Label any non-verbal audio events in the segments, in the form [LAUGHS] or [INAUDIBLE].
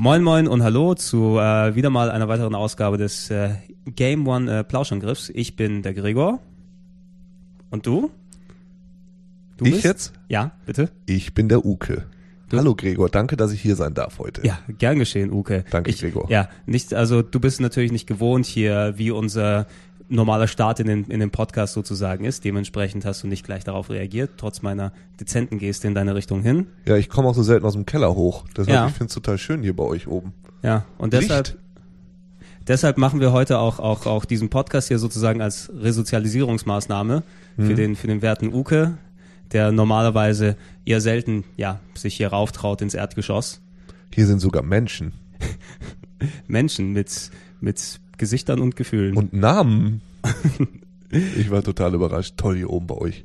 Moin Moin und Hallo zu äh, wieder mal einer weiteren Ausgabe des äh, Game One äh, Plauschangriffs. Ich bin der Gregor. Und du? Du Ich bist? jetzt? Ja, bitte. Ich bin der Uke. Hallo Gregor, danke, dass ich hier sein darf heute. Ja, gern geschehen, Uke. Danke, ich, Gregor. Ja, nicht, also du bist natürlich nicht gewohnt hier, wie unser normaler Start in den, in den Podcast sozusagen ist. Dementsprechend hast du nicht gleich darauf reagiert, trotz meiner dezenten Geste in deine Richtung hin. Ja, ich komme auch so selten aus dem Keller hoch. Deshalb, Ja. ich finde es total schön hier bei euch oben. Ja, und deshalb, Licht. Deshalb machen wir heute auch, auch, auch diesen Podcast hier sozusagen als Resozialisierungsmaßnahme Mhm. für den, für den werten Uke, der normalerweise eher selten, ja, sich hier rauftraut ins Erdgeschoss. Hier sind sogar Menschen [LAUGHS] Menschen mit, mit Gesichtern und Gefühlen. und Namen. ich war total überrascht. Toll hier oben bei euch.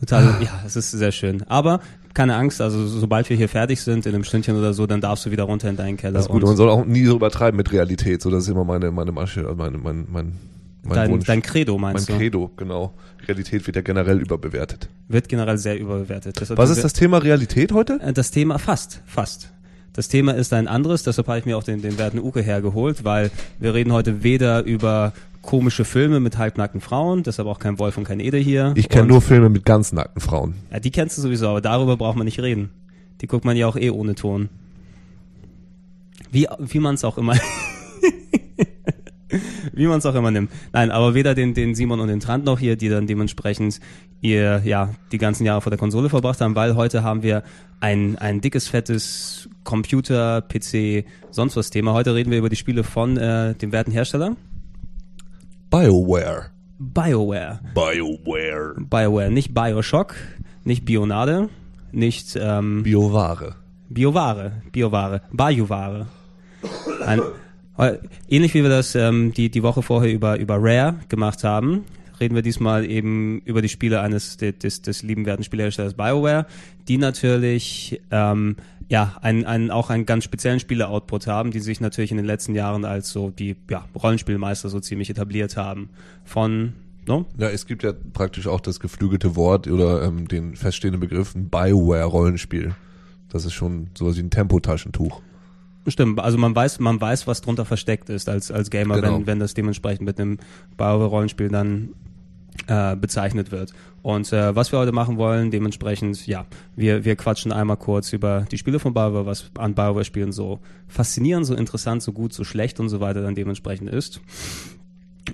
Total, [LAUGHS] ja, es ist sehr schön. Aber keine Angst, also sobald wir hier fertig sind, in einem Stündchen oder so, dann darfst du wieder runter in deinen Keller. Das ist gut. und Man soll auch nie so übertreiben mit Realität. So, das ist immer meine, meine Masche, meine, mein, mein, mein dein, Wunsch. dein Credo mein meinst du? Credo, genau. Realität wird ja generell überbewertet. Wird generell sehr überbewertet. Deshalb Was ist das Thema Realität heute? Äh, Das Thema fast, fast. Das Thema ist ein anderes, deshalb habe ich mir auch den, den werten Uke hergeholt, weil wir reden heute weder über komische Filme mit halbnackten Frauen, deshalb auch kein Wolf und kein Ede hier. Ich kenne nur Filme mit ganz nackten Frauen. Ja, die kennst du sowieso, aber darüber braucht man nicht reden. Die guckt man ja auch eh ohne Ton. Wie, wie man es auch immer. [LAUGHS] wie man es auch immer nimmt. Nein, aber weder den, den Simon und den Trant noch hier, die dann dementsprechend ihr, ja, die ganzen Jahre vor der Konsole verbracht haben, weil heute haben wir ein, ein dickes, fettes Computer, PC, sonst was Thema. Heute reden wir über die Spiele von äh, dem werten Hersteller. BioWare. BioWare. BioWare. BioWare, nicht Bioshock, nicht Bionade, nicht ähm, Bioware. Bioware, Bioware, Bioware. Ein, äh, ähnlich wie wir das ähm, die, die Woche vorher über, über Rare gemacht haben, reden wir diesmal eben über die Spiele eines des, des, des lieben werten Spieleherstellers BioWare, die natürlich ähm, ja einen, einen, auch einen ganz speziellen Spiele-Output haben, die sich natürlich in den letzten Jahren als so die ja, Rollenspielmeister so ziemlich etabliert haben. Von, no? Ja, es gibt ja praktisch auch das geflügelte Wort oder ähm, den feststehenden Begriff ein Bioware-Rollenspiel. Das ist schon sowas wie ein Tempotaschentuch. Stimmt, also man weiß, man weiß, was drunter versteckt ist als, als Gamer, Genau. wenn, wenn das dementsprechend mit einem BioWare-Rollenspiel dann äh, bezeichnet wird. Und äh, was wir heute machen wollen, dementsprechend, ja, wir, wir quatschen einmal kurz über die Spiele von BioWare, was an BioWare-Spielen so faszinierend, so interessant, so gut, so schlecht und so weiter dann dementsprechend ist.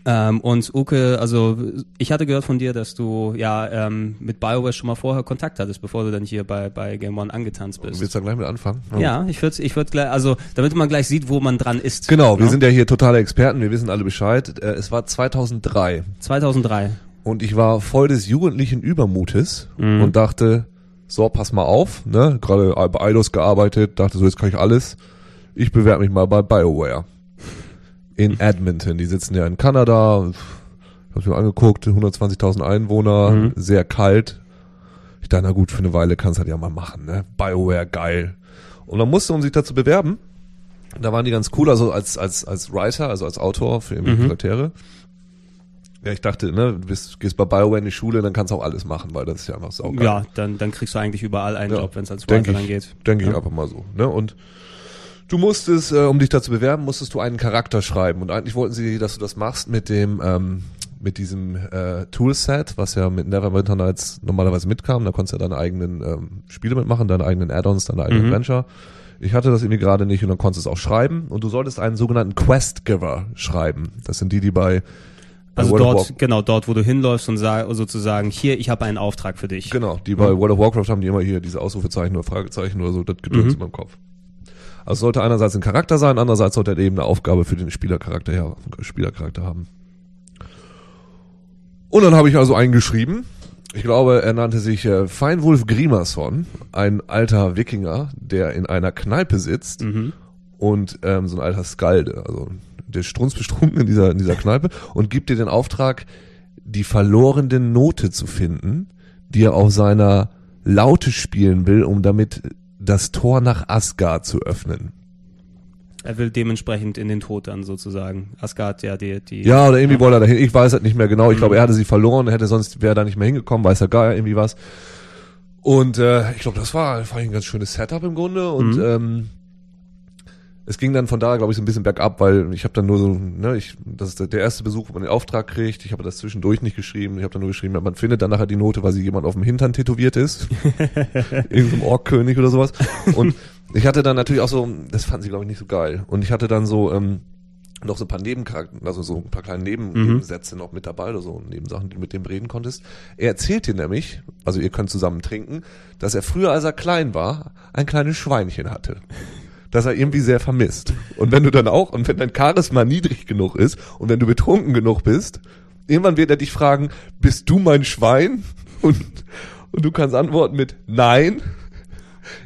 Ähm, und Uke, also ich hatte gehört von dir, dass du ja ähm, mit BioWare schon mal vorher Kontakt hattest, bevor du dann hier bei, bei Game One angetanzt bist. Willst du dann gleich mit anfangen? Ja, ich würde, ich würde gleich, also damit man gleich sieht, wo man dran ist. Genau, wir Ja? sind ja hier totale Experten, wir wissen alle Bescheid. Äh, Es war 2003 2003. und ich war voll des jugendlichen Übermutes Mhm. und dachte, so, pass mal auf, ne, gerade bei Eidos gearbeitet, dachte so, jetzt kann ich alles. Ich bewerbe mich mal bei BioWare. In Edmonton, die sitzen ja in Kanada, ich hab's mir angeguckt, 120.000 Einwohner, Mhm. sehr kalt. Ich dachte, na gut, für eine Weile kannst du halt ja mal machen, ne, BioWare, geil. Und dann musste, um sich dazu bewerben, da waren die ganz cool, also als, als, als Writer, also als Autor für ihre Mhm. Charaktere. Ja, ich dachte, ne, du bist, gehst bei BioWare in die Schule, dann kannst du auch alles machen, weil das ist ja einfach saugeil. Ja, dann, dann kriegst du eigentlich überall einen Ja, Job, wenn es als ich. dann geht. Denke ich Ja. einfach mal so. Ne? Und du musstest, äh, um dich dazu bewerben, musstest du einen Charakter schreiben. Und eigentlich wollten sie, dass du das machst mit dem, ähm, mit diesem äh, Toolset, was ja mit Neverwinter Nights normalerweise mitkam. Da konntest du ja deine eigenen ähm, Spiele mitmachen, deine eigenen Add-ons, deine eigenen Mhm. Adventure. Ich hatte das irgendwie gerade nicht und dann konntest du es auch schreiben. Und du solltest einen sogenannten Quest-Giver schreiben. Das sind die, die bei Also dort, genau, dort, wo du hinläufst und sag, sozusagen, hier, ich habe einen Auftrag für dich. Genau, die bei World of Warcraft haben die immer hier diese Ausrufezeichen oder Fragezeichen oder so, das Gedöns Mhm. in meinem Kopf. Also es sollte einerseits ein Charakter sein, andererseits sollte er eben eine Aufgabe für den Spielercharakter, ja, Spielercharakter haben. Und dann habe ich also einen geschrieben. Ich glaube, er nannte sich äh, Feinwulf Grimason, ein alter Wikinger, der in einer Kneipe sitzt Mhm. und ähm, so ein alter Skalde, also der strunzbestrunken in dieser, in dieser Kneipe und gibt dir den Auftrag, die verlorene Note zu finden, die er auf seiner Laute spielen will, um damit das Tor nach Asgard zu öffnen. Er will dementsprechend in den Tod dann sozusagen. Asgard, ja, die, die. Ja, oder irgendwie wollte er dahin. Ich weiß halt nicht mehr genau. Ich glaube, Mhm. er hatte sie verloren, er hätte sonst wäre da nicht mehr hingekommen, weiß er gar irgendwie was. Und äh, ich glaube, das war, war ein ganz schönes Setup im Grunde. Und Mhm. ähm, es ging dann von da, glaube ich, so ein bisschen bergab, weil ich habe dann nur so, ne, ich, das ist der- erste Besuch, wo man den Auftrag kriegt. Ich habe das zwischendurch nicht geschrieben. Ich habe dann nur geschrieben, man findet dann nachher die Note, weil sie jemand auf dem Hintern tätowiert ist. [LAUGHS] Irgendein Orkkönig oder sowas. Und ich hatte dann natürlich auch so, das fanden sie, glaube ich, nicht so geil. Und ich hatte dann so, ähm, noch so ein paar Nebencharakter, also so ein paar kleine Neben Mhm. Nebensätze noch mit dabei oder so Nebensachen, die du mit dem reden konntest. Er erzählt dir nämlich, also ihr könnt zusammen trinken, dass er früher, als er klein war, ein kleines Schweinchen hatte. Das er irgendwie sehr vermisst. Und wenn du dann auch, und wenn dein Charisma niedrig genug ist und wenn du betrunken genug bist, irgendwann wird er dich fragen, bist du mein Schwein? Und, und du kannst antworten mit Nein,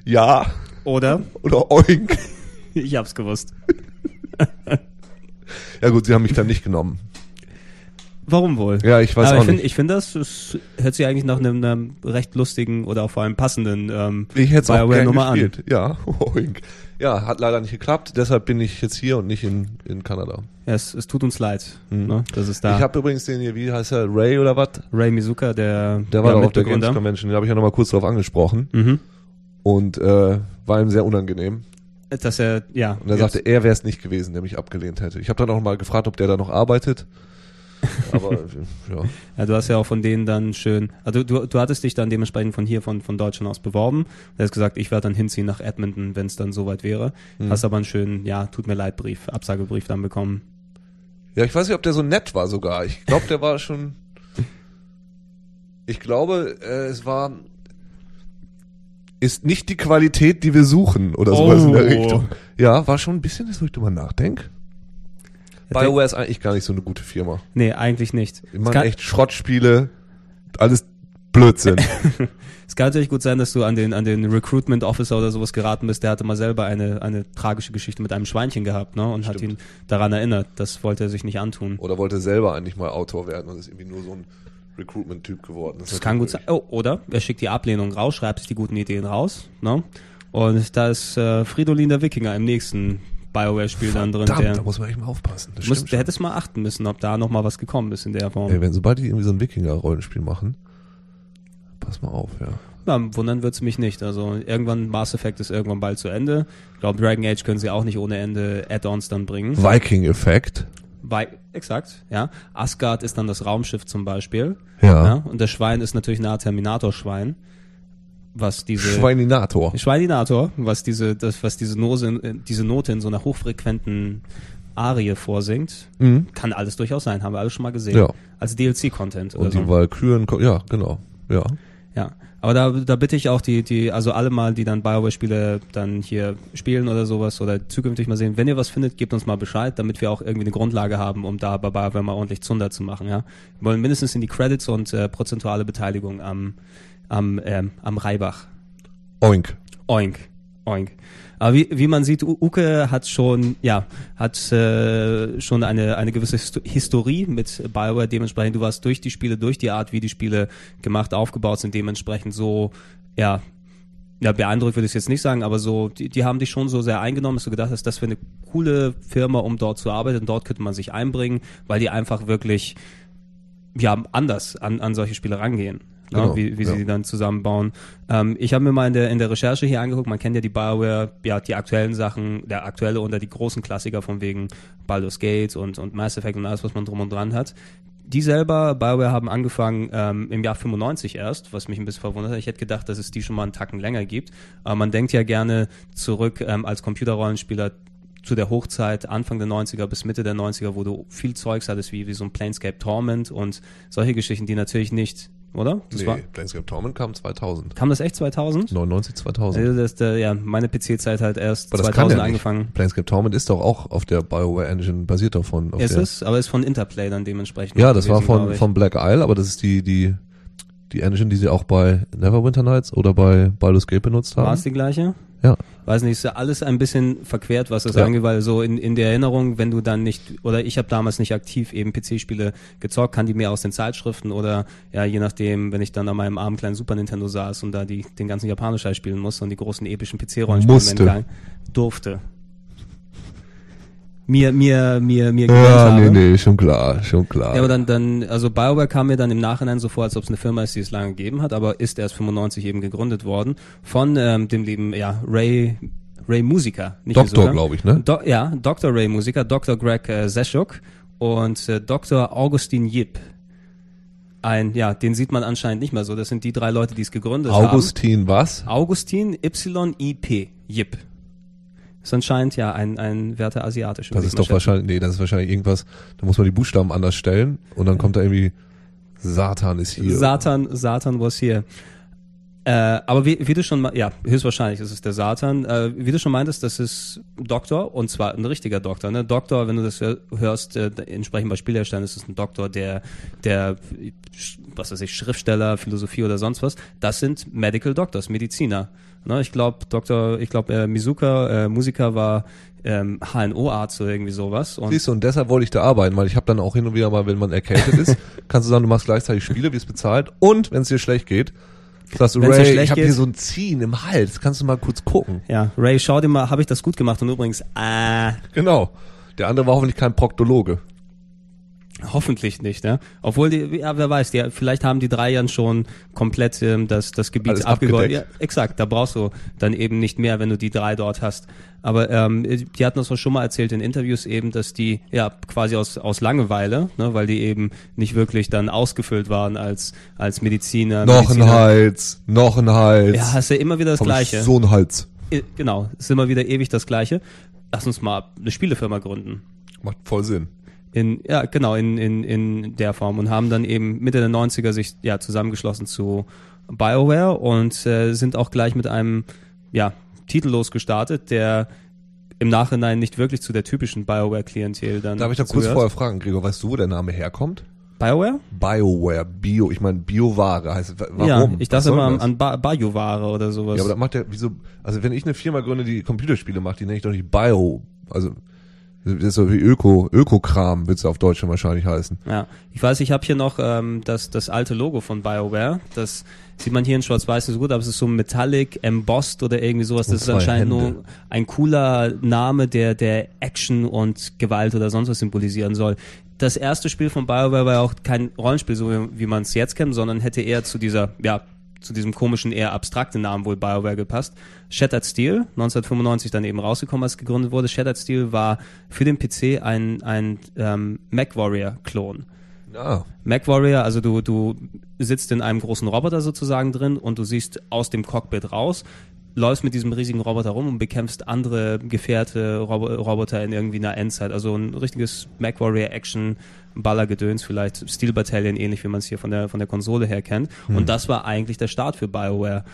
Ja Oder? oder Oink. [LAUGHS] Ich hab's gewusst. [LAUGHS] Ja gut, sie haben mich dann nicht genommen. Warum wohl? Ja, ich weiß Aber auch ich finde, nicht. ich finde das, das hört sich eigentlich nach einem, einem recht lustigen oder auch vor allem passenden ähm, Ich hätte auch gerne Nummer an. gespielt. Ja, [LAUGHS] Oink. Ja, hat leider nicht geklappt, deshalb bin ich jetzt hier und nicht in, in Kanada. Ja, es, es tut uns leid, Mhm. ne, dass es da Ich habe übrigens den hier, wie heißt er, Ray oder was? Ray Mizuka, der, Der war ja, doch auf der Games. Convention, da habe ich ja nochmal kurz drauf angesprochen Mhm. und äh, war ihm sehr unangenehm. Dass er, ja. Und er sagte, er wäre es nicht gewesen, der mich abgelehnt hätte. Ich habe dann auch mal gefragt, ob der da noch arbeitet. Aber äh, ja. [LAUGHS] Ja, du hast ja auch von denen dann schön, also du, du hattest dich dann dementsprechend von hier, von, von Deutschland aus beworben. Du hast gesagt, ich werde dann hinziehen nach Edmonton, wenn es dann soweit wäre. Mhm. Hast aber einen schönen, ja, tut mir leid Brief, Absagebrief dann bekommen. Ja, ich weiß nicht, ob der so nett war sogar. Ich glaube, der war schon. Ich glaube, äh, es war. Ist nicht die Qualität, die wir suchen oder sowas in der Oh. Richtung. Ja, war schon ein bisschen, dass ich drüber nachdenke. BioWare ist eigentlich gar nicht so eine gute Firma. Nee, eigentlich nicht. Kann, echt Schrottspiele, alles Blödsinn. [LAUGHS] es kann natürlich gut sein, dass du an den, an den Recruitment Officer oder sowas geraten bist. Der hatte mal selber eine, eine tragische Geschichte mit einem Schweinchen gehabt, ne? Und hat Stimmt. ihn daran erinnert. Das wollte er sich nicht antun. Oder wollte selber eigentlich mal Autor werden und ist irgendwie nur so ein Recruitment-Typ geworden. Das kann gut sein. Oh, oder er schickt die Ablehnung raus, schreibt sich die guten Ideen raus, ne? Und da ist äh, Fridolin der Wikinger im nächsten BioWare-Spiel dann drin. Der, da muss man echt mal aufpassen. Das muss, der hättest mal achten müssen, ob da noch mal was gekommen ist in der Form. Ey, wenn sobald die irgendwie so ein Wikinger-Rollenspiel machen, pass mal auf, ja. Ja, wundern wird's mich nicht. Also irgendwann, Mass Effect ist irgendwann bald zu Ende. Ich glaube, Dragon Age können sie auch nicht ohne Ende Add-ons dann bringen. Viking-Effekt. Weil, exakt, ja. Asgard ist dann das Raumschiff zum Beispiel. Ja. Ja. Und das Schwein ist natürlich eine Art Terminator-Schwein. Was diese. Schweininator. Schweininator, was diese, das, was diese Nose, in- diese Note in so einer hochfrequenten Arie vorsingt, Mhm. kann alles durchaus sein, haben wir alles schon mal gesehen. Ja. Als DLC-Content oder Und die so. Valkyren, ko- ja, genau. Ja. Ja. Aber da, da bitte ich auch die, die, also alle mal, die dann Bioware-Spiele dann hier spielen oder sowas oder zukünftig mal sehen, wenn ihr was findet, gebt uns mal Bescheid, damit wir auch irgendwie eine Grundlage haben, um da bei Bioware mal ordentlich Zunder zu machen, ja. Wir wollen mindestens in die Credits und äh, prozentuale Beteiligung am, am, ähm, am Reibach. Oink. Oink, oink. Aber wie, wie man sieht, Uke hat schon, ja, hat äh, schon eine, eine gewisse Histo Historie mit BioWare. Dementsprechend, du warst durch die Spiele, durch die Art, wie die Spiele gemacht, aufgebaut sind, dementsprechend so, ja, ja, beeindruckt würde ich jetzt nicht sagen, aber so, die, die haben dich schon so sehr eingenommen, dass du gedacht hast, das wäre eine coole Firma, um dort zu arbeiten. Dort könnte man sich einbringen, weil die einfach wirklich, ja, anders an, an solche Spiele rangehen. Ne, Genau, wie, wie ja. sie die dann zusammenbauen. Ähm, ich habe mir mal in der, in der Recherche hier angeguckt, man kennt ja die Bioware, ja, die aktuellen Sachen, der aktuelle oder die großen Klassiker von wegen Baldur's Gate und, und Mass Effect und alles, was man drum und dran hat. Die selber, BioWare, haben angefangen ähm, im Jahr 95 erst, was mich ein bisschen verwundert hat. Ich hätte gedacht, dass es die schon mal einen Tacken länger gibt. Aber man denkt ja gerne zurück ähm, als Computerrollenspieler zu der Hochzeit Anfang der 90er bis Mitte der 90er, wo du viel Zeugs hattest, wie, wie so ein Planescape Torment und solche Geschichten, die natürlich nicht, oder? Das nee, war, Planescape Torment kam 2000. kam das echt 2000? 99, 2000. Also das, äh, ja, meine PC-Zeit halt erst Aber das kann 2000 ja nicht. angefangen. Planescape Torment ist doch auch auf der BioWare Engine basiert davon. Auf Ist der, es, aber ist von Interplay dann dementsprechend. Ja, das war gewesen, glaub von, von Black Isle, aber das ist die, die, die Engine, die sie auch bei Neverwinter Nights oder bei Baldur's Gate benutzt War haben. es die gleiche? Ja. Weiß nicht, ist ja alles ein bisschen verquert, was das Ja. angeht, weil so in, in der Erinnerung, wenn du dann nicht, oder ich habe damals nicht aktiv eben PC-Spiele gezockt, kann die mehr aus den Zeitschriften oder ja, je nachdem, wenn ich dann an meinem armen kleinen Super Nintendo saß und da die, den ganzen Japaner-Scheiß spielen musste und die großen epischen PC-Rollenspiele durfte. Mir, mir, mir, mir Ja, habe. nee, nee, schon klar, schon klar. Ja, aber dann, dann, also BioWare kam mir dann im Nachhinein so vor, als ob es eine Firma ist, die es lange gegeben hat, aber ist erst 95 eben gegründet worden von ähm, dem lieben, ja, Ray, Ray Musiker. Nicht Doktor, glaube ich, ne? Do, ja, Dr. Ray Musiker, Dr. Greg äh, Zeschuk und äh, Dr. Augustin Yip. Ein, ja, den sieht man anscheinend nicht mehr so. Das sind die drei Leute, die es gegründet Augustin was? haben. Augustin Y-I-P. Yip. Ist anscheinend ja ein, ein Werte asiatisch. Das ist doch wahrscheinlich, nee, das ist wahrscheinlich irgendwas, da muss man die Buchstaben anders stellen und dann kommt da irgendwie Satan ist hier. Satan, Satan was hier. Äh, aber wie, wie du schon, ja, höchstwahrscheinlich ist es der Satan. Äh, wie du schon meintest, das ist Doktor und zwar ein richtiger Doktor. Ne? Doktor, wenn du das hör- hörst, äh, entsprechend bei Spielherstellern ist es ein Doktor, der, der, was weiß ich, Schriftsteller, Philosophie oder sonst was. Das sind Medical Doctors, Mediziner. Ne? Ich glaube, Doktor, ich glaube, äh, Mizuka, äh, Musiker war ähm, HNO-Arzt oder irgendwie sowas. Und Siehst du, und deshalb wollte ich da arbeiten, weil ich habe dann auch hin und wieder mal, wenn man erkältet ist, [LAUGHS] kannst du sagen, du machst gleichzeitig Spiele, wie es bezahlt und wenn es dir schlecht geht, sagst du, Wenn's dir Ray, ich habe hier so ein Ziehen im Hals, kannst du mal kurz gucken. ja, Ray, schau dir mal, habe ich das gut gemacht? Und übrigens, äh, Genau. Der andere war hoffentlich kein Proktologe. Hoffentlich nicht, ne? Obwohl die, ja, wer weiß, die, vielleicht haben die drei ja schon komplett ähm, das, das Gebiet Alles abgegolten. Ja, exakt, da brauchst du dann eben nicht mehr, wenn du die drei dort hast. Aber ähm, die hatten das auch schon mal erzählt in Interviews eben, dass die ja quasi aus, aus Langeweile, ne, weil die eben nicht wirklich dann ausgefüllt waren als, als Mediziner. Noch ein Mediziner. Hals, noch ein Hals. Ja, hast ja immer wieder das Hab ich Gleiche. So ein Hals. Genau, ist immer wieder ewig das Gleiche. Lass uns mal eine Spielefirma gründen. Macht voll Sinn. In, ja, genau, in, in, in der Form und haben dann eben Mitte der 90er sich ja zusammengeschlossen zu BioWare und äh, sind auch gleich mit einem ja, Titel losgestartet, der im Nachhinein nicht wirklich zu der typischen BioWare-Klientel dann Darf ich da kurz vorher fragen, Gregor, weißt du, wo der Name herkommt? BioWare? Bioware, Bio, ich meine Bioware heißt wa- warum? Ja, ich dachte immer an, an ba Bioware oder sowas. Ja, aber das macht der, wieso, also wenn ich eine Firma gründe, die Computerspiele macht, die nenne ich doch nicht Bio, also das ist so wie Öko, Ökokram wird's auf Deutsch schon wahrscheinlich heißen. Ja, ich weiß, ich habe hier noch ähm, das, das alte Logo von BioWare. Das sieht man hier in Schwarz-Weiß nicht so gut, aber es ist so metallic, embossed oder irgendwie sowas. Und Das ist zwei anscheinend Hände. nur ein cooler Name, der, der Action und Gewalt oder sonst was symbolisieren soll. Das erste Spiel von BioWare war ja auch kein Rollenspiel, so wie, wie man es jetzt kennt, sondern hätte eher zu dieser, ja, zu diesem komischen, eher abstrakten Namen wohl BioWare gepasst. Shattered Steel, 1995 dann eben rausgekommen, als gegründet wurde. Shattered Steel war für den PC ein, ein ähm, MacWarrior-Klon. Ja, MacWarrior, also du, du sitzt in einem großen Roboter sozusagen drin und du siehst aus dem Cockpit raus, läufst mit diesem riesigen Roboter rum und bekämpfst andere Gefährte, Robo Roboter in irgendwie einer Endzeit. Also ein richtiges MacWarrior Action Ballergedöns, vielleicht Steel Battalion, ähnlich wie man es hier von der, von der Konsole her kennt. Und das war eigentlich der Start für BioWare.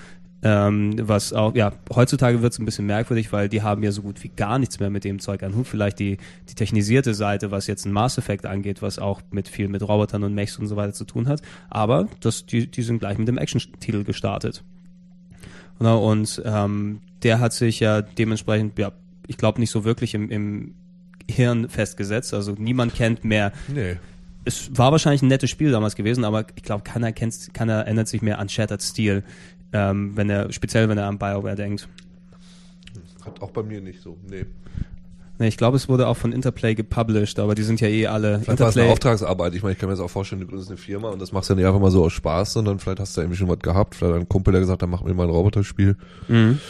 Ähm, was auch, ja, heutzutage wird es ein bisschen merkwürdig, weil die haben ja so gut wie gar nichts mehr mit dem Zeug an Hut. Vielleicht die, die technisierte Seite, was jetzt ein Mass Effect angeht, was auch mit viel mit Robotern und Mechs und so weiter zu tun hat. Aber das, die, die sind gleich mit dem Action-Titel gestartet. Na, Und ähm, der hat sich ja dementsprechend, ja, ich glaube nicht so wirklich im, im Hirn festgesetzt. Also niemand kennt mehr nee. es war wahrscheinlich ein nettes Spiel damals gewesen, aber ich glaube, keiner kennt, keiner erinnert sich mehr an Shattered Steel, ähm, wenn er, speziell wenn er an BioWare denkt. Hat auch bei mir nicht so, nee. Nee, ich glaube, es wurde auch von Interplay gepublished, aber die sind ja eh alle Vielleicht war es eine Interplay. Auftragsarbeit. Ich meine, ich kann mir jetzt auch vorstellen, du gründest eine Firma und das machst du ja nicht einfach mal so aus Spaß, sondern vielleicht hast du da irgendwie schon was gehabt. Vielleicht hat ein Kumpel, der gesagt hat, mach mir mal ein Roboterspiel. Mhm.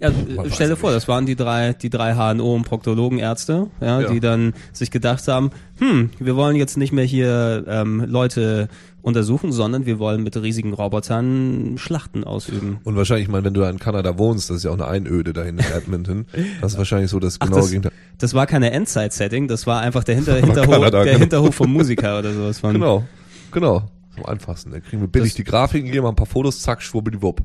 Ja, Man stell dir vor, nicht. das waren die drei, die drei HNO und Proktologenärzte, ja, Ja. die dann sich gedacht haben, hm, wir wollen jetzt nicht mehr hier ähm, Leute untersuchen, sondern wir wollen mit riesigen Robotern Schlachten ausüben. Und wahrscheinlich, ich meine, wenn du da in Kanada wohnst, das ist ja auch eine Einöde dahin in Edmonton, das ist wahrscheinlich so das Ach, genaue das- Gegenteil. Das war keine Endzeit-Setting, das war einfach der, Hinter [LAUGHS] Hinterhof, Kanada, der genau. Hinterhof vom Musiker oder sowas. Von, Genau, genau. Am einfachsten. Da kriegen wir billig Das- die Grafiken, geben mal ein paar Fotos, zack, schwubbeliwupp.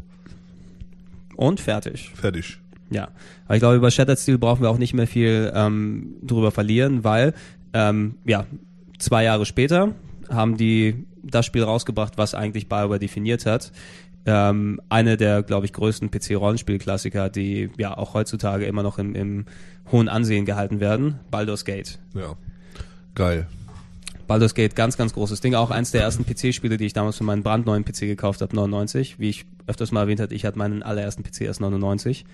Und fertig. Fertig. Ja. Aber ich glaube, über Shattered Steel brauchen wir auch nicht mehr viel ähm, drüber verlieren, weil, ähm, ja, zwei Jahre später haben die das Spiel rausgebracht, was eigentlich BioWare definiert hat. ähm, eine der, glaube ich, größten PC-Rollenspiel-Klassiker, die ja auch heutzutage immer noch im, im hohen Ansehen gehalten werden, Baldur's Gate. Ja. Geil. Baldur's Gate, ganz, ganz großes Ding. Auch eins der ersten PC-Spiele, die ich damals für meinen brandneuen PC gekauft habe, 99. Wie ich öfters mal erwähnt hatte, ich hatte meinen allerersten PC erst 99.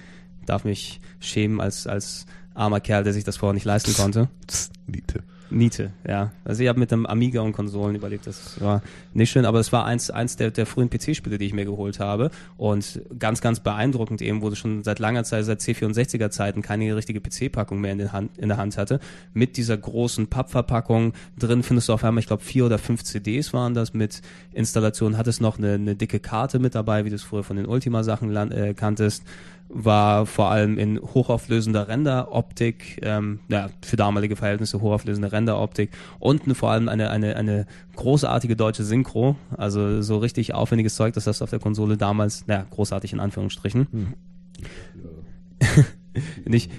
Darf mich schämen als, als armer Kerl, der sich das vorher nicht leisten konnte. [LAUGHS] Niete. Niete, ja. Also ich habe mit dem Amiga und Konsolen überlebt, das war nicht schön, aber es war eins, eins der, der frühen PC-Spiele, die ich mir geholt habe. Und ganz, ganz beeindruckend eben, wo du schon seit langer Zeit, seit C64er Zeiten keine richtige PC-Packung mehr in, den Hand, in der Hand hatte, mit dieser großen Pappverpackung, drin findest du auf einmal, ich glaube vier oder fünf CDs waren das, mit Installation, hattest noch eine, eine dicke Karte mit dabei, wie du es früher von den Ultima-Sachen äh, kanntest, war vor allem in hochauflösender Renderoptik, ähm, ja, für damalige Verhältnisse hochauflösende Renderoptik und eine, vor allem eine, eine, eine großartige deutsche Synchro, also so richtig aufwendiges Zeug, das hast du auf der Konsole damals, naja, großartig in Anführungsstrichen. Hm. [LAUGHS] nicht,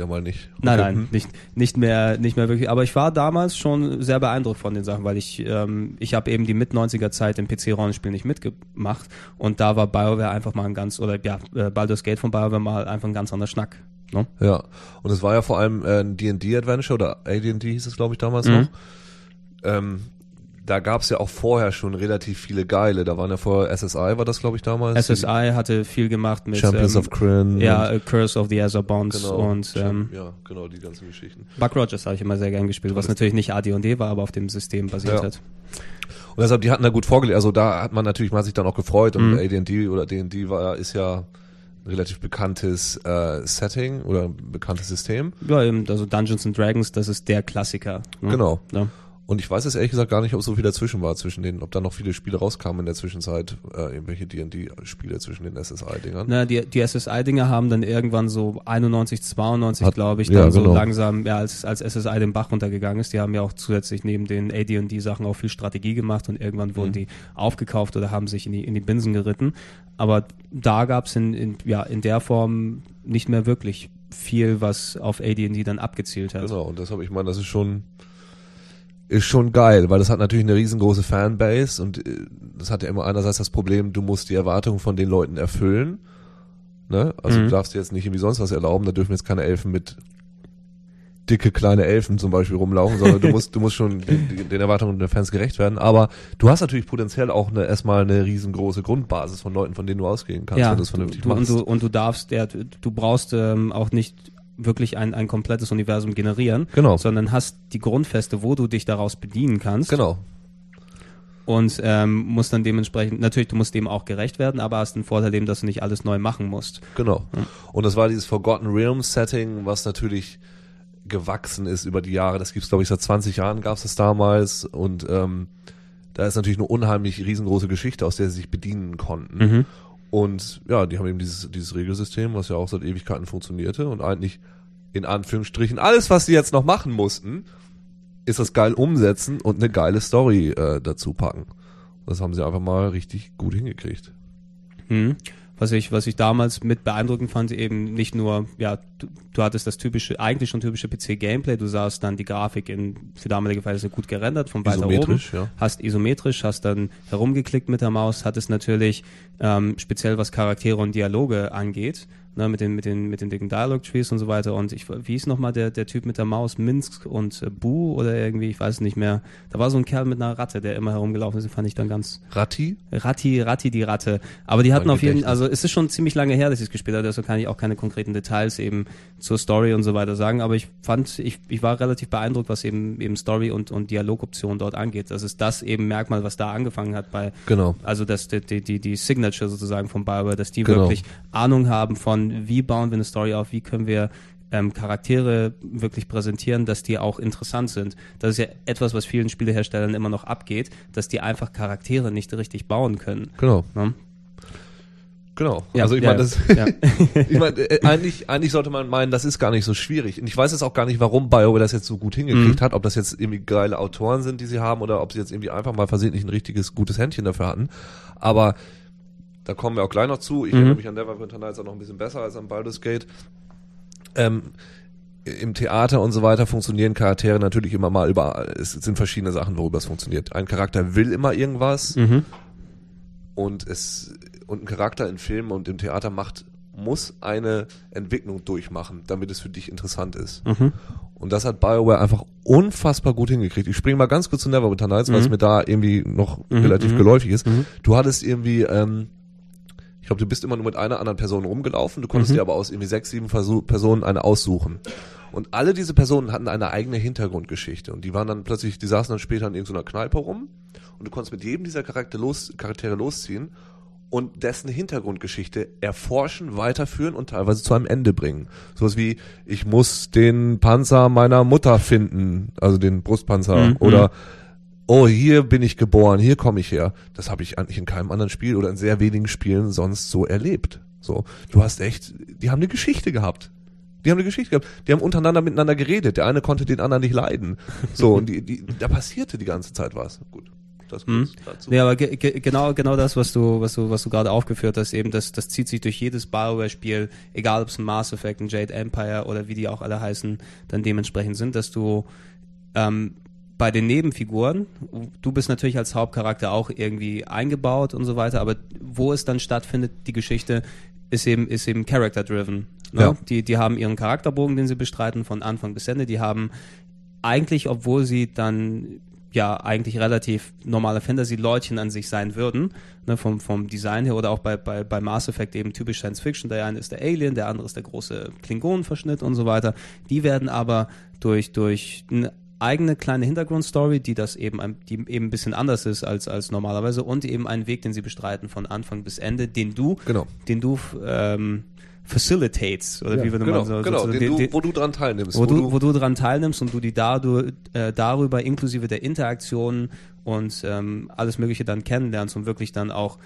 wieder mal nicht. Nein, nein, hm. nicht, nicht mehr, nicht mehr wirklich. Aber ich war damals schon sehr beeindruckt von den Sachen, weil ich, ähm, ich habe eben die mit 90er Zeit im PC-Rollenspiel nicht mitgemacht und da war BioWare einfach mal ein ganz, oder ja, äh, Baldur's Gate von BioWare mal einfach ein ganz anderer Schnack. Ne? Ja, und es war ja vor allem äh, ein D&D-Adventure oder AD&D hieß es glaube ich damals mhm. noch. Ähm, da gab es ja auch vorher schon relativ viele geile. Da waren ja vorher SSI, war das glaube ich damals. SSI hatte viel gemacht mit Champions ähm, of Kryn. Ja, Curse of the Azure Bonds genau, und ähm, ja, genau die ganzen Geschichten. Buck Rogers habe ich immer sehr gern gespielt, was natürlich nicht AD&D war, aber auf dem System basiert ja. hat. Und deshalb, die hatten da gut vorgelegt. Also da hat man natürlich, man hat sich dann auch gefreut und mhm. AD&D oder D&D war, ist ja ein relativ bekanntes äh, Setting oder ein bekanntes System. Ja, eben, also Dungeons and Dragons, das ist der Klassiker. Ne? Genau. Ja. Und ich weiß jetzt ehrlich gesagt gar nicht, ob so viel dazwischen war, zwischen denen, ob da noch viele Spiele rauskamen in der Zwischenzeit, äh, irgendwelche D&D-Spiele zwischen den SSI-Dingern. Na, die, die SSI-Dinger haben dann irgendwann so 91, 92, glaube ich, dann ja, so genau. langsam, ja, als, als SSI den Bach runtergegangen ist, die haben ja auch zusätzlich neben den AD&D-Sachen auch viel Strategie gemacht und irgendwann wurden mhm. die aufgekauft oder haben sich in die, in die Binsen geritten. Aber da gab es in, in, ja, in der Form nicht mehr wirklich viel, was auf AD&D dann abgezielt hat. Genau, und deshalb, ich meine, das ist schon ist schon geil, weil das hat natürlich eine riesengroße Fanbase und äh, das hat ja immer einerseits das Problem, du musst die Erwartungen von den Leuten erfüllen. Ne? Also mhm. du darfst dir jetzt nicht irgendwie sonst was erlauben, da dürfen jetzt keine Elfen mit dicke kleine Elfen zum Beispiel rumlaufen, sondern du [LAUGHS] musst, du musst schon den, den Erwartungen der Fans gerecht werden. Aber du hast natürlich potenziell auch eine, erstmal eine riesengroße Grundbasis von Leuten, von denen du ausgehen kannst, ja, wenn du es vernünftig du, machst. Und du, und du darfst, ja, du brauchst ähm, auch nicht wirklich ein, ein komplettes Universum generieren, genau. sondern hast die Grundfeste, wo du dich daraus bedienen kannst. Genau. Und ähm, musst dann dementsprechend, natürlich, du musst dem auch gerecht werden, aber hast den Vorteil dem, dass du nicht alles neu machen musst. Genau. Ja. Und das war dieses Forgotten Realms Setting, was natürlich gewachsen ist über die Jahre. Das gibt's glaube ich, seit 20 Jahren gab's das damals. Und ähm, da ist natürlich eine unheimlich riesengroße Geschichte, aus der sie sich bedienen konnten. Mhm. Und ja, die haben eben dieses, dieses Regelsystem, was ja auch seit Ewigkeiten funktionierte und eigentlich in Anführungsstrichen alles, was sie jetzt noch machen mussten, ist das geil umsetzen und eine geile Story äh, dazu packen. Das haben sie einfach mal richtig gut hingekriegt. Hm was ich, was ich damals mit beeindruckend fand, eben nicht nur, ja, du, du hattest das typische, eigentlich schon typische PC-Gameplay, du sahst dann die Grafik in, für damalige Verhältnisse gut gerendert, von weiter oben, ja. hast isometrisch, hast dann herumgeklickt mit der Maus, hattest natürlich ähm, speziell was Charaktere und Dialoge angeht, ne, mit den, mit den, mit den dicken Dialog Trees und so weiter. Und ich, wie hieß nochmal der, der Typ mit der Maus? Minsk und äh, Bu oder irgendwie, ich weiß es nicht mehr. Da war so ein Kerl mit einer Ratte, der immer herumgelaufen ist, den fand ich dann ganz. Ratti? Ratti, Ratti, die Ratte. Aber die hatten mein auf jeden also es ist schon ziemlich lange her, dass ich es gespielt habe, deshalb kann ich auch keine konkreten Details eben zur Story und so weiter sagen. Aber ich fand, ich, ich war relativ beeindruckt, was eben, eben Story und, und Dialogoptionen dort angeht. Das ist das eben Merkmal, was da angefangen hat bei, genau. also das, die, die, die Signature sozusagen von BioWare, dass die genau. wirklich Ahnung haben von wie bauen wir eine Story auf, wie können wir ähm, Charaktere wirklich präsentieren, dass die auch interessant sind. Das ist ja etwas, was vielen Spieleherstellern immer noch abgeht, dass die einfach Charaktere nicht richtig bauen können. Genau. Ne? Genau. Ja, also ich ja, meine, ja. [LAUGHS] ich meine, äh, eigentlich, eigentlich sollte man meinen, das ist gar nicht so schwierig. Und ich weiß jetzt auch gar nicht, warum BioWare das jetzt so gut hingekriegt mhm. hat, ob das jetzt irgendwie geile Autoren sind, die sie haben, oder ob sie jetzt irgendwie einfach mal versehentlich ein richtiges, gutes Händchen dafür hatten. Aber da kommen wir auch gleich noch zu. Ich mhm. erinnere mich an Neverwinter Nights auch noch ein bisschen besser als an Baldur's Gate. Ähm, im Theater und so weiter funktionieren Charaktere natürlich immer mal überall. Es sind verschiedene Sachen, worüber es funktioniert. Ein Charakter will immer irgendwas. Mhm. und es und ein Charakter in Filmen und im Theater macht muss eine Entwicklung durchmachen, damit es für dich interessant ist. Mhm. Und das hat BioWare einfach unfassbar gut hingekriegt. Ich springe mal ganz kurz zu Neverwinter Nights, weil es Mhm. mir da irgendwie noch Mhm, relativ mhm. geläufig ist. Mhm. Du hattest irgendwie, ähm, glaube, du bist immer nur mit einer anderen Person rumgelaufen, du konntest Mhm. dir aber aus irgendwie sechs, sieben Versuch Personen eine aussuchen. Und alle diese Personen hatten eine eigene Hintergrundgeschichte. Und die waren dann plötzlich, die saßen dann später in irgendeiner Kneipe rum und du konntest mit jedem dieser Charakter los, Charaktere losziehen und dessen Hintergrundgeschichte erforschen, weiterführen und teilweise zu einem Ende bringen. Sowas wie, ich muss den Panzer meiner Mutter finden, also den Brustpanzer, Mhm. oder oh, hier bin ich geboren, hier komme ich her. Das habe ich eigentlich in keinem anderen Spiel oder in sehr wenigen Spielen sonst so erlebt. So, du hast echt, die haben eine Geschichte gehabt. Die haben eine Geschichte gehabt. Die haben untereinander miteinander geredet. Der eine konnte den anderen nicht leiden. So, und die, die, da passierte die ganze Zeit was. Gut. Das kurz dazu. Nee, aber ge ge genau, genau das, was du, was du, was du gerade aufgeführt hast, eben, das, das zieht sich durch jedes Bioware-Spiel, egal ob es ein Mass Effect, ein Jade Empire oder wie die auch alle heißen, dann dementsprechend sind, dass du ähm, bei den Nebenfiguren, du bist natürlich als Hauptcharakter auch irgendwie eingebaut und so weiter, aber wo es dann stattfindet, die Geschichte, ist eben, ist eben character-driven. Ne? Ja. Die, die haben ihren Charakterbogen, den sie bestreiten, von Anfang bis Ende. Die haben eigentlich, obwohl sie dann ja eigentlich relativ normale Fantasy-Leutchen an sich sein würden, ne, vom, vom Design her oder auch bei, bei, bei Mass Effect eben typisch Science Fiction. Der eine ist der Alien, der andere ist der große Klingonenverschnitt und so weiter. Die werden aber durch, durch eine eigene kleine Hintergrundstory, die das eben, ein, die eben ein bisschen anders ist als, als normalerweise und eben einen Weg, den sie bestreiten von Anfang bis Ende, den du, Genau. den du ähm, facilitates oder Ja, wie würde genau, man so, genau, so, den den- du, wo du dran teilnimmst. wo, du, wo du dran teilnimmst und du die dadurch, äh, darüber inklusive der Interaktion und ähm, alles Mögliche dann kennenlernst und wirklich dann auch,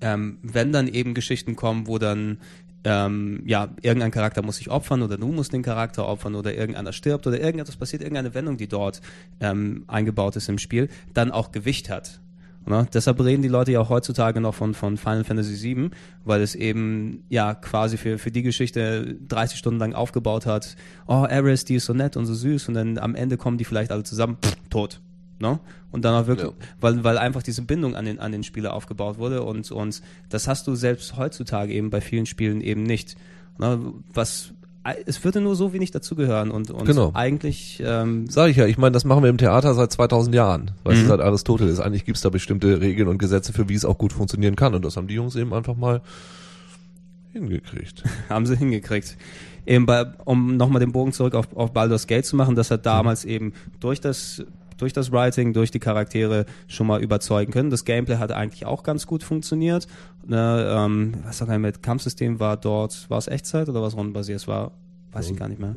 ähm, wenn dann eben Geschichten kommen, wo dann ähm, ja, irgendein Charakter muss sich opfern oder du musst den Charakter opfern oder irgendeiner stirbt oder irgendetwas passiert, irgendeine Wendung, die dort ähm, eingebaut ist im Spiel, dann auch Gewicht hat. Ne? Deshalb reden die Leute ja auch heutzutage noch von, von Final Fantasy VII, weil es eben ja quasi für, für die Geschichte 30 Stunden lang aufgebaut hat. Oh, Ares, die ist so nett und so süß und dann am Ende kommen die vielleicht alle zusammen, pff, tot. Ne? Und dann auch wirklich, Ja. weil, weil einfach diese Bindung an den, an den Spieler aufgebaut wurde und, und das hast du selbst heutzutage eben bei vielen Spielen eben nicht. Ne? Was, es würde nur so wenig dazugehören und, und Genau. eigentlich, ähm, Sag ich ja, ich meine, das machen wir im Theater seit 2000 Jahren. Weißt Mhm. du, seit Aristoteles. Eigentlich gibt's da bestimmte Regeln und Gesetze für, wie es auch gut funktionieren kann. Und das haben die Jungs eben einfach mal hingekriegt. [LAUGHS] haben sie hingekriegt. Eben bei, um nochmal den Bogen zurück auf, auf Baldur's Gate zu machen, das hat damals eben durch das durch das Writing, durch die Charaktere schon mal überzeugen können. Das Gameplay hat eigentlich auch ganz gut funktioniert. Ne, ähm, was sag ich mit Kampfsystem war dort, war es Echtzeit oder was rundenbasiert? Es war, weiß ich gar nicht mehr.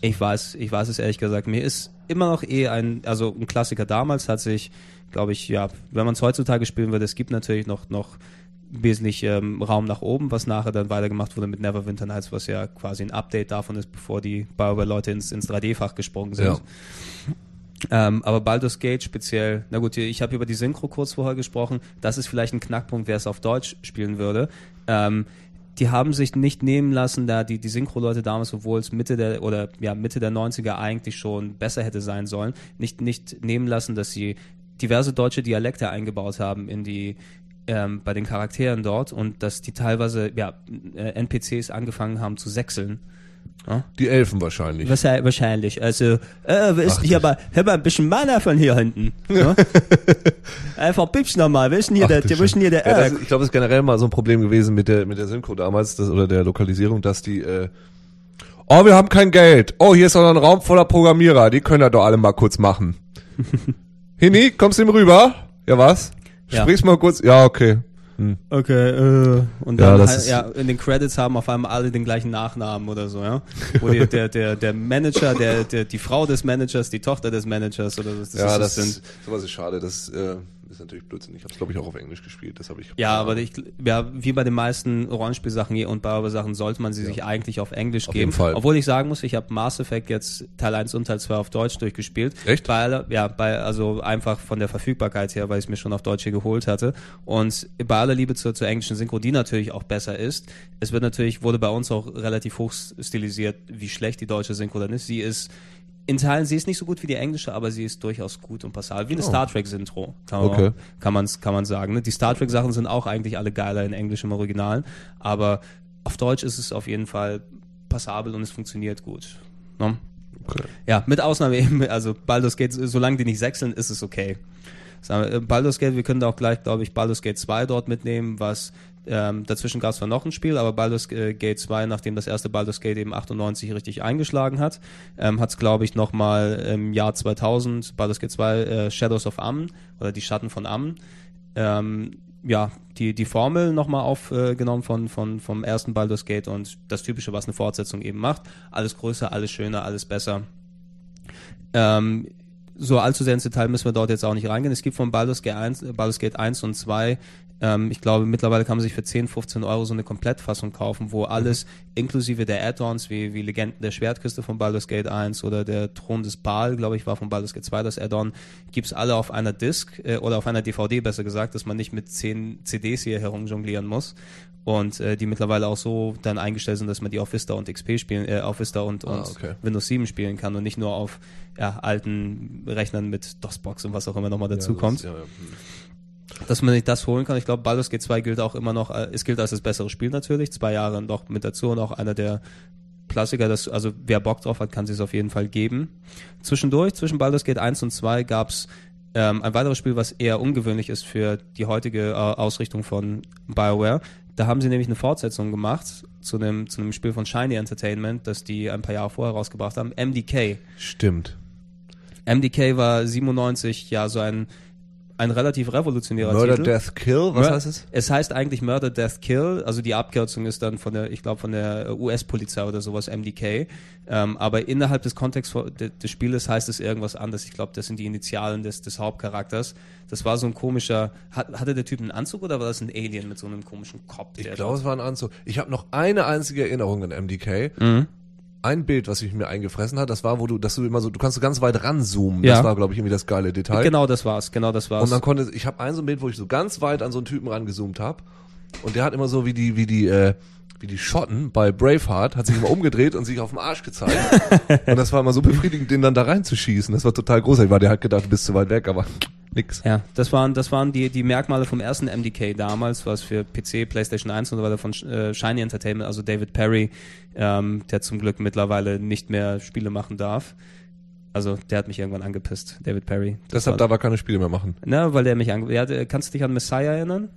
Ich weiß, ich weiß es ehrlich gesagt. Mir ist immer noch eh ein, also ein Klassiker damals hat sich, glaube ich, ja, wenn man es heutzutage spielen würde, es gibt natürlich noch, noch wesentlich ähm, Raum nach oben, was nachher dann weitergemacht wurde mit Neverwinter Nights, was ja quasi ein Update davon ist, bevor die BioWare-Leute ins, ins 3D-Fach gesprungen sind. Ja. Ähm, aber Baldur's Gate speziell, na gut, ich habe über die Synchro kurz vorher gesprochen, das ist vielleicht ein Knackpunkt, wer es auf Deutsch spielen würde. Ähm, die haben sich nicht nehmen lassen, da die, die Synchro-Leute damals, obwohl es Mitte der oder ja Mitte der 90er eigentlich schon besser hätte sein sollen, nicht, nicht nehmen lassen, dass sie diverse deutsche Dialekte eingebaut haben in die ähm, bei den Charakteren dort und dass die teilweise ja äh, NPCs angefangen haben zu sechseln. Ja? Die Elfen wahrscheinlich. Was, wahrscheinlich. Also, äh, wir ist Ach, hier aber, hör mal ein bisschen Mana von hier hinten. Ja? [LAUGHS] Einfach bipsch nochmal. Wer ist denn hier Ach, der, ist denn hier der Ja, ich glaube, es ist generell mal so ein Problem gewesen mit der, mit der Synchro damals das, oder der Lokalisierung, dass die, äh, oh, wir haben kein Geld. Oh, hier ist doch noch ein Raum voller Programmierer. Die können das doch alle mal kurz machen. [LAUGHS] Hini, kommst du ihm rüber? Ja, was? Ja. Sprichst mal kurz? Ja, okay. Hm. Okay, äh, und Ja, dann das halt, ist- ja, in den Credits haben auf einmal alle den gleichen Nachnamen oder so, ja. Wo die, [LAUGHS] der, der, der Manager, der, der, die Frau des Managers, die Tochter des Managers oder was ja, das das sind. sowas ist schade. Das äh, ist natürlich Blödsinn. Ich habe es, glaube ich, auch auf Englisch gespielt. Das habe ich. Ja, aber ich, ja, wie bei den meisten Rollenspielsachen hier und BioWare-Sachen sollte man sie sich eigentlich auf Englisch Auf geben. jeden Fall. Obwohl ich sagen muss, ich habe Mass Effect jetzt Teil 1 und Teil 2 auf Deutsch durchgespielt. Echt? Weil, ja, bei, also einfach von der Verfügbarkeit her, weil ich es mir schon auf Deutsch hier geholt hatte. Und bei aller Liebe zur, zur englischen Synchro, die natürlich auch besser ist. Es wird natürlich, wurde bei uns auch relativ hoch stilisiert, wie schlecht die deutsche Synchro dann ist. Sie ist in Teilen, sie ist nicht so gut wie die englische, aber sie ist durchaus gut und passabel. Wie eine Oh. Star Trek-Intro, kann, Okay. man- kann, man's, kann man sagen. Ne? Die Star Trek-Sachen sind auch eigentlich alle geiler in Englisch im Original, aber auf Deutsch ist es auf jeden Fall passabel und es funktioniert gut. Ne? Okay. Ja, mit Ausnahme eben, also Baldur's Gate, solange die nicht sechseln, ist es okay. Äh, Baldur's Gate, wir können da auch gleich, glaube ich, Baldur's Gate 2 dort mitnehmen, was ähm, dazwischen gab es zwar noch ein Spiel, aber Baldur's äh, Gate 2, nachdem das erste Baldur's Gate eben 98 richtig eingeschlagen hat, ähm, hat es, glaube ich, nochmal im Jahr 2000 Baldur's Gate 2 äh, Shadows of Amn oder die Schatten von Amn ähm, ja, die, die Formel nochmal aufgenommen von, von, vom ersten Baldur's Gate und das Typische, was eine Fortsetzung eben macht. Alles größer, alles schöner, alles besser. Ähm, so allzu sehr ins Detail müssen wir dort jetzt auch nicht reingehen. Es gibt von Baldur's Gate 1, äh, Baldur's Gate 1 und 2, ähm, ich glaube, mittlerweile kann man sich für 10, 15 Euro so eine Komplettfassung kaufen, wo alles inklusive der Add-ons wie, wie Legenden der Schwertküste von Baldur's Gate 1 oder der Thron des Baal, glaube ich, war von Baldur's Gate 2 das Add-on, gibt's alle auf einer Disc äh, oder auf einer DVD besser gesagt, dass man nicht mit 10 CDs hier herumjonglieren muss und äh, die mittlerweile auch so dann eingestellt sind, dass man die auf Vista und XP spielen, äh, auf Vista und, und Ah, okay. Windows 7 spielen kann und nicht nur auf ja, alten Rechnern mit DOS-Box und was auch immer nochmal dazu Ja, kommt. Ja, ja. Dass man sich das holen kann. Ich glaube, Baldur's Gate 2 gilt auch immer noch, äh, es gilt als das bessere Spiel natürlich, zwei Jahre noch mit dazu und auch einer der Klassiker, das, also wer Bock drauf hat, kann es auf jeden Fall geben. Zwischendurch, zwischen Baldur's Gate 1 und 2 gab's ähm, ein weiteres Spiel, was eher ungewöhnlich ist für die heutige äh, Ausrichtung von BioWare. Da haben sie nämlich eine Fortsetzung gemacht zu einem, zu einem Spiel von Shiny Entertainment, das die ein paar Jahre vorher rausgebracht haben, MDK. Stimmt. MDK war 97 ja so ein, ein relativ revolutionärer Murder, Titel. Death, Kill, was Mur- heißt es? Es heißt eigentlich Murder, Death, Kill. Also die Abkürzung ist dann von der, ich glaube, von der US-Polizei oder sowas, MDK. Ähm, aber innerhalb des Kontexts des Spieles heißt es irgendwas anderes. Ich glaube, das sind die Initialen des, des Hauptcharakters. Das war so ein komischer, hat, hatte der Typ einen Anzug oder war das ein Alien mit so einem komischen Kopf? Ich glaube, es war ein Anzug. Ich habe noch eine einzige Erinnerung an MDK. Mhm. Ein Bild, was ich mir eingefressen hat, das war, wo du, dass du immer so, du kannst so ganz weit ranzoomen. Ja. Das war, glaube ich, irgendwie das geile Detail. Genau das war's, genau das war's. Und dann konnte, ich habe ein so ein Bild, wo ich so ganz weit an so einen Typen rangezoomt habe. Und der hat immer so wie die, wie die, äh, wie die Schotten bei Braveheart, hat sich immer umgedreht und sich auf den Arsch gezeigt. [LAUGHS] und das war immer so befriedigend, den dann da reinzuschießen. Das war total großartig, weil der hat gedacht, du bist zu weit weg, aber nix. Ja, das waren, das waren die, die Merkmale vom ersten MDK damals, was für PC, PlayStation 1 und so weiter von äh, Shiny Entertainment, also David Perry, ähm, der zum Glück mittlerweile nicht mehr Spiele machen darf. Also der hat mich irgendwann angepisst, David Perry. Das Deshalb war, darf er keine Spiele mehr machen. ne, weil der mich ange ja, Kannst du dich an Messiah erinnern?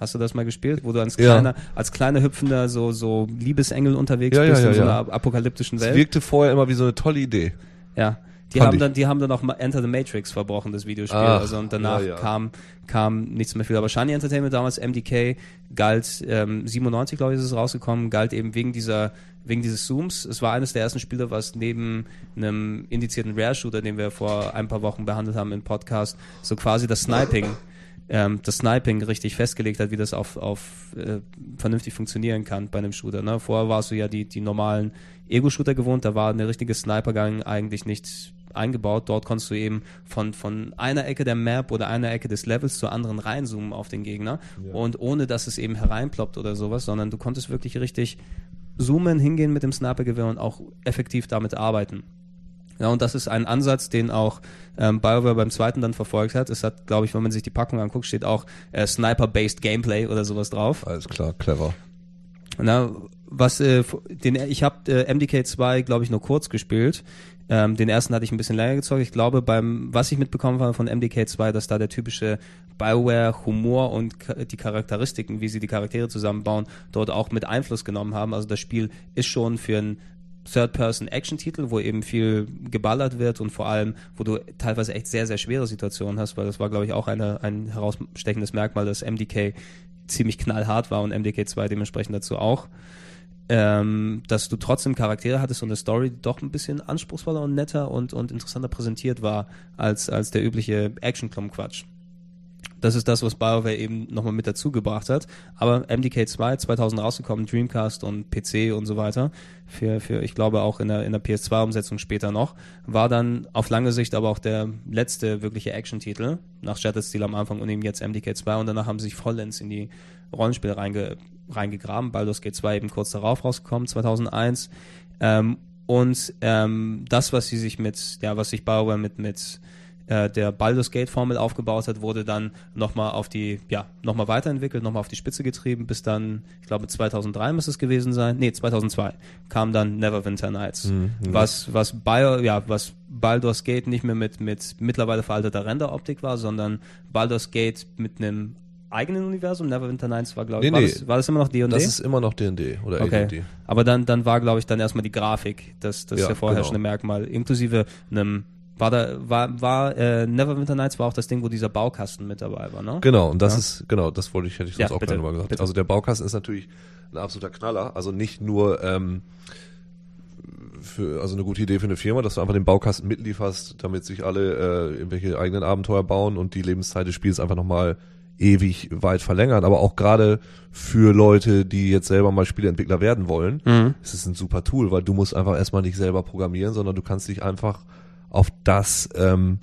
Hast du das mal gespielt, wo du als Ja. kleiner, als kleiner hüpfender so so Liebesengel unterwegs Ja, ja, bist ja, in so ja. einer apokalyptischen Welt? wirkte vorher immer wie so eine tolle Idee. Ja. Die Fand haben ich. dann, die haben dann auch Enter the Matrix verbrochen, das Videospiel. Ach, also und danach ja, ja. kam kam nichts mehr viel. Aber Shiny Entertainment damals MDK galt ähm, 97 glaube ich ist es rausgekommen, galt eben wegen dieser wegen dieses Zooms. Es war eines der ersten Spiele, was neben einem indizierten Rare Shooter, den wir vor ein paar Wochen behandelt haben im Podcast, so quasi das Sniping [LAUGHS] ähm, das Sniping richtig festgelegt hat, wie das auf, auf äh, vernünftig funktionieren kann bei einem Shooter. Ne? Vorher warst du ja die, die normalen Ego-Shooter gewohnt, da war eine richtige Snipergang eigentlich nicht eingebaut. Dort konntest du eben von, von einer Ecke der Map oder einer Ecke des Levels zur anderen reinzoomen auf den Gegner und ohne dass es eben hereinploppt oder sowas, sondern du konntest wirklich richtig zoomen, hingehen mit dem Snipergewehr und auch effektiv damit arbeiten. Ja, und das ist ein Ansatz, den auch ähm, BioWare beim zweiten dann verfolgt hat. Es hat, glaube ich, wenn man sich die Packung anguckt, steht auch äh, Sniper-based Gameplay oder sowas drauf. Alles klar, clever. Na, was äh, den ich habe äh, MDK 2 glaube ich nur kurz gespielt. Ähm, den ersten hatte ich ein bisschen länger gezockt. Ich glaube beim was ich mitbekommen habe von MDK 2, dass da der typische BioWare Humor und die Charakteristiken, wie sie die Charaktere zusammenbauen, dort auch mit Einfluss genommen haben. Also das Spiel ist schon für ein Third-Person-Action-Titel, wo eben viel geballert wird und vor allem, wo du teilweise echt sehr, sehr schwere Situationen hast, weil das war, glaube ich, auch eine, ein herausstechendes Merkmal, dass MDK ziemlich knallhart war und MDK 2 dementsprechend dazu auch. Ähm, dass du trotzdem Charaktere hattest und eine Story doch ein bisschen anspruchsvoller und netter und, und interessanter präsentiert war als, als der übliche Action-Klum-Quatsch. Das ist das, was BioWare eben nochmal mit dazu gebracht hat. Aber MDK 2, 2000 rausgekommen, Dreamcast und PC und so weiter, für, für ich glaube auch in der, in der PS2-Umsetzung später noch, war dann auf lange Sicht aber auch der letzte wirkliche Action-Titel, nach Shattered Steel am Anfang und eben jetzt MDK 2 und danach haben sie sich vollends in die Rollenspiele reinge, reingegraben. Baldur's Gate 2 eben kurz darauf rausgekommen, 2001. Ähm, und ähm, das, was sie sich mit, ja, was sich BioWare mit, mit äh, der Baldur's Gate Formel aufgebaut hat, wurde dann nochmal auf die, ja, nochmal weiterentwickelt, nochmal auf die Spitze getrieben, bis dann, ich glaube 2003 muss es gewesen sein, nee, 2002 kam dann Neverwinter Nights, mhm, was, was Bio, ja, was Baldur's Gate nicht mehr mit, mit mittlerweile veralteter Renderoptik war, sondern Baldur's Gate mit einem eigenen Universum. Neverwinter Nights war, glaube ich, nee, war, nee. das, war das immer noch D&D? Das ist immer noch D&D oder okay. AD&D. Aber dann, dann war, glaube ich, dann erstmal die Grafik, das, das Ja, der vorherrschende genau. Merkmal, inklusive einem war da, war, war, äh, Neverwinter Nights war auch das Ding, wo dieser Baukasten mit dabei war, ne? Genau, und das Ja. ist, genau, das wollte ich, hätte ich Ja, sonst auch bitte, gerne mal gesagt. bitte. Also der Baukasten ist natürlich ein absoluter Knaller. Also nicht nur ähm, für, also eine gute Idee für eine Firma, dass du einfach den Baukasten mitlieferst, damit sich alle äh, irgendwelche eigenen Abenteuer bauen und die Lebenszeit des Spiels einfach nochmal ewig weit verlängern. Aber auch gerade für Leute, die jetzt selber mal Spieleentwickler werden wollen, Mhm. ist es ein super Tool, weil du musst einfach erstmal nicht selber programmieren, sondern du kannst dich einfach auf das ähm,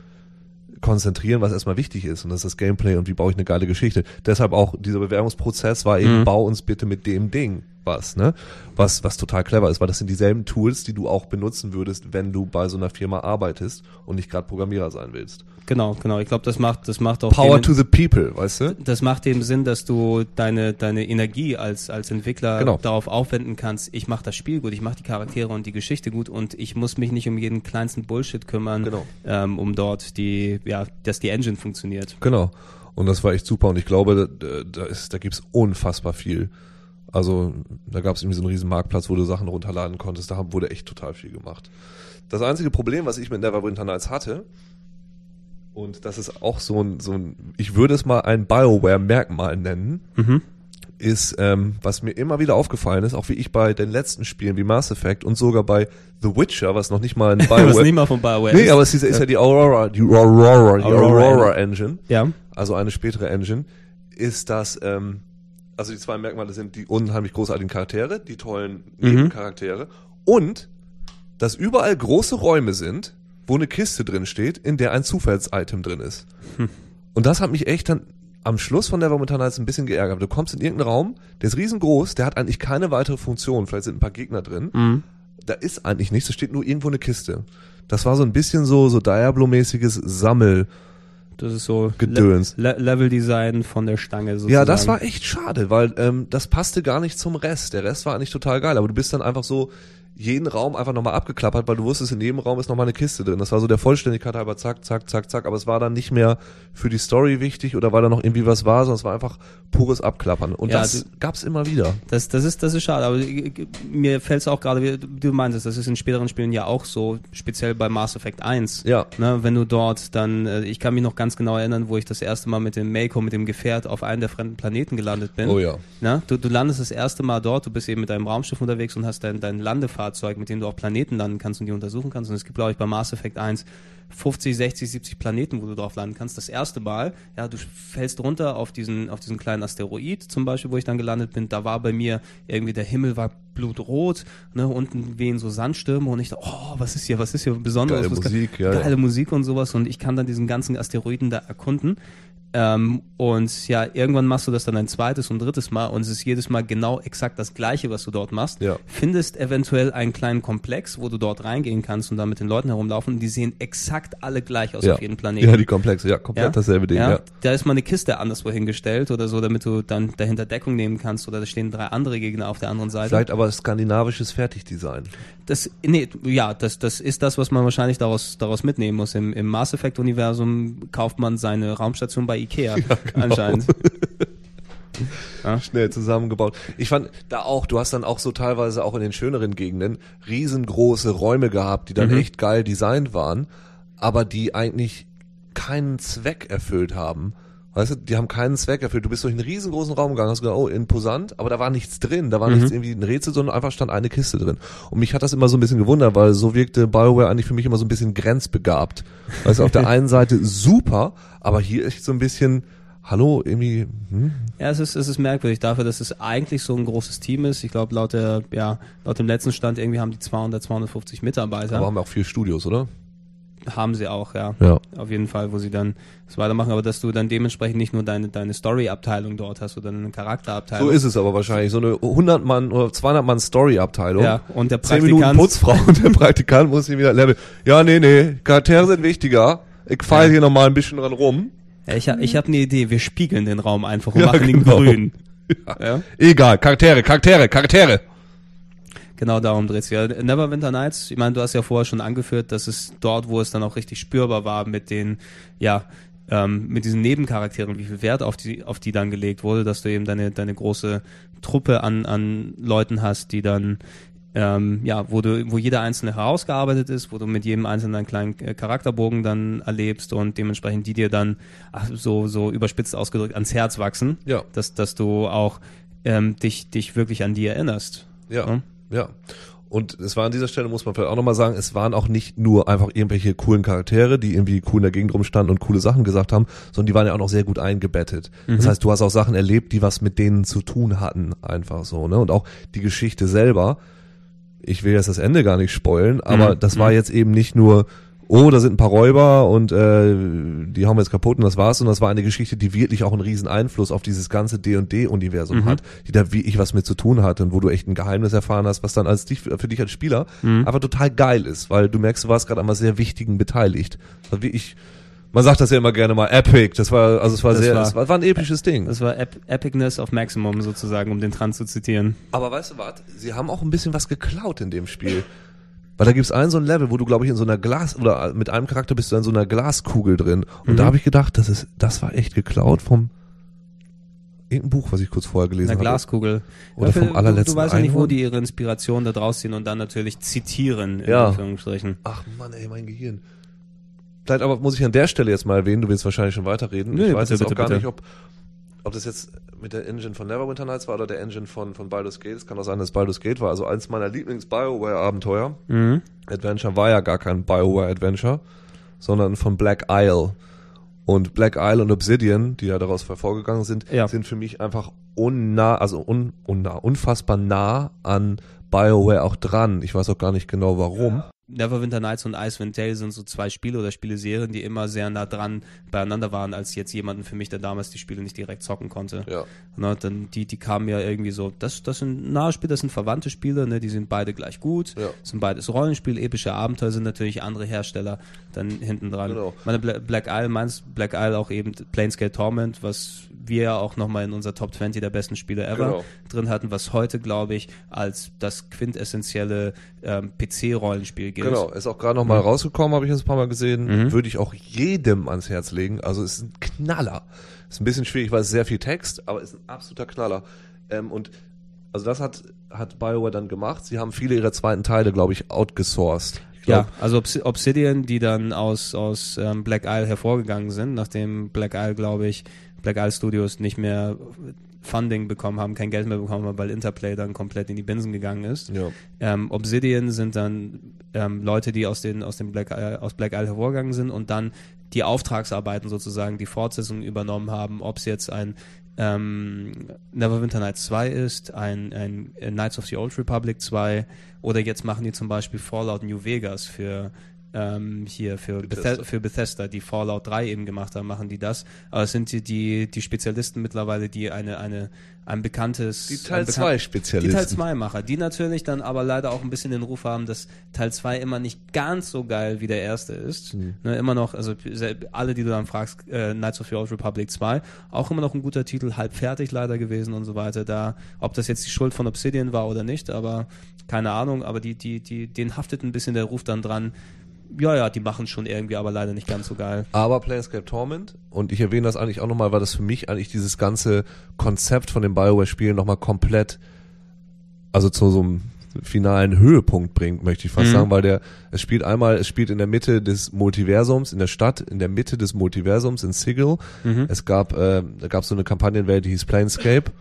konzentrieren, was erstmal wichtig ist. Und das ist das Gameplay und wie baue ich eine geile Geschichte. Deshalb auch dieser Bewerbungsprozess war eben, Mhm. bau uns bitte mit dem Ding was, ne? Was, was total clever ist, weil das sind dieselben Tools, die du auch benutzen würdest, wenn du bei so einer Firma arbeitest und nicht gerade Programmierer sein willst. Genau, genau. Ich glaube, das macht, das macht auch Power den, to the people, weißt du? das macht dem Sinn, dass du deine, deine Energie als, als Entwickler Genau. darauf aufwenden kannst, ich mache das Spiel gut, ich mache die Charaktere und die Geschichte gut und ich muss mich nicht um jeden kleinsten Bullshit kümmern, Genau. ähm, um dort die, ja, dass die Engine funktioniert. Genau. Und das war echt super. Und ich glaube, da, da, ist, da gibt's unfassbar viel. Also da gab's irgendwie so einen riesen Marktplatz, wo du Sachen runterladen konntest. Da wurde echt total viel gemacht. Das einzige Problem, was ich mit Neverwinter Nights hatte, und das ist auch so ein, so ein ich würde es mal ein Bioware-Merkmal nennen, Mhm. ist, ähm, was mir immer wieder aufgefallen ist, auch wie ich bei den letzten Spielen wie Mass Effect und sogar bei The Witcher, was noch nicht mal ein [LAUGHS] Was Bioware... nicht mal von BioWare nee, ist. aber es ist, ist ja die Aurora, die Aurora, die Aurora Aurora Engine ja. also eine spätere Engine, ist das, ähm, also die zwei Merkmale sind die unheimlich großartigen Charaktere, die tollen Mhm. Nebencharaktere und dass überall große Räume sind, wo eine Kiste drin steht, in der ein Zufallsitem drin ist. Hm. Und das hat mich echt dann am Schluss von Neverwinter Nights ein bisschen geärgert. Du kommst in irgendeinen Raum, der ist riesengroß, der hat eigentlich keine weitere Funktion, vielleicht sind ein paar Gegner drin, Mhm. da ist eigentlich nichts, da steht nur irgendwo eine Kiste. Das war so ein bisschen so, so Diablo-mäßiges Sammel, Das ist so Gedöns. Le Le Level-Design von der Stange sozusagen. Ja, das war echt schade, weil ähm, das passte gar nicht zum Rest. Der Rest war eigentlich total geil, aber du bist dann einfach so jeden Raum einfach nochmal abgeklappert, weil du wusstest, in jedem Raum ist nochmal eine Kiste drin. Das war so der Vollständigkeit halber zack, zack, zack, zack, aber es war dann nicht mehr für die Story wichtig oder weil da noch irgendwie was war, sondern es war einfach pures Abklappern. Und Ja, das du- gab's immer wieder. Das, das ist, das ist schade, aber äh, mir fällt es auch gerade, wie du meintest, das ist in späteren Spielen ja auch so, speziell bei Mass Effect 1. Ja. Ne, wenn du dort dann, äh, ich kann mich noch ganz genau erinnern, wo ich das erste Mal mit dem Mako, mit dem Gefährt auf einen der fremden Planeten gelandet bin. Oh ja. Ne? Du, du landest das erste Mal dort, du bist eben mit deinem Raumschiff unterwegs und hast dein, dein Landefahrzeug, mit dem du auch Planeten landen kannst und die untersuchen kannst. Und es gibt, glaube ich, bei Mass Effect 1 50, 60, 70 Planeten, wo du drauf landen kannst. Das erste Mal, ja, du fällst runter auf diesen, auf diesen kleinen Asteroid, zum Beispiel, wo ich dann gelandet bin. Da war bei mir irgendwie der Himmel war blutrot, ne, unten wehen so Sandstürme und ich dachte, oh, was ist hier, was ist hier Besonderes? Geile was kann- Musik, ja, Geile ja. Musik und sowas und ich kann dann diesen ganzen Asteroiden da erkunden. Ähm, und ja, irgendwann machst du das dann ein zweites und drittes Mal und es ist jedes Mal genau exakt das gleiche, was du dort machst. Ja. Findest eventuell einen kleinen Komplex, wo du dort reingehen kannst und da mit den Leuten herumlaufen. Die sehen exakt alle gleich aus Ja. auf jedem Planeten. Ja, die Komplexe, ja, komplett dasselbe Ding, ja. Da ist mal eine Kiste anderswo hingestellt oder so, damit du dann dahinter Deckung nehmen kannst oder da stehen drei andere Gegner auf der anderen Seite. Vielleicht aber skandinavisches Fertigdesign. Das, nee, ja, das, das ist das, was man wahrscheinlich daraus, daraus mitnehmen muss. Im, im Mass Effect Universum kauft man seine Raumstation bei Ikea, anscheinend. [LAUGHS] Schnell zusammengebaut. Ich fand da auch, du hast dann auch so teilweise auch in den schöneren Gegenden riesengroße Räume gehabt, die dann Mhm. echt geil designt waren, aber die eigentlich keinen Zweck erfüllt haben. Weißt du, die haben keinen Zweck erfüllt. Du bist durch einen riesengroßen Raum gegangen, hast gedacht, oh, imposant, aber da war nichts drin. Da war Mhm. nichts irgendwie ein Rätsel, sondern einfach stand eine Kiste drin. Und mich hat das immer so ein bisschen gewundert, weil so wirkte BioWare eigentlich für mich immer so ein bisschen grenzbegabt. Weißt du, auf der [LAUGHS] einen Seite super, aber hier echt so ein bisschen, hallo, irgendwie, hm, Ja, es ist, es ist merkwürdig dafür, dass es eigentlich so ein großes Team ist. Ich glaube, laut der, ja, laut dem letzten Stand irgendwie haben die 200, 250 Mitarbeiter. aber haben wir auch vier Studios, oder? Haben sie auch, ja. Ja. Auf jeden Fall, wo sie dann das weitermachen, aber dass du dann dementsprechend nicht nur deine, deine Story-Abteilung dort hast oder eine Charakterabteilung. So ist es aber wahrscheinlich. So eine 100 Mann oder 200 Mann Story-Abteilung. Ja, und der 10 Minuten Praktikant, Putzfrau und der Praktikant muss ihn wieder leveln. Ja, nee, nee, Charaktere sind wichtiger. Ich feile Ja. hier nochmal ein bisschen dran rum. ja, ich, hab- ich habe eine Idee, wir spiegeln den Raum einfach und Ja, machen ihn genau. grün. [LAUGHS] Ja. Egal, Charaktere, Charaktere, Charaktere. Genau darum dreht sich. Ja, Neverwinter Nights, ich meine, du hast ja vorher schon angeführt, dass es dort, wo es dann auch richtig spürbar war mit den, ja, ähm, mit diesen Nebencharakteren, wie viel Wert auf die, auf die dann gelegt wurde, dass du eben deine, deine große Truppe an, an Leuten hast, die dann, ähm, ja, wo du, wo jeder einzelne herausgearbeitet ist, wo du mit jedem einzelnen einen kleinen äh, Charakterbogen dann erlebst und dementsprechend die dir dann, ach, so, so überspitzt ausgedrückt, ans Herz wachsen, Ja. dass, dass du auch ähm, dich, dich wirklich an die erinnerst. Ja, Ja. Ja. Und es war an dieser Stelle, muss man vielleicht auch nochmal sagen, es waren auch nicht nur einfach irgendwelche coolen Charaktere, die irgendwie cool in der Gegend rumstanden und coole Sachen gesagt haben, sondern die waren ja auch noch sehr gut eingebettet. Das heißt, du hast auch Sachen erlebt, die was mit denen zu tun hatten, einfach so, ne? Und auch die Geschichte selber, ich will jetzt das Ende gar nicht spoilen, aber Mhm. das war jetzt eben nicht nur, oh, da sind ein paar Räuber und äh, die haben wir jetzt kaputt und das war's, sondern das war eine Geschichte, die wirklich auch einen riesen Einfluss auf dieses ganze D&D-Universum Mhm. hat, die da wie ich was mit zu tun hatte und wo du echt ein Geheimnis erfahren hast, was dann als dich, für dich als Spieler Mhm. einfach total geil ist, weil du merkst, du warst gerade an was sehr Wichtigen beteiligt. War wie ich, man sagt das ja immer gerne mal, epic, das war, also es war Das sehr, war- es war, war ein episches Ding. Das war Ep Epicness of Maximum sozusagen, um den Trans zu zitieren. Aber weißt du was? Sie haben auch ein bisschen was geklaut in dem Spiel. Weil da gibt's einen so ein Level, wo du, glaube ich, in so einer Glas, oder mit einem Charakter bist du in so einer Glaskugel drin. Und Mhm. da habe ich gedacht, das ist, das war echt geklaut vom irgendein Buch, was ich kurz vorher gelesen Eine habe. Glaskugel. Oder vom du, allerletzten du weißt ja nicht, wo die ihre Inspiration da draus ziehen und dann natürlich zitieren, in Ja. Anführungsstrichen. Ach Mann, ey, mein Gehirn. Vielleicht aber muss ich an der Stelle jetzt mal erwähnen, du willst wahrscheinlich schon weiterreden. Nee, ich weiß bitte, jetzt auch bitte, gar bitte. nicht, ob, ob das jetzt mit der Engine von Neverwinter Nights war oder der Engine von, von Baldur's Gate. Es kann auch sein, dass Baldur's Gate war. Also eins meiner Lieblings-Bioware-Abenteuer. Mhm. Adventure war ja gar kein Bioware Adventure, sondern von Black Isle. Und Black Isle und Obsidian, die ja daraus hervorgegangen sind, Ja. sind für mich einfach unnah, also un, unnah, unfassbar nah an Bioware auch dran. Ich weiß auch gar nicht genau warum. Neverwinter Nights und Icewind Dale sind so zwei Spiele oder Spieleserien, die immer sehr nah dran beieinander waren, als jetzt jemanden für mich, der damals die Spiele nicht direkt zocken konnte. Ja. Ne, dann die, die kamen ja irgendwie so, das, das sind nahe Spiele, das sind verwandte Spiele, ne, die sind beide gleich gut, Ja. sind beides Rollenspiel, epische Abenteuer sind natürlich andere Hersteller dann hinten dran. Genau. Meine Bla Black Isle, meins Black Isle auch eben Planescape Torment, was wir ja auch nochmal in unserer Top 20 der besten Spiele ever Genau. Drin hatten, was heute, glaube ich, als das quintessentielle ähm, PC-Rollenspiel gilt. Genau, ist auch gerade noch mal rausgekommen, habe ich jetzt ein paar Mal gesehen. Mhm. Würde ich auch jedem ans Herz legen. Also es ist ein Knaller. Ist ein bisschen schwierig, weil es sehr viel Text, aber ist ein absoluter Knaller. Ähm, und also das hat, hat BioWare dann gemacht. Sie haben viele ihrer zweiten Teile, glaube ich, outgesourced. Ich Ja, also Obs- Obsidian, die dann aus, aus ähm, Black Isle hervorgegangen sind, nachdem Black Isle, glaube ich, Black Isle Studios nicht mehr Funding bekommen haben, kein Geld mehr bekommen haben, weil Interplay dann komplett in die Binsen gegangen ist. Ja. Ähm, Obsidian sind dann ähm, Leute, die aus den aus dem Black Isle, aus Black Isle hervorgegangen sind und dann die Auftragsarbeiten sozusagen, die Fortsetzung übernommen haben, ob es jetzt ein ähm, Neverwinter Nights 2 ist, ein, ein Knights of the Old Republic 2 oder jetzt machen die zum Beispiel Fallout New Vegas für ähm, hier für Bethesda. Bethesda. für Bethesda, die Fallout 3 eben gemacht haben, machen die das. Aber es sind die, die, die Spezialisten mittlerweile, die eine, eine, ein bekanntes Die Teil ein bekan- 2 die Spezialisten. Teil 2 Macher, die natürlich dann aber leider auch ein bisschen den Ruf haben, dass Teil 2 immer nicht ganz so geil wie der erste ist. Mhm. Ne, immer noch, also alle, die du dann fragst, äh, Knights of the Old Republic 2, auch immer noch ein guter Titel, halb fertig leider gewesen und so weiter. Da, ob das jetzt die Schuld von Obsidian war oder nicht, aber keine Ahnung, aber die, die, die, denen haftet ein bisschen der Ruf dann dran. Ja, ja, die machen schon irgendwie, aber leider nicht ganz so geil. Aber Planescape Torment, und ich erwähne das eigentlich auch nochmal, weil das für mich eigentlich dieses ganze Konzept von den Bioware-Spielen nochmal komplett, also zu so einem finalen Höhepunkt bringt, möchte ich fast Mhm. sagen, weil der, es spielt einmal, es spielt in der Mitte des Multiversums, in der Stadt, in der Mitte des Multiversums in Sigil. Mhm. Es gab, äh, da gab es so eine Kampagnenwelt, die hieß Planescape.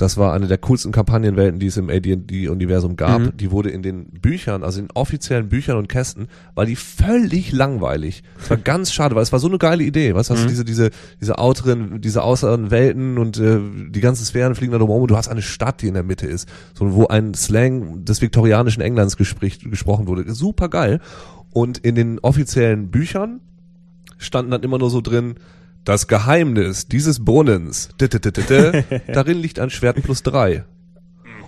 Das war eine der coolsten Kampagnenwelten, die es im AD&D-Universum gab. Mhm. Die wurde in den Büchern, also in offiziellen Büchern und Kästen, war die völlig langweilig. Es war ganz schade, weil es war so eine geile Idee. Was hast du Mhm. diese, diese, diese outeren, diese außeren Welten und äh, die ganzen Sphären fliegen da drum rum und du hast eine Stadt, die in der Mitte ist. So, wo ein Slang des viktorianischen Englands gespricht, gesprochen wurde. Super geil. Und in den offiziellen Büchern standen dann immer nur so drin, das Geheimnis dieses Brunnens, [LAUGHS] darin liegt ein Schwert plus drei.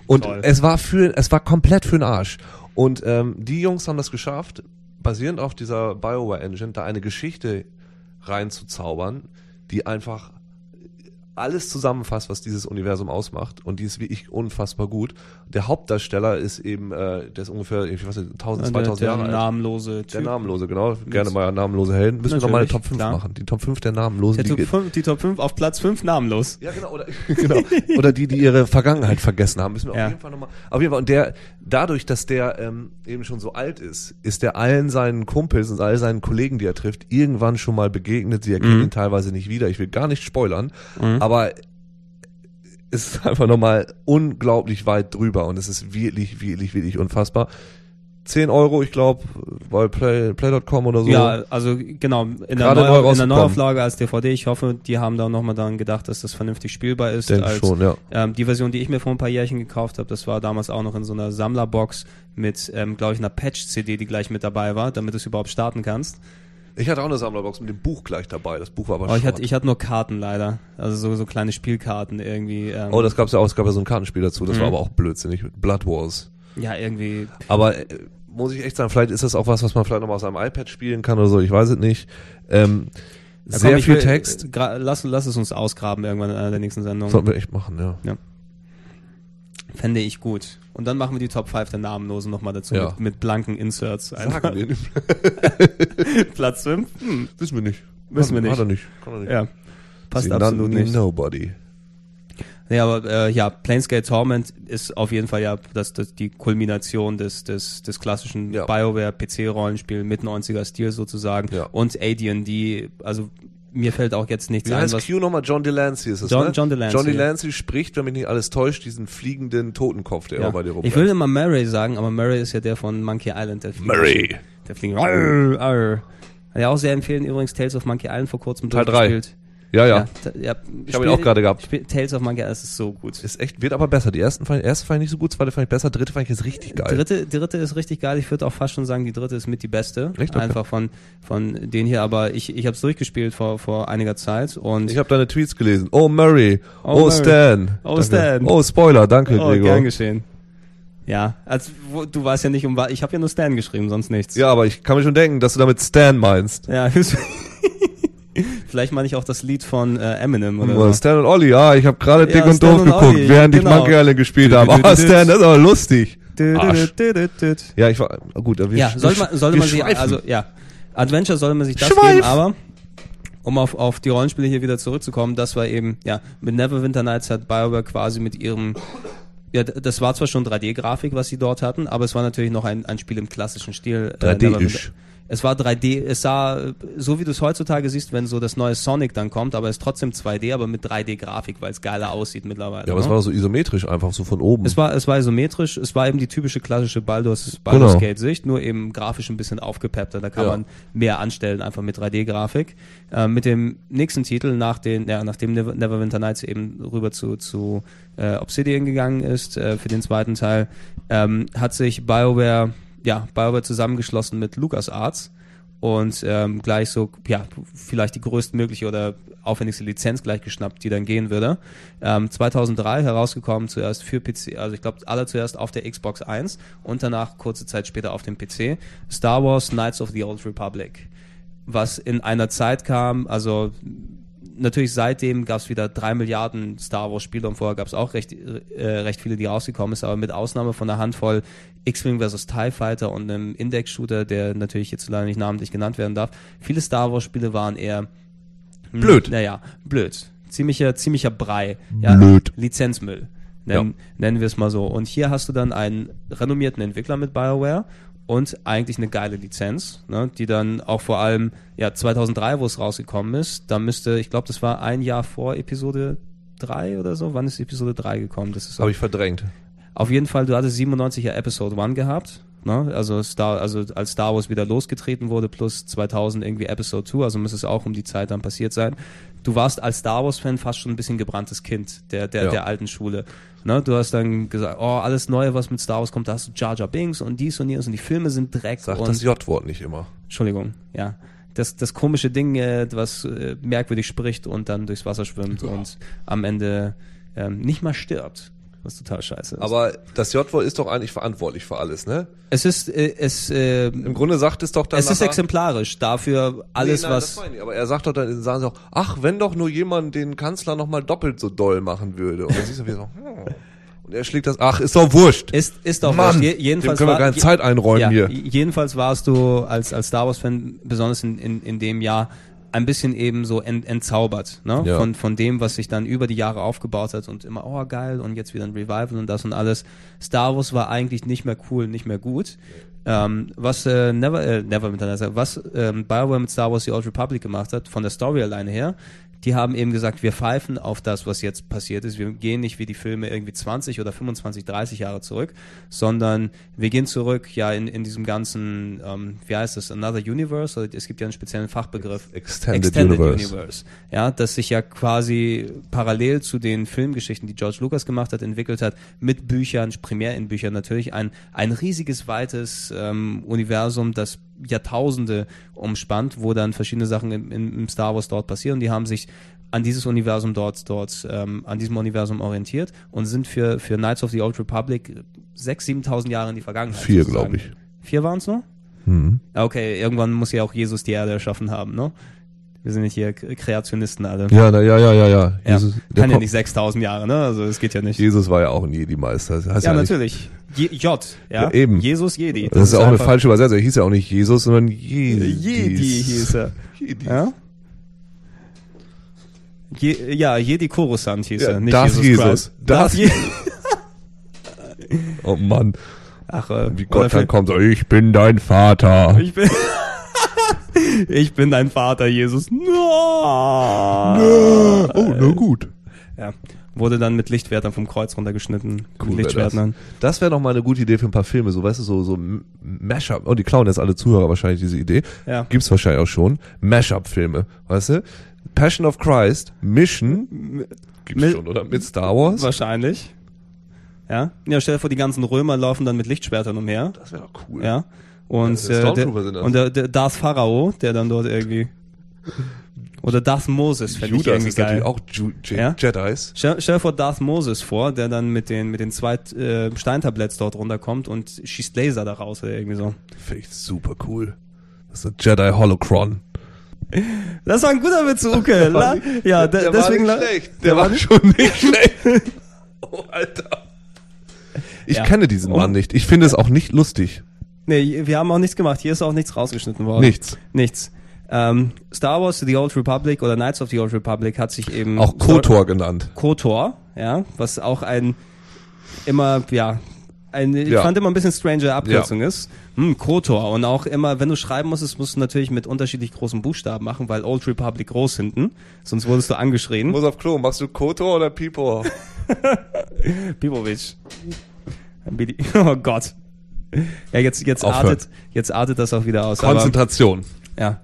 Und Toll. es war für, es war komplett für den Arsch. Und ähm, die Jungs haben das geschafft, basierend auf dieser Bioware Engine, da eine Geschichte reinzuzaubern, die einfach alles zusammenfasst, was dieses Universum ausmacht. Und die ist wirklich unfassbar gut. Der Hauptdarsteller ist eben, äh, der ist ungefähr, ich weiß nicht, 1000, 2000 der, Jahre der alt. namenlose Typ. Der Namenlose, genau. Gerne mal namenlose Helden. Müssen wir noch mal eine Top 5 klar. machen. Die Top 5 der Namenlosen. Der Top die, 5, die Top 5 auf Platz 5 namenlos. ja, genau. Oder, [LAUGHS] genau. oder die, die ihre Vergangenheit vergessen haben. Müssen wir Ja. auf jeden Fall nochmal. Auf jeden Fall. Und der, dadurch, dass der ähm, eben schon so alt ist, ist der allen seinen Kumpels und all seinen Kollegen, die er trifft, irgendwann schon mal begegnet. Sie erkennen Mhm. ihn teilweise nicht wieder. Ich will gar nicht spoilern. Aber es ist [LAUGHS] einfach nochmal unglaublich weit drüber und es ist wirklich, wirklich, wirklich unfassbar. 10 Euro, ich glaube, bei Play, Play.com oder so. Ja, also genau, in der, Gerade neu in der. Neuauflage als DVD. Ich hoffe, die haben da nochmal daran gedacht, dass das vernünftig spielbar ist. Denk als, schon, ja. Ähm, die Version, die ich mir vor ein paar Jährchen gekauft habe, das war damals auch noch in so einer Sammlerbox mit, ähm, glaube ich, einer Patch-CD, die gleich mit dabei war, damit du es überhaupt starten kannst. Ich hatte auch eine Sammlerbox mit dem Buch gleich dabei. Das Buch war aber Oh, ich hatte, ich hatte nur Karten leider. Also so, so kleine Spielkarten irgendwie. Ähm, Oh, das gab's ja auch. Es gab ja so ein Kartenspiel dazu. Das Mhm. war aber auch blödsinnig. Blood Wars. Ja, irgendwie. Aber äh, muss ich echt sagen, vielleicht ist das auch was, was man vielleicht noch mal auf seinem iPad spielen kann oder so. Ich weiß es nicht. Ähm, Ja, sehr komm, viel will- Text. Lass, lass es uns ausgraben irgendwann in einer der nächsten Sendungen. Sollten wir echt machen, ja. Fände ich gut. Und dann machen wir die Top 5 der Namenlosen nochmal dazu Ja. mit, mit blanken Inserts. Sagen wir nicht. [LAUGHS] Platz 5? Hm. Wissen wir nicht. Wissen wir nicht. Hat er nicht. Kann er nicht. Ja. Passt Sie absolut nicht. Nobody. Nee, aber äh, ja, Planescape Torment ist auf jeden Fall ja das, das die Kulmination des, des, des klassischen Ja. BioWare-PC-Rollenspiel mit 90er-Stil sozusagen. Ja. Und Alien, die, also mir fällt auch jetzt nichts Wie ein, heißt was. Q nochmal? John Delancey ist es, John- ne? John Delancey, John ja. Delancey spricht, wenn mich nicht alles täuscht, diesen fliegenden Totenkopf, der Ja. immer bei dir Ich rumrennt. würde immer Murray sagen, aber Murray ist ja der von Monkey Island. Der Murray. Der fliegt. Arr, arr. Ja, auch sehr empfehlen übrigens Tales of Monkey Island vor kurzem Teil drei. durchgespielt. Ja, ja. ta- ja Ich habe ihn auch gerade gehabt. Spiel, Tales of Monkey Island ist so gut. Ist echt, wird aber besser. Die ersten fand, erste fand ich nicht so gut, zweite fand ich besser, dritte fand ich jetzt richtig geil. Dritte, dritte ist richtig geil. Ich würde auch fast schon sagen, die dritte ist mit die beste. Echt? Okay. Einfach von, von denen hier. Aber ich, ich habe es durchgespielt vor, vor einiger Zeit und Ich habe deine Tweets gelesen. Oh Murray. Oh, Oh. Stan. Oh, Danke. Stan. Oh Spoiler, danke oh, Gregor. gern geschehen. Ja, als du weißt ja nicht um wa- ich habe ja nur Stan geschrieben, sonst nichts. Ja, aber ich kann mir schon denken, dass du damit Stan meinst. Ja, [LAUGHS] vielleicht meine ich auch das Lied von äh, Eminem oder Oh, so. Stan und Olli, ja, ich habe gerade Ja, dick und Stan doof und geguckt, Olli, während ich genau. Monkey Island gespielt habe. Oh, Stan, das ist aber lustig. Arsch. Ja, ich war gut. aber Wir, Ja, sollte man, sollte man sich, also ja, Adventure sollte man sich das Schweif. geben, aber um auf, auf die Rollenspiele hier wieder zurückzukommen, das war eben, ja, mit Neverwinter Nights hat BioWare quasi mit ihrem, ja, d- das war zwar schon 3D-Grafik, was sie dort hatten, aber es war natürlich noch ein, ein Spiel im klassischen Stil. äh, 3D-isch. Neverwinter- Es war 3D, es sah, so wie du es heutzutage siehst, wenn so das neue Sonic dann kommt, aber es ist trotzdem 2D, aber mit 3D-Grafik, weil es geiler aussieht mittlerweile. Ja, aber es ne? war so isometrisch einfach, so von oben. Es war, es war isometrisch, es war eben die typische klassische Baldur's, Baldur's Genau. Gate Sicht, nur eben grafisch ein bisschen aufgepeppter. Da kann Ja. man mehr anstellen, einfach mit 3D-Grafik. Äh, mit dem nächsten Titel, nach den, ja, nachdem Never- Neverwinter Nights eben rüber zu, zu äh, Obsidian gegangen ist, äh, für den zweiten Teil, ähm, hat sich BioWare, ja, BioWare zusammengeschlossen mit LucasArts und ähm, gleich so, ja, vielleicht die größtmögliche oder aufwendigste Lizenz gleich geschnappt, die dann gehen würde. Ähm, 2003 herausgekommen, zuerst für PC, also ich glaube aller zuerst auf der Xbox 1 und danach kurze Zeit später auf dem PC. Star Wars Knights of the Old Republic, was in einer Zeit kam, also natürlich seitdem gab es wieder drei Milliarden Star Wars Spiele und vorher gab es auch recht, äh, recht viele, die rausgekommen ist, aber mit Ausnahme von einer Handvoll X-Wing vs. TIE Fighter und einem Index-Shooter, der natürlich jetzt leider nicht namentlich genannt werden darf, viele Star Wars Spiele waren eher Blöd. Naja, blöd. Ziemlicher, ziemlicher Brei. Ja, Blöd. Lizenzmüll. Nennen, nennen wir es mal so. Und hier hast du dann einen renommierten Entwickler mit BioWare und eigentlich eine geile Lizenz, ne, die dann auch vor allem, ja, 2003, wo es rausgekommen ist, da müsste, ich glaube, das war ein Jahr vor Episode 3 oder so. Wann ist Episode 3 gekommen? Das ist Habe ich verdrängt. auf jeden Fall, du hattest 97er Episode 1 gehabt, Ne? Also, Star, also als Star Wars wieder losgetreten wurde, plus 2000 irgendwie Episode 2, also muss es auch um die Zeit dann passiert sein. Du warst als Star Wars-Fan fast schon ein bisschen gebranntes Kind der, der, Ja. der alten Schule. Ne? Du hast dann gesagt, oh, alles Neue, was mit Star Wars kommt, da hast du Jar Jar Binks und dies und jenes und die Filme sind Dreck Sag und das J-Wort nicht immer. Entschuldigung, ja. Das, das komische Ding, äh, was äh, merkwürdig spricht und dann durchs Wasser schwimmt und am Ende ähm, nicht mal stirbt. Was total scheiße ist. Aber das J-Wort ist doch eigentlich verantwortlich für alles, ne? es ist, äh, es, äh, Im Grunde sagt es doch dann es ist exemplarisch dafür alles, nee, nein, was. Das meine ich. Aber er sagt doch dann, sagen sie auch, ach, wenn doch nur jemand den Kanzler nochmal doppelt so doll machen würde. Und dann siehst du wieder so, hm. Und er schlägt das, ach, ist doch wurscht. Ist, ist auch Mann, wurscht. Je, jedenfalls dem können wir keine Zeit einräumen ja, hier. Jedenfalls warst du als, als Star Wars-Fan, besonders in, in, in dem Jahr, ein bisschen eben so ent, entzaubert, ne? Ja. Von, von dem, was sich dann über die Jahre aufgebaut hat und immer, oh geil, und jetzt wieder ein Revival und das und alles. Star Wars war eigentlich nicht mehr cool, nicht mehr gut. Ähm, was äh, Never, äh, Never miteinander, was ähm, BioWare mit Star Wars The Old Republic gemacht hat, von der Story alleine her, die haben eben gesagt, wir pfeifen auf das, was jetzt passiert ist. Wir gehen nicht wie die Filme irgendwie 20 oder 25, 30 Jahre zurück, sondern wir gehen zurück ja in, in diesem ganzen, ähm, wie heißt das, Another Universe, oder es gibt ja einen speziellen Fachbegriff. Extended Universe. Ja, das sich ja quasi parallel zu den Filmgeschichten, die George Lucas gemacht hat, entwickelt hat, mit Büchern, primär in Büchern natürlich, ein, ein riesiges, weites ähm, Universum, das Jahrtausende umspannt, wo dann verschiedene Sachen im, im, Star Wars dort passieren. Die haben sich an dieses Universum dort, dort, ähm, an diesem Universum orientiert und sind für, für Knights of the Old Republic 6.000, 7.000 Jahre in die Vergangenheit. Vier, glaube ich. Vier waren es nur? Hm. Ja, Okay, irgendwann muss ja auch Jesus die Erde erschaffen haben, ne? Wir sind nicht hier Kreationisten alle. Ja, na, ja, ja, ja, ja. Jesus, kann ja nicht 6000 Jahre, ne? Also es geht ja nicht. Jesus war ja auch ein Jedi-Meister. Das heißt ja, ja, natürlich. Je, J, ja? Ja, eben. Jesus Jedi. Das ist auch eine falsche Übersetzung. Er hieß ja auch nicht Jesus, sondern Jedi. Jedi hieß er. Jedi. Ja? Je, ja, Jedi Coruscant hieß er, nicht das Jesus, Jesus. Christ. Das- Je [LAUGHS] Oh Mann, Ach, äh, wie Gott dann kommt, so, ich bin dein Vater. Ich bin, ich bin dein Vater, Jesus. No! Oh, na gut. Ja. Wurde dann mit Lichtwertern vom Kreuz runtergeschnitten. Cool mit wär das. Lichtschwertern. Das wäre noch mal eine gute Idee für ein paar Filme, so weißt du, so so Mashup. Oh, die klauen jetzt alle Zuhörer wahrscheinlich diese Idee. Ja. Gibt's wahrscheinlich auch schon. Mashup-Filme, weißt du? Passion of Christ, Mission, gibt's Mi- schon, oder? Mit Star Wars. Wahrscheinlich. Ja. Ja, stell dir vor, die ganzen Römer laufen dann mit Lichtschwertern umher. Das wäre doch cool. Ja. Und, Ja, äh, der, und der, der Darth Pharao, der dann dort irgendwie. Oder Darth Moses, fände ich irgendwie ist natürlich geil. auch Ju Je Ja? Jedis. Stell, stell dir vor Darth Moses vor, der dann mit den, mit den zwei äh, Steintabletts dort runterkommt und schießt Laser daraus oder irgendwie so. Finde ich super cool. Das ist ein Jedi Holocron. Das war ein guter [LAUGHS] Witz, Uke. La, ja, de, deswegen. la- Der, war, schon nicht [LAUGHS] schlecht. Oh, Alter. Ich Ja. kenne diesen. Mann nicht. Ich finde es auch nicht lustig. Nee, wir haben auch nichts gemacht. Hier ist auch nichts rausgeschnitten worden. Nichts. Nichts. Ähm, Star Wars The Old Republic oder Knights of the Old Republic hat sich eben Auch KOTOR genannt. KOTOR, ja, was auch ein immer, ja, ein, ich Ja. fand immer ein bisschen strange Abkürzung ist. Hm, KOTOR. Und auch immer, wenn du schreiben musstest, musst du natürlich mit unterschiedlich großen Buchstaben machen, weil Old Republic groß hinten. Sonst wurdest du angeschrien. Muss auf Klo. Machst du KOTOR oder Pipo? [LAUGHS] Bibovic. [LAUGHS] Oh Gott. Ja, jetzt, jetzt artet, jetzt artet das auch wieder aus. aber- Konzentration. Ja.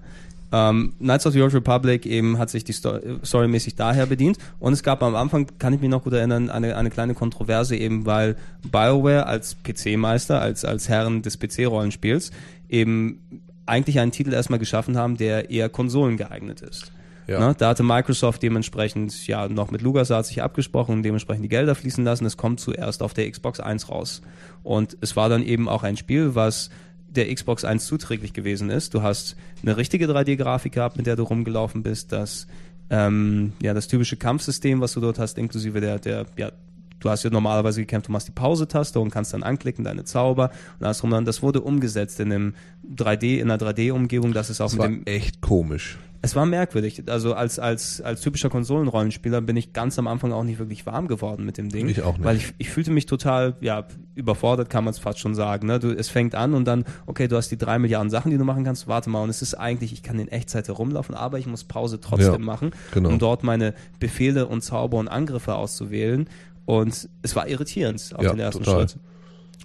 Ähm, Knights of the Old Republic eben hat sich die Sto storymäßig daher bedient und es gab am Anfang, kann ich mich noch gut erinnern, eine, eine kleine Kontroverse eben, weil BioWare als PC-Meister, als, als Herren des PC-Rollenspiels eben eigentlich einen Titel erstmal geschaffen haben, der eher Konsolen geeignet ist. Ja. Ne? Da hatte Microsoft dementsprechend ja noch mit LucasArts sich abgesprochen und dementsprechend die Gelder fließen lassen. Es kommt zuerst auf der Xbox 1 raus. Und es war dann eben auch ein Spiel, was der Xbox 1 zuträglich gewesen ist. Du hast eine richtige 3D-Grafik gehabt, mit der du rumgelaufen bist. Das, ähm, ja, das typische Kampfsystem, was du dort hast, inklusive der, der, ja, du hast ja normalerweise gekämpft, du machst die Pause-Taste und kannst dann anklicken, deine Zauber und alles dran. Das wurde umgesetzt in einem 3D, in einer 3D-Umgebung, das ist auch Das mit war dem echt komisch. Es war merkwürdig. Also als, als, als typischer Konsolenrollenspieler bin ich ganz am Anfang auch nicht wirklich warm geworden mit dem Ding. Ich auch nicht. Weil ich, ich fühlte mich total, ja, überfordert kann man es fast schon sagen. Ne? Du, es fängt an und dann, okay, du hast die drei Milliarden Sachen, die du machen kannst, warte mal. Und es ist eigentlich, ich kann in Echtzeit herumlaufen, aber ich muss Pause trotzdem Ja, machen, genau. um dort meine Befehle und Zauber und Angriffe auszuwählen. Und es war irritierend auf Ja, den ersten total. Schritt.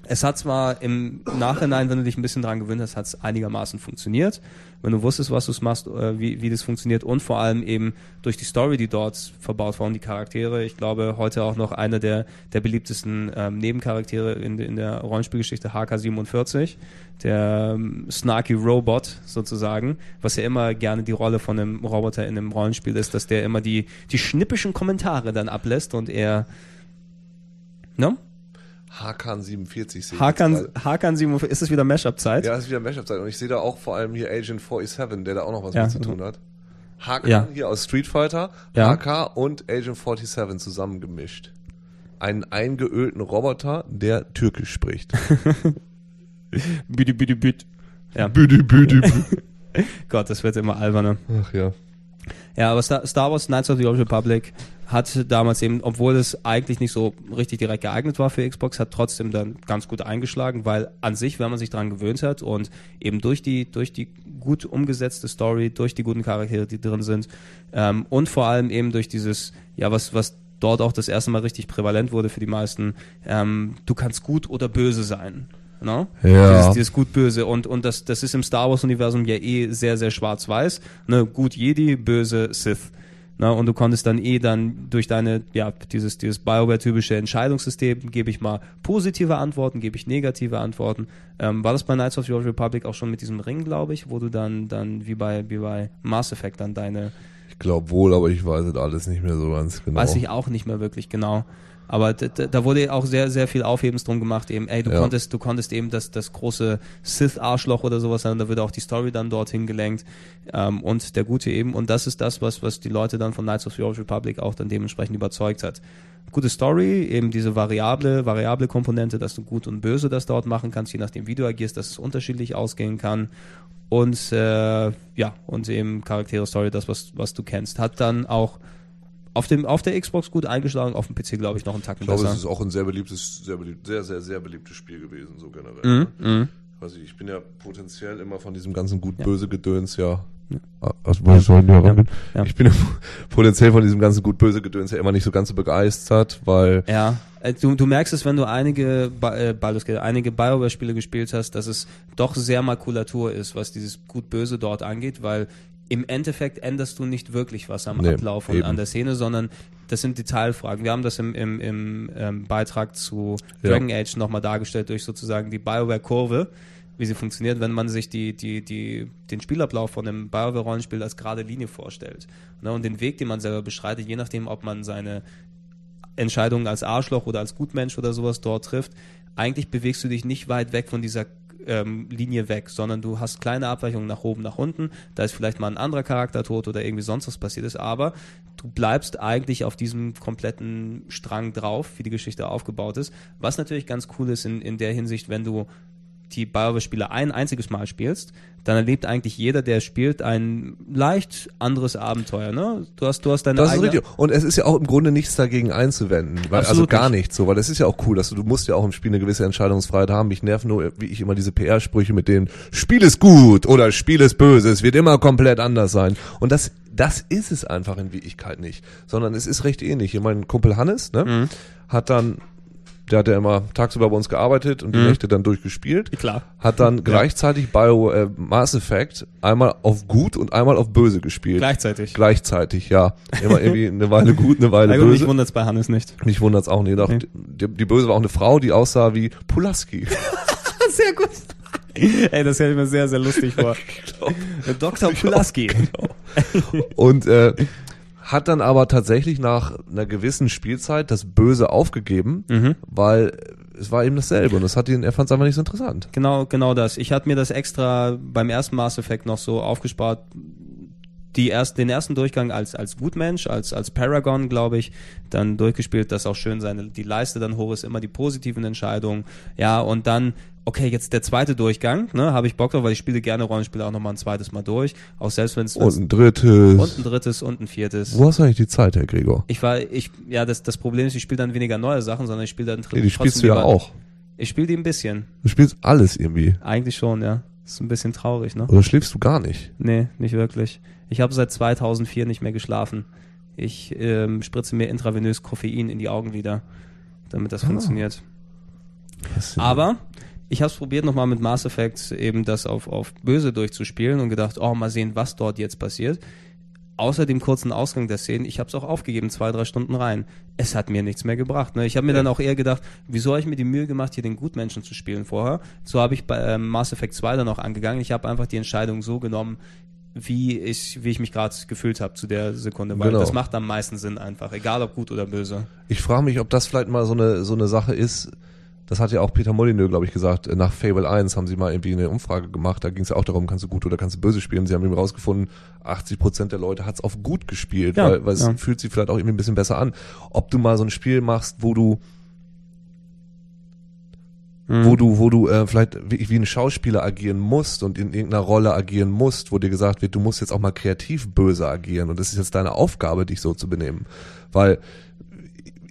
Es hat zwar im Nachhinein, wenn du dich ein bisschen dran gewöhnt hast, hat es einigermaßen funktioniert. Wenn du wusstest, was du machst, äh, wie, wie das funktioniert und vor allem eben durch die Story, die dort verbaut war und die Charaktere. Ich glaube, heute auch noch einer der, der beliebtesten ähm, Nebencharaktere in, in der Rollenspielgeschichte, HK47, der ähm, snarky Robot sozusagen, was ja immer gerne die Rolle von einem Roboter in einem Rollenspiel ist, dass der immer die, die schnippischen Kommentare dann ablässt und er, ne? Hakan 47 sehe Hakan, Hakan 47, ist es wieder Mashup-Zeit? Ja, es ist wieder Mashup-Zeit. Und ich sehe da auch vor allem hier Agent 47, der da auch noch was Ja. mit zu tun hat. Hakan Ja. hier aus Street Fighter, Ja. HK und Agent 47 zusammengemischt. Einen eingeölten Roboter, der Türkisch spricht. Bitte, bitte, bitte. Ja, büdü, büdü, büdü. Gott, das wird immer alberner. Ach ja. Ja, aber Star, Star Wars Knights of the Old Republic hat damals eben, obwohl es eigentlich nicht so richtig direkt geeignet war für Xbox, hat trotzdem dann ganz gut eingeschlagen, weil an sich, wenn man sich dran gewöhnt hat und eben durch die, durch die gut umgesetzte Story, durch die guten Charaktere, die drin sind, ähm, und vor allem eben durch dieses, ja, was, was dort auch das erste Mal richtig prävalent wurde für die meisten, ähm, du kannst gut oder böse sein. No? Ja. Dieses, dieses gut-böse. Und, und das, das ist im Star Wars-Universum ja eh sehr, sehr schwarz-weiß. Ne? Gut Jedi, böse Sith. Na, und du konntest dann eh dann durch deine, ja, dieses, dieses BioWare-typische Entscheidungssystem, gebe ich mal positive Antworten, gebe ich negative Antworten. Ähm, war das bei Knights of the Old Republic auch schon mit diesem Ring, glaube ich, wo du dann, dann wie bei, wie bei Mass Effect dann deine, Ich glaube wohl, aber ich weiß es alles nicht mehr so ganz genau. Weiß ich auch nicht mehr wirklich genau. Aber da, wurde auch sehr, sehr viel Aufhebens drum gemacht, eben, ey, du Ja. konntest, du konntest eben das, das große Sith-Arschloch oder sowas sein, da wird auch die Story dann dorthin gelenkt. Ähm, und der Gute eben, und das ist das, was, was die Leute dann von Knights of the Old Republic auch dann dementsprechend überzeugt hat. Gute Story, eben diese variable, variable Komponente, dass du gut und böse das dort machen kannst, je nachdem wie du agierst, dass es unterschiedlich ausgehen kann. Und äh, ja, und eben Charaktere Story, das, was, was du kennst. Hat dann auch auf, dem, auf der Xbox gut eingeschlagen, auf dem PC, glaube ich, noch einen Tacken Ich glaube, besser. es ist auch ein sehr beliebtes, sehr, beliebt, sehr, sehr, sehr beliebtes Spiel gewesen, so generell. Mhm, mhm. Also ich bin ja potenziell immer von diesem ganzen gut-böse Gedöns ja. Also, was soll denn Ja. Ja. Ich bin ja potenziell von diesem ganzen gut-böse Gedöns ja immer nicht so ganz so begeistert, weil Ja, äh, du, du merkst es, wenn du einige, äh, Baldur's Gate, einige Bioware-Spiele gespielt hast, dass es doch sehr Makulatur ist, was dieses Gut-Böse dort angeht, weil im Endeffekt änderst du nicht wirklich was am Nee, Ablauf und eben. an der Szene, sondern das sind Detailfragen. Wir haben das im, im, im ähm, Beitrag zu Ja. Dragon Age nochmal dargestellt durch sozusagen die Bioware-Kurve, wie sie funktioniert, wenn man sich die, die, die, den Spielablauf von einem Bioware-Rollenspiel als gerade Linie vorstellt. Ne, und den Weg, den man selber beschreitet, je nachdem, ob man seine Entscheidungen als Arschloch oder als Gutmensch oder sowas dort trifft, eigentlich bewegst du dich nicht weit weg von dieser ähm, Linie weg, sondern du hast kleine Abweichungen nach oben, nach unten. Da ist vielleicht mal ein anderer Charakter tot oder irgendwie sonst was passiert ist, aber du bleibst eigentlich auf diesem kompletten Strang drauf, wie die Geschichte aufgebaut ist. Was natürlich ganz cool ist in, in der Hinsicht, wenn du die BioWare-Spiele ein einziges Mal spielst, dann erlebt eigentlich jeder, der spielt, ein leicht anderes Abenteuer. Ne? Du hast, du hast deine Das ist eigene... richtig. Und es ist ja auch im Grunde nichts dagegen einzuwenden. Weil, also gar nicht. nichts so, weil das ist ja auch cool, dass du, du musst ja auch im Spiel eine gewisse Entscheidungsfreiheit haben. Mich nerven nur, wie ich immer diese PR-Sprüche mit denen Spiel ist gut oder Spiel ist böse, es wird immer komplett anders sein. Und das, das ist es einfach in Wirklichkeit nicht. Sondern es ist recht ähnlich. Mein Kumpel Hannes, ne, Mhm. hat dann, der hat ja immer tagsüber bei uns gearbeitet und die Mhm. Nächte dann durchgespielt. Klar. Hat dann [LAUGHS] gleichzeitig Bio äh, Mass Effect einmal auf gut und einmal auf böse gespielt. Gleichzeitig. Gleichzeitig, ja. Immer irgendwie [LAUGHS] eine Weile gut, eine Weile Na gut, mich böse. wundert's bei Hannes nicht. Mich wundert's auch nicht. Doch, Nee. die, die Böse war auch eine Frau, die aussah wie Pulaski. [LAUGHS] Sehr gut. Ey, das ich mir sehr, sehr lustig vor. Dr. Pulaski. Und äh, hat dann aber tatsächlich nach einer gewissen Spielzeit das Böse aufgegeben, Mhm. weil es war eben dasselbe und das hat ihn, er fand es einfach nicht so interessant. Genau, genau das. Ich hatte mir das extra beim ersten Mass Effect noch so aufgespart. Die erst, den ersten Durchgang als, als Gutmensch, als, als Paragon, glaube ich, dann durchgespielt, dass auch schön seine, die Leiste dann hoch ist, immer die positiven Entscheidungen. Ja, und dann, okay, jetzt der zweite Durchgang, ne, habe ich Bock drauf, weil ich spiele gerne Rollenspiele auch nochmal ein zweites Mal durch. Auch selbst wenn es Und ein drittes. und ein drittes und ein viertes. Wo hast du eigentlich die Zeit, Herr Gregor? Ich war, ich, ja, das, das Problem ist, ich spiele dann weniger neue Sachen, sondern ich spiele dann Nee, die spielst du ja lieber- auch. Ich spiele die ein bisschen. Du spielst alles irgendwie. Eigentlich schon, ja. Ist ein bisschen traurig, ne? Oder schläfst du gar nicht? Nee, nicht wirklich. Ich habe seit 2004 nicht mehr geschlafen. Ich ähm, spritze mir intravenös Koffein in die Augenlider, damit das Ah. funktioniert. Aber ich habe es probiert nochmal mit Mass Effect eben das auf, auf böse durchzuspielen und gedacht, oh, mal sehen, was dort jetzt passiert. Außer dem kurzen Ausgang der Szene, ich habe es auch aufgegeben, zwei, drei Stunden rein. Es hat mir nichts mehr gebracht. Ne? Ich habe mir dann auch eher gedacht, wieso habe ich mir die Mühe gemacht, hier den Gutmenschen zu spielen vorher? So habe ich bei ähm, Mass Effect 2 dann auch angegangen. Ich habe einfach die Entscheidung so genommen, wie ich, wie ich mich gerade gefühlt habe zu der Sekunde, weil Genau. das macht am meisten Sinn einfach, egal ob gut oder böse. Ich frage mich, ob das vielleicht mal so eine, so eine Sache ist. Das hat ja auch Peter Molyneux, glaube ich, gesagt. Nach Fable 1 haben sie mal irgendwie eine Umfrage gemacht. Da ging es ja auch darum, kannst du gut oder kannst du böse spielen. Sie haben eben rausgefunden, 80 Prozent der Leute hat's auf gut gespielt, Ja, weil, weil es ja. fühlt sich vielleicht auch irgendwie ein bisschen besser an. Ob du mal so ein Spiel machst, wo du Mhm. wo du, wo du äh, vielleicht wie, wie ein Schauspieler agieren musst und in irgendeiner Rolle agieren musst, wo dir gesagt wird, du musst jetzt auch mal kreativ böse agieren und das ist jetzt deine Aufgabe, dich so zu benehmen. Weil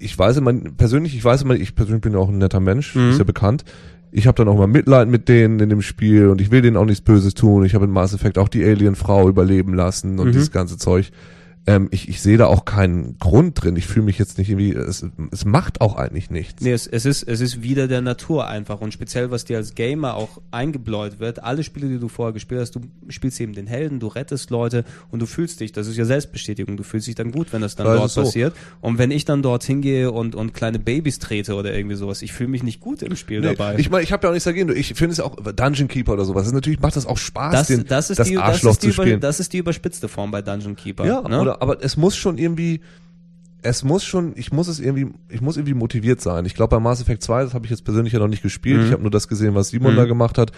ich weiß immer, persönlich, ich weiß immer, ich persönlich bin ja auch ein netter Mensch, Mhm. ist ja bekannt. Ich habe dann auch mal Mitleid mit denen in dem Spiel und ich will denen auch nichts Böses tun. Ich habe in Mass Effect auch die Alien-Frau überleben lassen und Mhm. dieses ganze Zeug. Ähm, ich, ich sehe da auch keinen Grund drin. Ich fühle mich jetzt nicht irgendwie, es, es macht auch eigentlich nichts. Nee, es, es, ist, es ist wieder der Natur einfach und speziell, was dir als Gamer auch eingebläut wird, alle Spiele, die du vorher gespielt hast, du spielst eben den Helden, du rettest Leute und du fühlst dich, das ist ja Selbstbestätigung, du fühlst dich dann gut, wenn das dann Das dort so. passiert und wenn ich dann dort hingehe und, und kleine Babys trete oder irgendwie sowas, ich fühle mich nicht gut im Spiel Nee, dabei. Ich meine, ich habe ja auch nichts dagegen. Ich finde es auch Dungeon Keeper oder sowas. Das ist natürlich macht das auch Spaß, das, den, das, ist die, das, Arschloch ist die zu über, spielen. das ist die überspitzte Form bei Dungeon Keeper. ja, ne? oder, aber es muss schon irgendwie, es muss schon, ich muss es irgendwie, ich muss irgendwie motiviert sein. Ich glaube bei Mass Effect 2, das habe ich jetzt persönlich ja noch nicht gespielt. Mhm. Ich habe nur das gesehen, was Simon Mhm. da gemacht hat.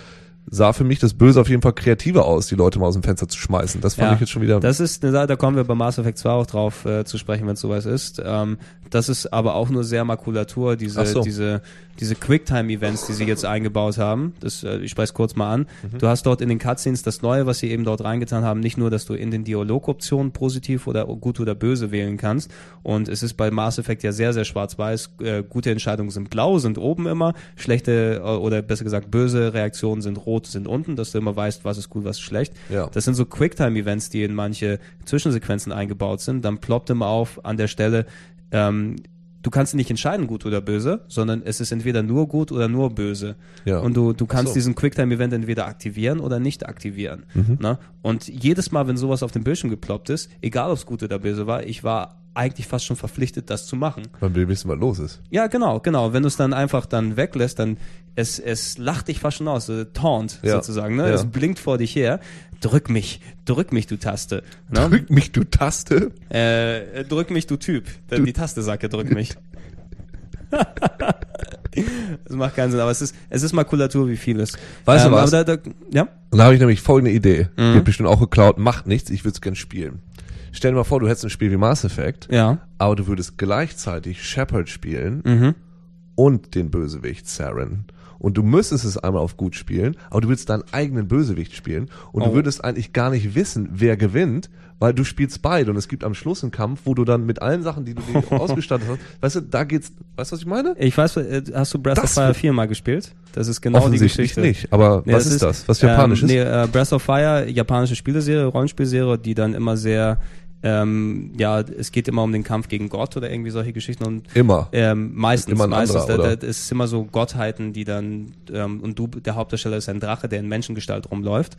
Sah für mich das Böse auf jeden Fall kreativer aus, die Leute mal aus dem Fenster zu schmeißen. Das fand Ja, ich jetzt schon wieder. Das ist eine Sache, da kommen wir bei Mass Effect 2 auch drauf äh, zu sprechen, wenn es sowas ist. Ähm, das ist aber auch nur sehr Makulatur, diese, so. diese, diese Quicktime-Events, die sie jetzt eingebaut haben. Das, äh, ich spreche es kurz mal an. Mhm. Du hast dort in den Cutscenes das Neue, was sie eben dort reingetan haben, nicht nur, dass du in den Dialogoptionen positiv oder gut oder böse wählen kannst. Und es ist bei Mass Effect ja sehr, sehr schwarz-weiß. Äh, gute Entscheidungen sind blau, sind oben immer. Schlechte äh, oder besser gesagt böse Reaktionen sind rot, sind unten, dass du immer weißt, was ist gut, was ist schlecht. Ja. Das sind so Quicktime-Events, die in manche Zwischensequenzen eingebaut sind. Dann ploppt immer auf an der Stelle, ähm, du kannst nicht entscheiden, gut oder böse, sondern es ist entweder nur gut oder nur böse. Ja. Und du, du kannst so. diesen Quicktime-Event entweder aktivieren oder nicht aktivieren. Mhm. Ne? Und jedes Mal, wenn sowas auf dem Bildschirm geploppt ist, egal ob es gut oder böse war, ich war eigentlich fast schon verpflichtet, das zu machen. Man will wissen, was los ist. Ja, genau, genau. Wenn du es dann einfach dann weglässt, dann es, es lacht dich fast schon aus, so taunt Ja. sozusagen. Ne? Ja. Es blinkt vor dich her. Drück mich, drück mich, du Taste. Ne? Drück mich, du Taste. Äh, drück mich, du Typ. Denn die Taste sagt ja, drück mich. [LAUGHS] das macht keinen Sinn, aber es ist, es ist Makulatur wie vieles. Weißt du was? Da, da, ja? Und da habe ich nämlich folgende Idee. Mhm. Wird bestimmt auch geklaut, macht nichts, ich würde es gern spielen. Stell dir mal vor, du hättest ein Spiel wie Mass Effect, Ja. aber du würdest gleichzeitig Shepard spielen Mhm. und den Bösewicht Saren. Und du müsstest es einmal auf gut spielen, aber du willst deinen eigenen Bösewicht spielen und Oh. du würdest eigentlich gar nicht wissen, wer gewinnt, weil du spielst beide und es gibt am Schluss einen Kampf, wo du dann mit allen Sachen, die du dir [LAUGHS] ausgestattet hast, weißt du, da geht's, weißt du, was ich meine? Ich weiß, äh, hast du Breath of Das Fire wird- 4 mal gespielt? Das ist genau die Geschichte. nicht, aber Nee, was ist, das? Was Japanisches? Ähm, nee, äh, Breath of Fire, japanische Spieleserie, Rollenspielserie, die dann immer sehr, ähm, ja, es geht immer um den Kampf gegen Gott oder irgendwie solche Geschichten und Immer. ähm, meistens, Immer meistens, anderer, da, da, es ist immer so Gottheiten, die dann ähm, und du, der Hauptdarsteller ist ein Drache, der in Menschengestalt rumläuft.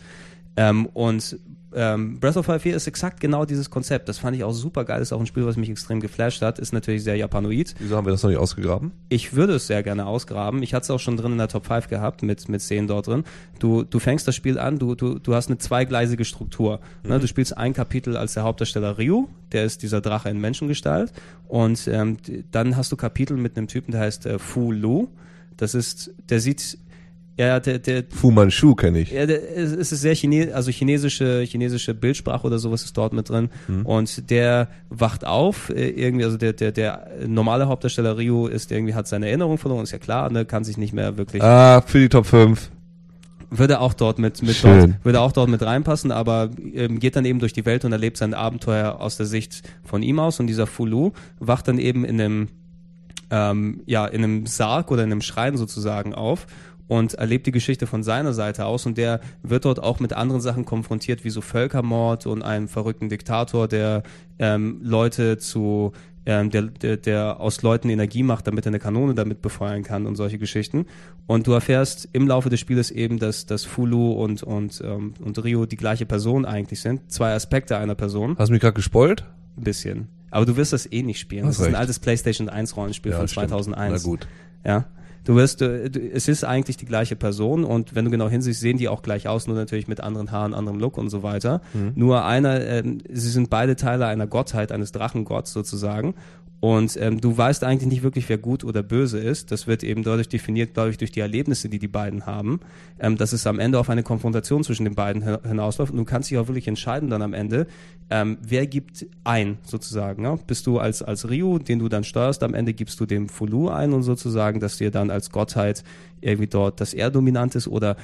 Ähm, und ähm, Breath of Fire 4 ist exakt genau dieses Konzept. Das fand ich auch super geil. Ist auch ein Spiel, was mich extrem geflasht hat. Ist natürlich sehr japanoid. Wieso haben wir das noch nicht ausgegraben? Ich würde es sehr gerne ausgraben. Ich hatte es auch schon drin in der Top 5 gehabt, mit, mit Szenen dort drin. Du, du fängst das Spiel an, du, du, du hast eine zweigleisige Struktur. Ne? Du spielst ein Kapitel als der Hauptdarsteller Ryu, der ist dieser Drache in Menschengestalt. Und ähm, dann hast du Kapitel mit einem Typen, der heißt äh, Fu Lu. Das ist, der sieht, ja, der, der, Fu Manchu kenne ich. ja, der, es ist sehr Chine also chinesische, chinesische Bildsprache oder sowas ist dort mit drin. Mhm. Und der wacht auf, äh, irgendwie, also der, der, der normale Hauptdarsteller Ryu ist irgendwie, hat seine Erinnerung verloren, ist ja klar, ne, kann sich nicht mehr wirklich, Ah, für die Top 5. würde auch dort mit, mit Schön. dort, würde auch dort mit reinpassen, aber ähm, geht dann eben durch die Welt und erlebt sein Abenteuer aus der Sicht von ihm aus und dieser Fulu wacht dann eben in einem, ähm, ja, in einem Sarg oder in einem Schrein sozusagen auf und erlebt die Geschichte von seiner Seite aus und der wird dort auch mit anderen Sachen konfrontiert, wie so Völkermord und einem verrückten Diktator, der ähm, Leute zu ähm, der, der, der aus Leuten Energie macht, damit er eine Kanone damit befeuern kann und solche Geschichten. Und du erfährst im Laufe des Spieles eben, dass, dass Fulu und, und, ähm, und Rio die gleiche Person eigentlich sind. Zwei Aspekte einer Person. Hast du mich gerade gespoilt? Ein bisschen. Aber du wirst das eh nicht spielen. Hast das ist ein altes PlayStation 1 Rollenspiel Ja, von stimmt. 2001. Na gut. Ja. Du wirst, du, du, es ist eigentlich die gleiche Person und wenn du genau hinsiehst, sehen die auch gleich aus, nur natürlich mit anderen Haaren, anderem Look und so weiter. Mhm. Nur einer, ähm, sie sind beide Teile einer Gottheit, eines Drachengotts sozusagen. Und ähm, du weißt eigentlich nicht wirklich, wer gut oder böse ist. Das wird eben dadurch definiert, glaube ich, durch die Erlebnisse, die die beiden haben, ähm, dass es am Ende auf eine Konfrontation zwischen den beiden hin- hinausläuft. Und du kannst dich auch wirklich entscheiden dann am Ende, ähm, wer gibt ein, sozusagen. Ja? Bist du als, als Ryu, den du dann steuerst, am Ende gibst du dem Fulu ein und sozusagen, dass dir dann als Gottheit irgendwie dort, dass er dominant ist oder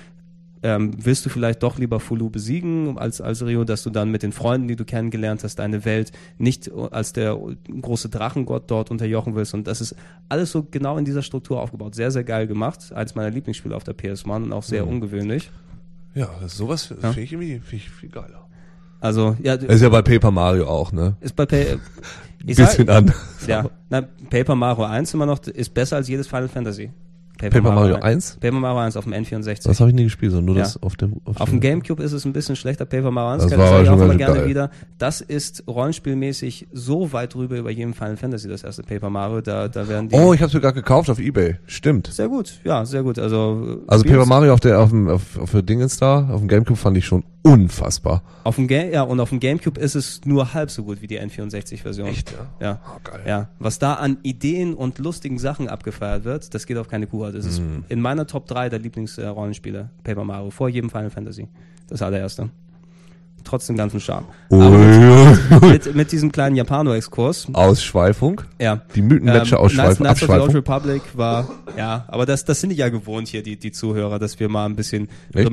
ähm, willst du vielleicht doch lieber Fulu besiegen als, als Rio, dass du dann mit den Freunden, die du kennengelernt hast, deine Welt nicht als der große Drachengott dort unterjochen willst. Und das ist alles so genau in dieser Struktur aufgebaut. Sehr, sehr geil gemacht. Eins meiner Lieblingsspiele auf der PS1 und auch sehr Mhm. ungewöhnlich. Ja, sowas Ja. finde ich irgendwie find ich viel geiler. Also, ja, Ist ja bei Paper Mario auch, ne? ist bei [LAUGHS] ich Bisschen sag, an. ja, na, Paper Mario 1 immer noch, ist besser als jedes Final Fantasy. Paper Mario 1? Paper Mario 1 auf dem N64. Das habe ich nie gespielt, sondern nur Ja. das auf dem Auf dem Gamecube ist es ein bisschen schlechter, Paper Mario 1, Das war sage ich auch schön gerne geil. wieder. Das ist rollenspielmäßig so weit drüber über jedem Final Fantasy, das erste Paper Mario, da, da werden die... Oh, ich habe es mir gerade gekauft auf Ebay. Stimmt. sehr gut, ja, sehr gut. Also, Also Paper Mario auf der auf dem auf, auf der Dingens da, auf dem Gamecube fand ich schon unfassbar. Auf dem Ga ja, und auf dem Gamecube ist es nur halb so gut wie die N64-Version. ja? Ja. Oh, geil. Ja, was da an Ideen und lustigen Sachen abgefeiert wird, das geht auf keine Kuh. Das ist Mhm. in meiner Top 3 der Lieblingsrollenspiele, Paper Mario, vor jedem Final Fantasy. Das allererste. Trotz dem ganzen Charme. Ui. mit, mit diesem kleinen Japano-Exkurs, Ausschweifung. ja. Die Mythenmatcher Ähm, Ausschweif Knights, of the Old. Republic war, ja, aber das, das sind die ja gewohnt hier, die, die Zuhörer, dass wir mal ein bisschen Echt?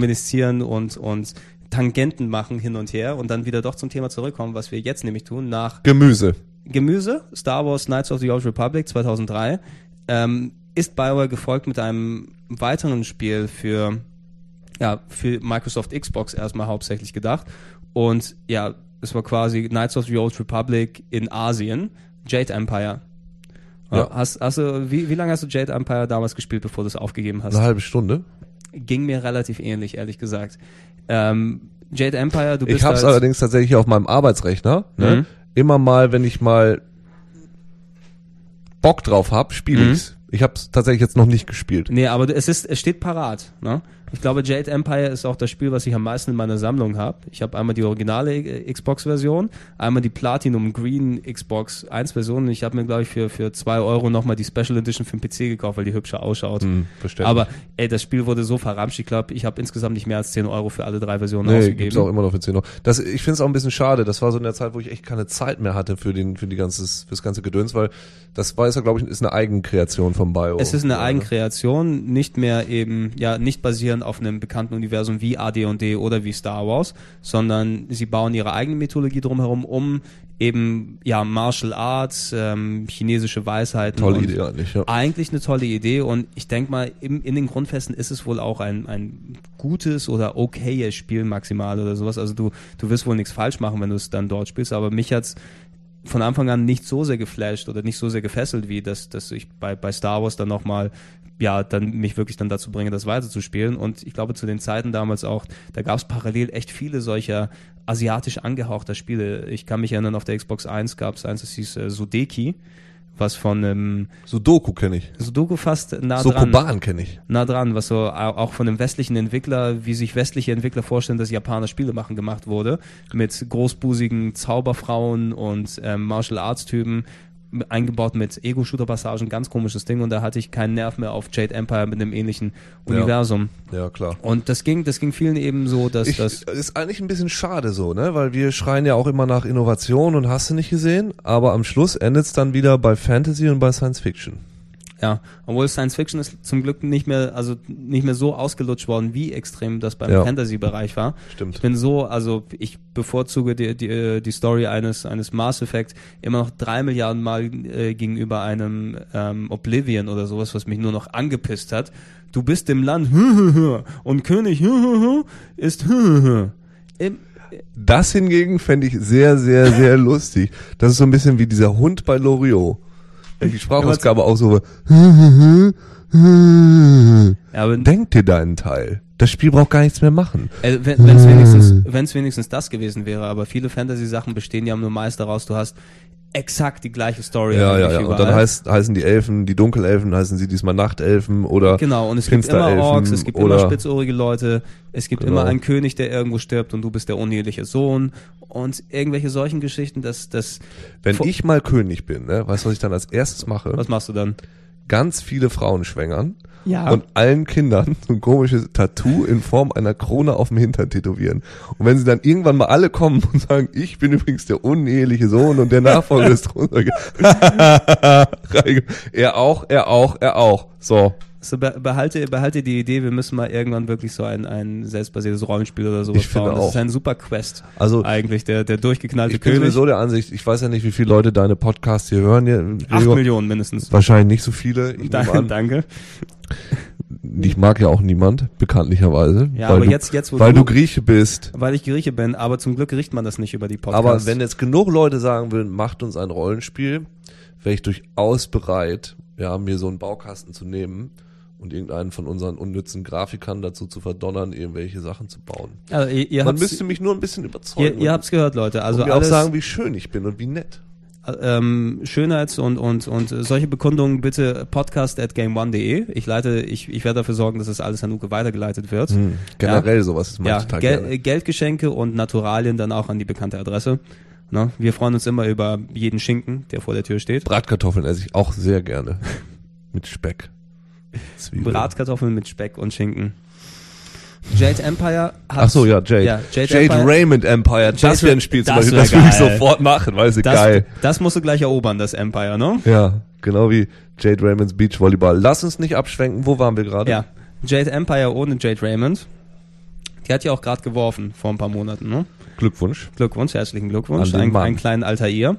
und, und Tangenten machen hin und her und dann wieder doch zum Thema zurückkommen, was wir jetzt nämlich tun, nach Gemüse. Gemüse, Star Wars Knights of the Old Republic 2003, ähm, ist BioWare gefolgt mit einem weiteren Spiel für, ja, für Microsoft Xbox erstmal hauptsächlich gedacht. Und ja, es war quasi Knights of the Old Republic in Asien, Jade Empire. Ja. Hast, hast du, wie, wie lange hast du Jade Empire damals gespielt, bevor du es aufgegeben hast? Eine halbe Stunde. Ging mir relativ ähnlich, ehrlich gesagt. Ähm, Jade Empire, du bist Ich habe es halt- allerdings tatsächlich auf meinem Arbeitsrechner. Ne? Mhm. Immer mal, wenn ich mal Bock drauf hab, spiele Mhm. ich's. Ich habe es tatsächlich jetzt noch nicht gespielt. Nee, aber es ist, es steht parat. Ne? Ich glaube, Jade Empire ist auch das Spiel, was ich am meisten in meiner Sammlung habe. Ich habe einmal die originale äh, Xbox-Version, einmal die Platinum Green Xbox 1-Version. Ich habe mir, glaube ich, für, für zwei Euro nochmal die Special Edition für den PC gekauft, weil die hübscher ausschaut. Verständlich. Aber ey, das Spiel wurde so verramscht. Ich glaube, ich habe insgesamt nicht mehr als 10 Euro für alle drei Versionen Nee, ausgegeben. gibt's auch immer noch für 10 Euro. Das, ich finde es auch ein bisschen schade. Das war so in der Zeit, wo ich echt keine Zeit mehr hatte für den, für die ganzes, fürs ganze Gedöns, weil das war ja, glaube ich, ist eine Eigenkreation von Bio. Es ist eine ne? Eigenkreation, nicht mehr eben, ja, nicht basierend auf einem bekannten Universum wie AD&D oder wie Star Wars, sondern sie bauen ihre eigene Mythologie drumherum, um eben, ja, Martial Arts, ähm, chinesische Weisheiten. Tolle Idee eigentlich, ja. Eigentlich eine tolle Idee und ich denke mal, im, in den Grundfesten ist es wohl auch ein, ein gutes oder okayes Spiel maximal oder sowas. Also du, du wirst wohl nichts falsch machen, wenn du es dann dort spielst, aber mich hat's von Anfang an nicht so sehr geflasht oder nicht so sehr gefesselt, wie dass, dass ich bei, bei Star Wars dann nochmal, ja, dann mich wirklich dann dazu bringe, das weiterzuspielen. Und ich glaube, zu den Zeiten damals auch, da gab es parallel echt viele solcher asiatisch angehauchter Spiele. Ich kann mich erinnern, auf der Xbox 1 gab es eins, das hieß äh, Sudeki, was von einem Sudoku kenne ich. Sudoku fast nah dran Sokoban kenne ich. nah dran, was so au- auch von einem westlichen Entwickler, wie sich westliche Entwickler vorstellen, dass Japaner Spiele machen, gemacht wurde. Mit großbusigen Zauberfrauen und ähm, Martial Arts Typen eingebaut mit Ego-Shooter-Passagen, ganz komisches Ding und da hatte ich keinen Nerv mehr auf Jade Empire mit einem ähnlichen Ja. Universum. Ja, klar. Und das ging, das ging vielen eben so, dass Ich, das ist eigentlich ein bisschen schade so, ne? Weil wir schreien ja auch immer nach Innovation und hast du nicht gesehen, aber am Schluss endet es dann wieder bei Fantasy und bei Science Fiction. Ja, obwohl Science Fiction ist zum Glück nicht mehr, also nicht mehr so ausgelutscht worden, wie extrem das beim Ja. Fantasy-Bereich war. Stimmt. Ich bin so, also ich bevorzuge die, die, äh, die Story eines, eines Mass Effect immer noch drei Milliarden Mal äh, gegenüber einem ähm, Oblivion oder sowas, was mich nur noch angepisst hat. Du bist im Land [LAUGHS] und König [LAUGHS] ist [LAUGHS] Im, Das hingegen fände ich sehr, sehr, sehr lustig. Das ist so ein bisschen wie dieser Hund bei Loriot. Die Sprachausgabe auch so. Ja, aber Denk dir deinen Teil. Das Spiel braucht gar nichts mehr machen. äh, wenn es wenigstens, wenn's wenigstens das gewesen wäre, aber viele Fantasy-Sachen bestehen ja nur meist daraus, du hast exakt die gleiche Story. Ja, ja, ja. Und dann heißt, heißen die Elfen, die Dunkelelfen, heißen sie diesmal Nachtelfen oder Genau, und es gibt immer Orks, es gibt immer spitzohrige Leute, es gibt Genau. immer einen König, der irgendwo stirbt und du bist der uneheliche Sohn und irgendwelche solchen Geschichten, das, das, Wenn ich mal König bin, ne, weißt du, was ich dann als erstes mache? was machst du dann? Ganz viele Frauen schwängern Ja. und allen Kindern so ein komisches Tattoo in Form einer Krone auf dem Hintern tätowieren. Und wenn sie dann irgendwann mal alle kommen [LAUGHS] und sagen, ich bin übrigens der uneheliche Sohn und der Nachfolger [LAUGHS] des Throns, [LAUGHS] er auch, er auch, er auch. So. So, be behalte, behalte die Idee, wir müssen mal irgendwann wirklich so ein, ein selbstbasiertes Rollenspiel oder sowas Ich finde bauen. Das auch. ist ein super Quest. Also eigentlich, der, der durchgeknallte ich bin König. sowieso der Ansicht, ich weiß ja nicht, wie viele Leute deine Podcasts hier hören. Hier, Acht. Millionen mindestens. Wahrscheinlich nicht so viele. Ich, Danke, an, danke. ich mag ja auch niemand, bekanntlicherweise. Ja, weil aber du, jetzt, jetzt, wo weil du, du Grieche bist. weil ich Grieche bin, aber zum Glück riecht man das nicht über die Podcasts. Aber wenn jetzt genug Leute sagen würden, macht uns ein Rollenspiel, wäre ich durchaus bereit, ja, mir so einen Baukasten zu nehmen und irgendeinen von unseren unnützen Grafikern dazu zu verdonnern, irgendwelche Sachen zu bauen. also, ihr, ihr Man müsste mich nur ein bisschen überzeugen. ihr, ihr habt's gehört, Leute. Also und mir alles, auch sagen, wie schön ich bin und wie nett. ähm, Schönheits- und, und, und solche Bekundungen bitte podcast at game1.de. Ich leite, ich, ich werde dafür sorgen, dass das alles an Uke weitergeleitet wird. Hm, generell sowas ist Ja, total Gel gerne. Geldgeschenke und Naturalien dann auch an die bekannte Adresse. Ne? Wir freuen uns immer über jeden Schinken, der vor der Tür steht. Bratkartoffeln esse ich auch sehr gerne. [LAUGHS] Mit Speck. Zwiebeln. Bratkartoffeln mit Speck und Schinken. Jade Empire hat. Ach so, ja, Jade. Ja, Jade, Jade, Empire, Raymond Empire. Das wäre ein Spiel zum das Beispiel. wär Das würde ich sofort machen, du, das, geil. das musst du gleich erobern, das Empire, ne? Ja, genau wie Jade Raymonds Beachvolleyball. Lass uns nicht abschwenken. Wo waren wir gerade? Ja. Jade Empire ohne Jade Raymond. Die hat ja auch gerade geworfen vor ein paar Monaten, ne? Glückwunsch. Glückwunsch, herzlichen Glückwunsch. An Ein, einen kleinen Altair.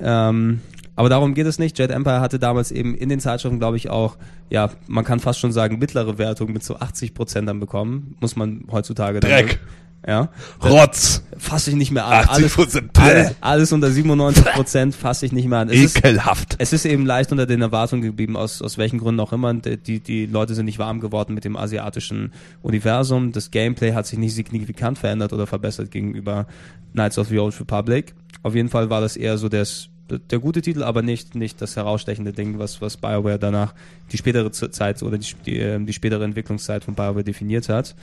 Ähm, aber darum geht es nicht. Jade Empire hatte damals eben in den Zeitschriften, glaube ich, auch, ja, man kann fast schon sagen, mittlere Wertung mit so 80 Prozent dann bekommen. Muss man heutzutage dann. Dreck. Ja. Rotz. Fasse ich nicht mehr an. 80 Alles, alles, alles unter 97 Prozent fasse ich nicht mehr an. Es ist, Ekelhaft. es ist eben leicht unter den Erwartungen geblieben, aus, aus welchen Gründen auch immer. Die, die Leute sind nicht warm geworden mit dem asiatischen Universum. Das Gameplay hat sich nicht signifikant verändert oder verbessert gegenüber Knights of the Old Republic. Auf jeden Fall war das eher so das, der gute Titel, aber nicht, nicht das herausstechende Ding, was, was BioWare danach die spätere Zeit oder die, die, ähm, die spätere Entwicklungszeit von BioWare definiert hat.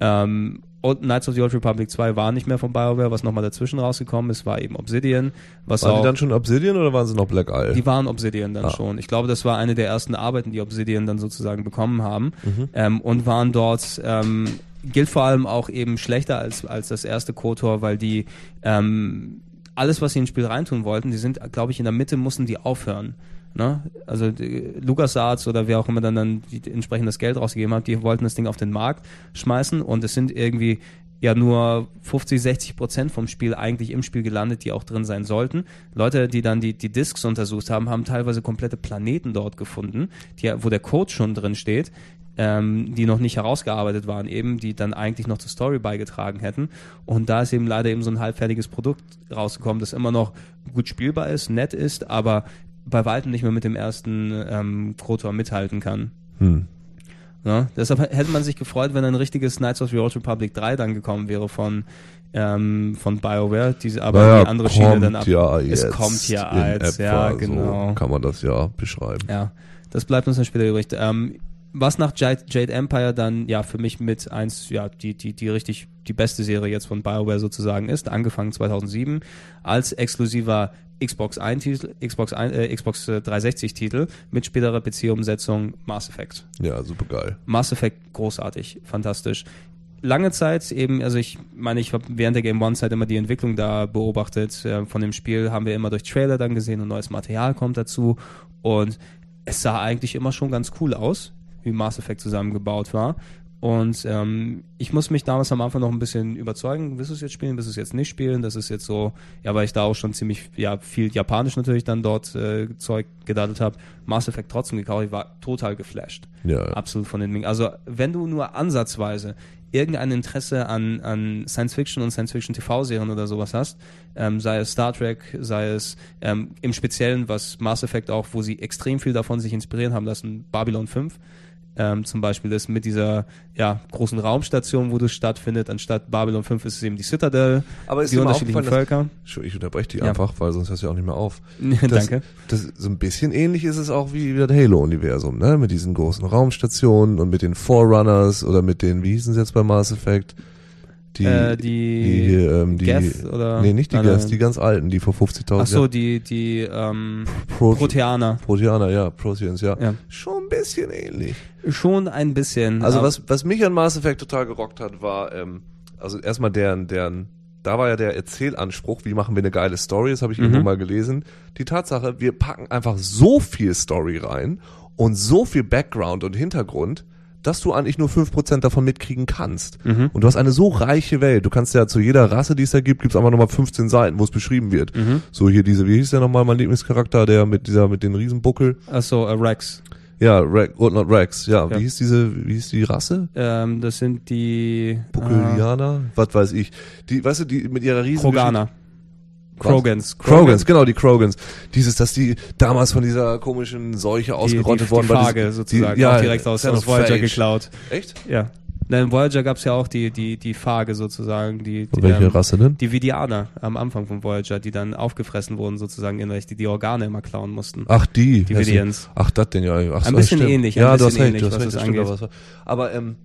Ähm, und Knights of the Old Republic 2 war nicht mehr von BioWare, was nochmal dazwischen rausgekommen ist, war eben Obsidian, was Waren auch die dann schon Obsidian oder waren sie noch Black Isle? die waren Obsidian dann Ah. schon. Ich glaube, das war eine der ersten Arbeiten, die Obsidian dann sozusagen bekommen haben Mhm. ähm, und waren dort ähm, gilt vor allem auch eben schlechter als als das erste KOTOR, weil die ähm, alles, was sie ins Spiel reintun wollten, die sind, glaube ich, in der Mitte mussten die aufhören. Ne? Also LucasArts oder wer auch immer dann, dann entsprechend das Geld rausgegeben hat, die wollten das Ding auf den Markt schmeißen und es sind irgendwie ja nur 50, 60 Prozent vom Spiel eigentlich im Spiel gelandet, die auch drin sein sollten. Leute, die dann die, die Discs untersucht haben, haben teilweise komplette Planeten dort gefunden, die, wo der Code schon drin steht, ähm, die noch nicht herausgearbeitet waren, eben, die dann eigentlich noch zur Story beigetragen hätten. Und da ist eben leider eben so ein halbfertiges Produkt rausgekommen, das immer noch gut spielbar ist, nett ist, aber bei weitem nicht mehr mit dem ersten ähm, KOTOR mithalten kann. Hm. Ja, deshalb hätte man sich gefreut, wenn ein richtiges Knights of the Old Republic 3 dann gekommen wäre von, ähm, von BioWare, diese aber Naja, die andere Schiene dann ab. ja es kommt ja als, ja, genau. So kann man das ja beschreiben. Ja, das bleibt uns dann später übrig. Ähm, was nach Jade, Jade Empire dann ja für mich mit eins, ja, die, die, die richtig die beste Serie jetzt von BioWare sozusagen ist, angefangen 2007 als exklusiver Xbox 1 Titel, Xbox, 1, äh, Xbox äh, 360 Titel mit späterer PC-Umsetzung Mass Effect. Ja, super geil. Mass Effect großartig, fantastisch. Lange Zeit eben, also ich meine, ich habe während der Game One Zeit immer die Entwicklung da beobachtet. Äh, von dem Spiel haben wir immer durch Trailer dann gesehen und neues Material kommt dazu. Und es sah eigentlich immer schon ganz cool aus, wie Mass Effect zusammengebaut war. Und ähm, ich muss mich damals am Anfang noch ein bisschen überzeugen, willst du es jetzt spielen, willst du es jetzt nicht spielen? Das ist jetzt so, ja, weil ich da auch schon ziemlich, ja, viel Japanisch natürlich dann dort äh, Zeug gedaddelt habe. Mass Effect trotzdem gekauft, ich war total geflasht. Ja. Absolut von den Dingen. Also, wenn du nur ansatzweise irgendein Interesse an, an Science-Fiction und Science-Fiction-TV-Serien oder sowas hast, ähm, sei es Star Trek, sei es ähm, im Speziellen, was Mass Effect auch, wo sie extrem viel davon sich inspirieren haben lassen, Babylon 5, ähm, zum Beispiel das mit dieser ja, großen Raumstation, wo das stattfindet. Anstatt Babylon 5 ist es eben die Citadel, Aber ist die unterschiedlichen Völker. dass- Ich unterbreche die Ja. einfach, weil sonst hörst du ja auch nicht mehr auf. [LAUGHS] Das, Danke. Das, so ein bisschen ähnlich ist es auch wie das Halo-Universum, ne? Mit diesen großen Raumstationen und mit den Forerunners oder mit den, wie hießen sie jetzt bei Mass Effect? Die, äh, die, die, ähm, die Geth oder nee, nicht die Nein, die ganz alten, die vor 50.000 Ach so, die die ähm, Pro Proteaner. Proteaner, ja, Proteans, ja. Ja. Schon ein bisschen ähnlich. Schon ein bisschen. Also was, was mich an Mass Effect total gerockt hat, war, ähm, also erstmal deren, deren, da war ja der Erzählanspruch, wie machen wir eine geile Story, das habe ich Mhm. irgendwo mal gelesen. Die Tatsache, wir packen einfach so viel Story rein und so viel Background und Hintergrund, dass du eigentlich nur 5% davon mitkriegen kannst. Mhm. Und du hast eine so reiche Welt. Du kannst ja zu jeder Rasse, die es da gibt, gibt's einfach nochmal 15 Seiten, wo es beschrieben wird. Mhm. So hier diese, wie hieß der nochmal, mein Lieblingscharakter, der mit dieser, mit den Riesenbuckel. Ach so, äh, Rex. Ja, Rex, oh, not Rex, ja. Ja. Wie hieß diese, wie hieß die Rasse? Ähm, das sind die äh, Bukelianer, was weiß ich. Die, weißt du, die mit ihrer riesen Krogana. Was? Krogans. Krogans, genau, die Krogans. Dieses, dass die damals von dieser komischen Seuche die, ausgerottet die, worden die war. Farge dieses- sozusagen, die, ja, auch direkt aus, aus. Voyager geklaut. Echt? Ja. Na, in Voyager gab's ja auch die, die, die Farge sozusagen, die, die, welche ähm, Rasse denn? die Vidianer am Anfang von Voyager, die dann aufgefressen wurden sozusagen, in welche die die Organe immer klauen mussten. Ach, die. Die. Vidians. Ach, das denn ja. Ach, Ein bisschen stimmt. ähnlich, ein Ja, du hast bisschen ähnlich, du hast was es das stimmt, angeht. aber, was- aber ähm,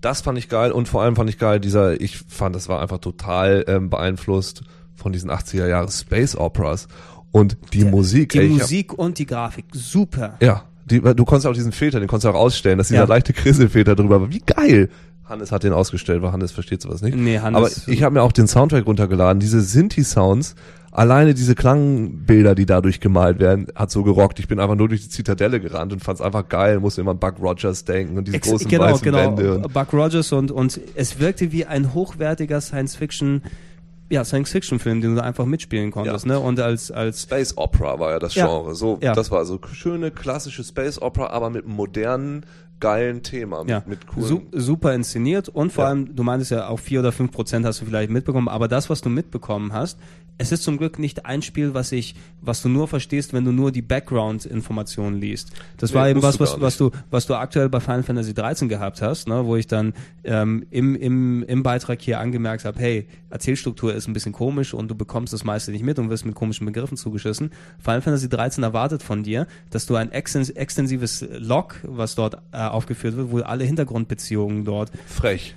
das fand ich geil und vor allem fand ich geil, dieser, ich fand, das war einfach total ähm, beeinflusst von diesen 80er Jahre Space Operas und die Musik. Die ey, ich hab- Musik und die Grafik, super. Ja, die, du konntest auch diesen Filter, den konntest du auch ausstellen, dass dieser Ja. leichte Krisselfilter drüber war. Wie geil! Hannes hat den ausgestellt, weil Hannes versteht sowas nicht. Nee, Hannes- Aber ich habe mir auch den Soundtrack runtergeladen. Diese Sinti-Sounds, alleine diese Klangbilder, die dadurch gemalt werden, hat so gerockt. Ich bin einfach nur durch die Zitadelle gerannt und fand's einfach geil. Musste immer an Buck Rogers denken und diese Ex großen genau, weißen genau. Wände. Und Buck Rogers und, und es wirkte wie ein hochwertiger Science-Fiction, ja, Science-Fiction-Film, den du einfach mitspielen konntest, Ja. ne? Und als, als, Space Opera war ja das Ja. Genre. So, Ja. das war so schöne klassische Space Opera, aber mit modernen, geilen Thema, mit, ja, mit coolen. su super inszeniert und vor Ja. allem, du meintest ja auch vier oder fünf Prozent hast du vielleicht mitbekommen, aber das, was du mitbekommen hast, es ist zum Glück nicht ein Spiel, was ich, was du nur verstehst, wenn du nur die Background-Informationen liest. Das Nee, war eben was, du was, was du, was du aktuell bei Final Fantasy 13 gehabt hast, ne, wo ich dann ähm, im, im, im Beitrag hier angemerkt habe, hey, Erzählstruktur ist ein bisschen komisch und du bekommst das meiste nicht mit und wirst mit komischen Begriffen zugeschissen. Final Fantasy 13 erwartet von dir, dass du ein extens extensives Log, was dort äh, aufgeführt wird, wo alle Hintergrundbeziehungen dort Frech.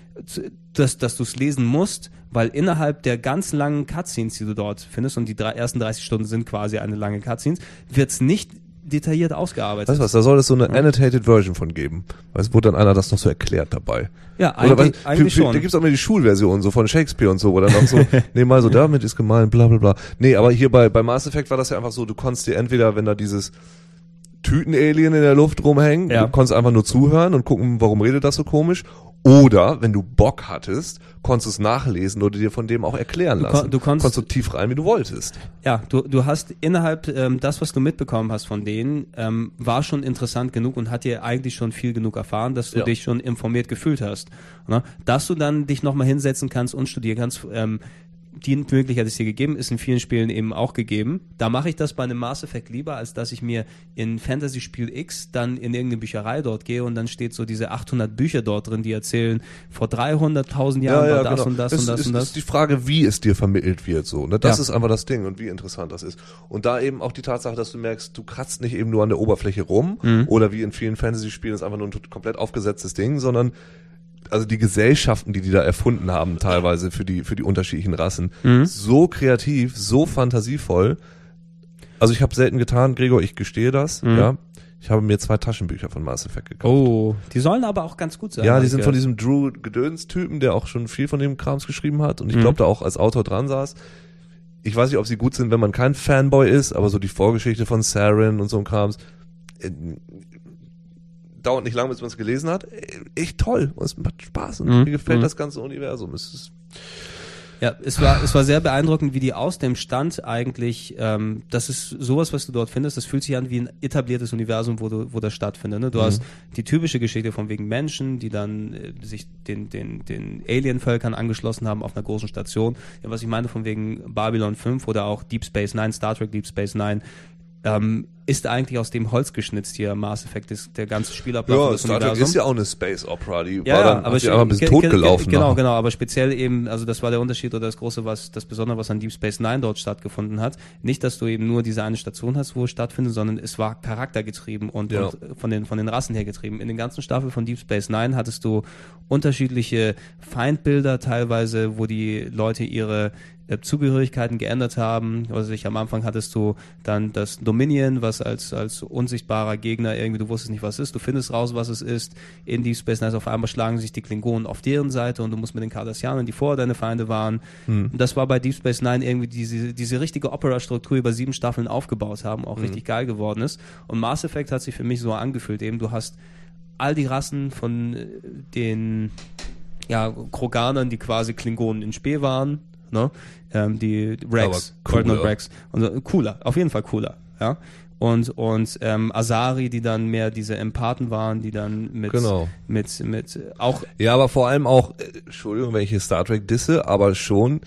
dass, dass du es lesen musst, weil innerhalb der ganz langen Cutscenes, die du dort findest, und die drei, ersten 30 Stunden sind quasi eine lange Cutscenes, wird's nicht detailliert ausgearbeitet. Weißt du was, da soll es so eine annotated Version von geben. Weißt du, wo dann einer das noch so erklärt dabei. Ja, Oder eigentlich, was, eigentlich für, für, schon. Da gibt's auch immer die Schulversion so von Shakespeare und so, wo dann auch so, [LAUGHS] nee, mal so damit ist gemeint, bla bla bla. Nee, aber hier bei, bei Mass Effect war das ja einfach so, du konntest dir entweder, wenn da dieses Tüten-Alien in der Luft rumhängen, Ja. du konntest einfach nur zuhören und gucken, warum redet das so komisch. Oder, wenn du Bock hattest, konntest du es nachlesen oder dir von dem auch erklären kon- lassen. du konntest- so tief rein, wie du wolltest. Ja, du, du hast innerhalb, ähm, das, was du mitbekommen hast von denen, ähm, war schon interessant genug und hat dir eigentlich schon viel genug erfahren, dass du Ja. dich schon informiert gefühlt hast. Ne? Dass du dann dich nochmal hinsetzen kannst und studieren kannst, ähm, die Möglichkeit ist dir gegeben, ist in vielen Spielen eben auch gegeben. Da mache ich das bei einem Mass Effect lieber, als dass ich mir in Fantasy Spiel X dann in irgendeine Bücherei dort gehe und dann steht so diese 800 Bücher dort drin, die erzählen, vor 300.000 Jahren war das und das es und das ist, und das. ist die Frage, wie es dir vermittelt wird, so. Ne? Das Ja. ist einfach das Ding und wie interessant das ist. Und da eben auch die Tatsache, dass du merkst, du kratzt nicht eben nur an der Oberfläche rum Mhm. oder wie in vielen Fantasy-Spielen ist einfach nur ein komplett aufgesetztes Ding, sondern also die Gesellschaften, die die da erfunden haben, teilweise für die für die unterschiedlichen Rassen, Mhm. so kreativ, so fantasievoll. Also ich habe selten getan, Gregor, ich gestehe das, Mhm. ja. Ich habe mir zwei Taschenbücher von Mass Effect gekauft. Oh, die sollen aber auch ganz gut sein. Ja, die sind von diesem Drew Gedöns-Typen, der auch schon viel von dem Krams geschrieben hat und ich Mhm. glaube, da auch als Autor dran saß. Ich weiß nicht, ob sie gut sind, wenn man kein Fanboy ist, aber so die Vorgeschichte von Saren und so ein Krams, äh, dauert nicht lang, bis man es gelesen hat. Echt toll. Und es macht Spaß und Mhm. mir gefällt Mhm. das ganze Universum. Es ist, Ja, es war, es war sehr beeindruckend, wie die aus dem Stand eigentlich, ähm, das ist sowas, was du dort findest, das fühlt sich an wie ein etabliertes Universum, wo, du, wo das stattfindet. Ne? Du hast die typische Geschichte von wegen Menschen, die dann äh, sich den, den, den Alien-Völkern angeschlossen haben auf einer großen Station. Ja, was ich meine von wegen Babylon 5 oder auch Deep Space Nine, Star Trek Deep Space Nine, ähm, ist eigentlich aus dem Holz geschnitzt hier Mass Effect, ist der ganze Spielablauf ja, Star Trek ist ja auch eine Space Opera. Die Ja, war dann, aber einfach ein bisschen ge- ge- totgelaufen. Genau, genau, aber speziell eben, also das war der Unterschied oder das große, was das Besondere, was an Deep Space Nine dort stattgefunden hat. Nicht, dass du eben nur diese eine Station hast, wo es stattfindet, sondern es war charaktergetrieben und, Ja. und von den von den Rassen her getrieben. In den ganzen Staffeln von Deep Space Nine hattest du unterschiedliche Feindbilder teilweise, wo die Leute ihre Zugehörigkeiten geändert haben. Also ich am Anfang hattest du dann das Dominion, was als als unsichtbarer Gegner irgendwie, du wusstest nicht, was es ist, du findest raus, was es ist. In Deep Space Nine auf einmal schlagen sich die Klingonen auf deren Seite und du musst mit den Cardassianern, die vorher deine Feinde waren. Und das war bei Deep Space Nine irgendwie diese diese richtige Opera-Struktur über sieben Staffeln aufgebaut haben, auch richtig geil geworden ist. Und Mass Effect hat sich für mich so angefühlt, eben du hast all die Rassen von äh, den ja, Kroganern, die quasi Klingonen in Spee waren, ne? Ähm, die Rex. Dreadnought Rex. Und cooler, auf jeden Fall cooler, ja. Und, und ähm, Asari, die dann mehr diese Empathen waren, die dann mit, Genau. mit, mit auch Ja, aber vor allem auch, äh, Entschuldigung, wenn ich hier Star Trek disse, aber schon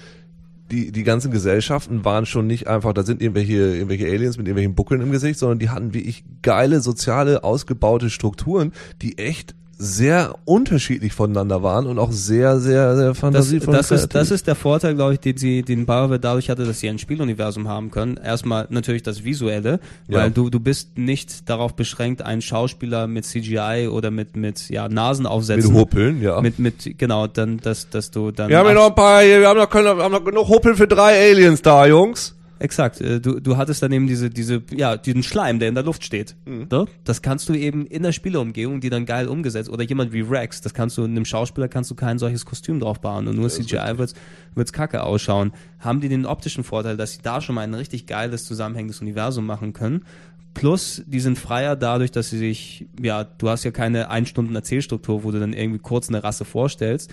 die, die ganzen Gesellschaften waren schon nicht einfach, da sind irgendwelche, irgendwelche Aliens mit irgendwelchen Buckeln im Gesicht, sondern die hatten wie ich geile, soziale, ausgebaute Strukturen, die echt sehr unterschiedlich voneinander waren und auch sehr, sehr, sehr das, fantasievoll. das, und ist, das ist der Vorteil, glaube ich, den sie, den BioWare dadurch hatte, dass sie ein Spieluniversum haben können. Erstmal natürlich das Visuelle, weil Ja. du, du bist nicht darauf beschränkt, einen Schauspieler mit CGI oder mit, mit ja, Nasen mit aufsetzen. Huppeln, ja. mit, mit, genau, dann, dass, dass du dann. wir haben ja noch ein paar, wir haben noch, können, wir haben noch genug Huppeln für drei Aliens da, Jungs. Exakt. äh, Du, du hattest dann eben diese, diese, ja, diesen Schleim, der in der Luft steht. Mhm. Ne? Das kannst du eben in der Spieleumgebung, die dann geil umgesetzt, oder jemand wie Rex, das kannst du, in einem Schauspieler kannst du kein solches Kostüm drauf bauen und nur CGI wird's, wird's kacke ausschauen. Haben die den optischen Vorteil, dass sie da schon mal ein richtig geiles, zusammenhängendes Universum machen können. Plus, die sind freier dadurch, dass sie sich, ja, du hast ja keine ein Stunden Erzählstruktur, wo du dann irgendwie kurz eine Rasse vorstellst,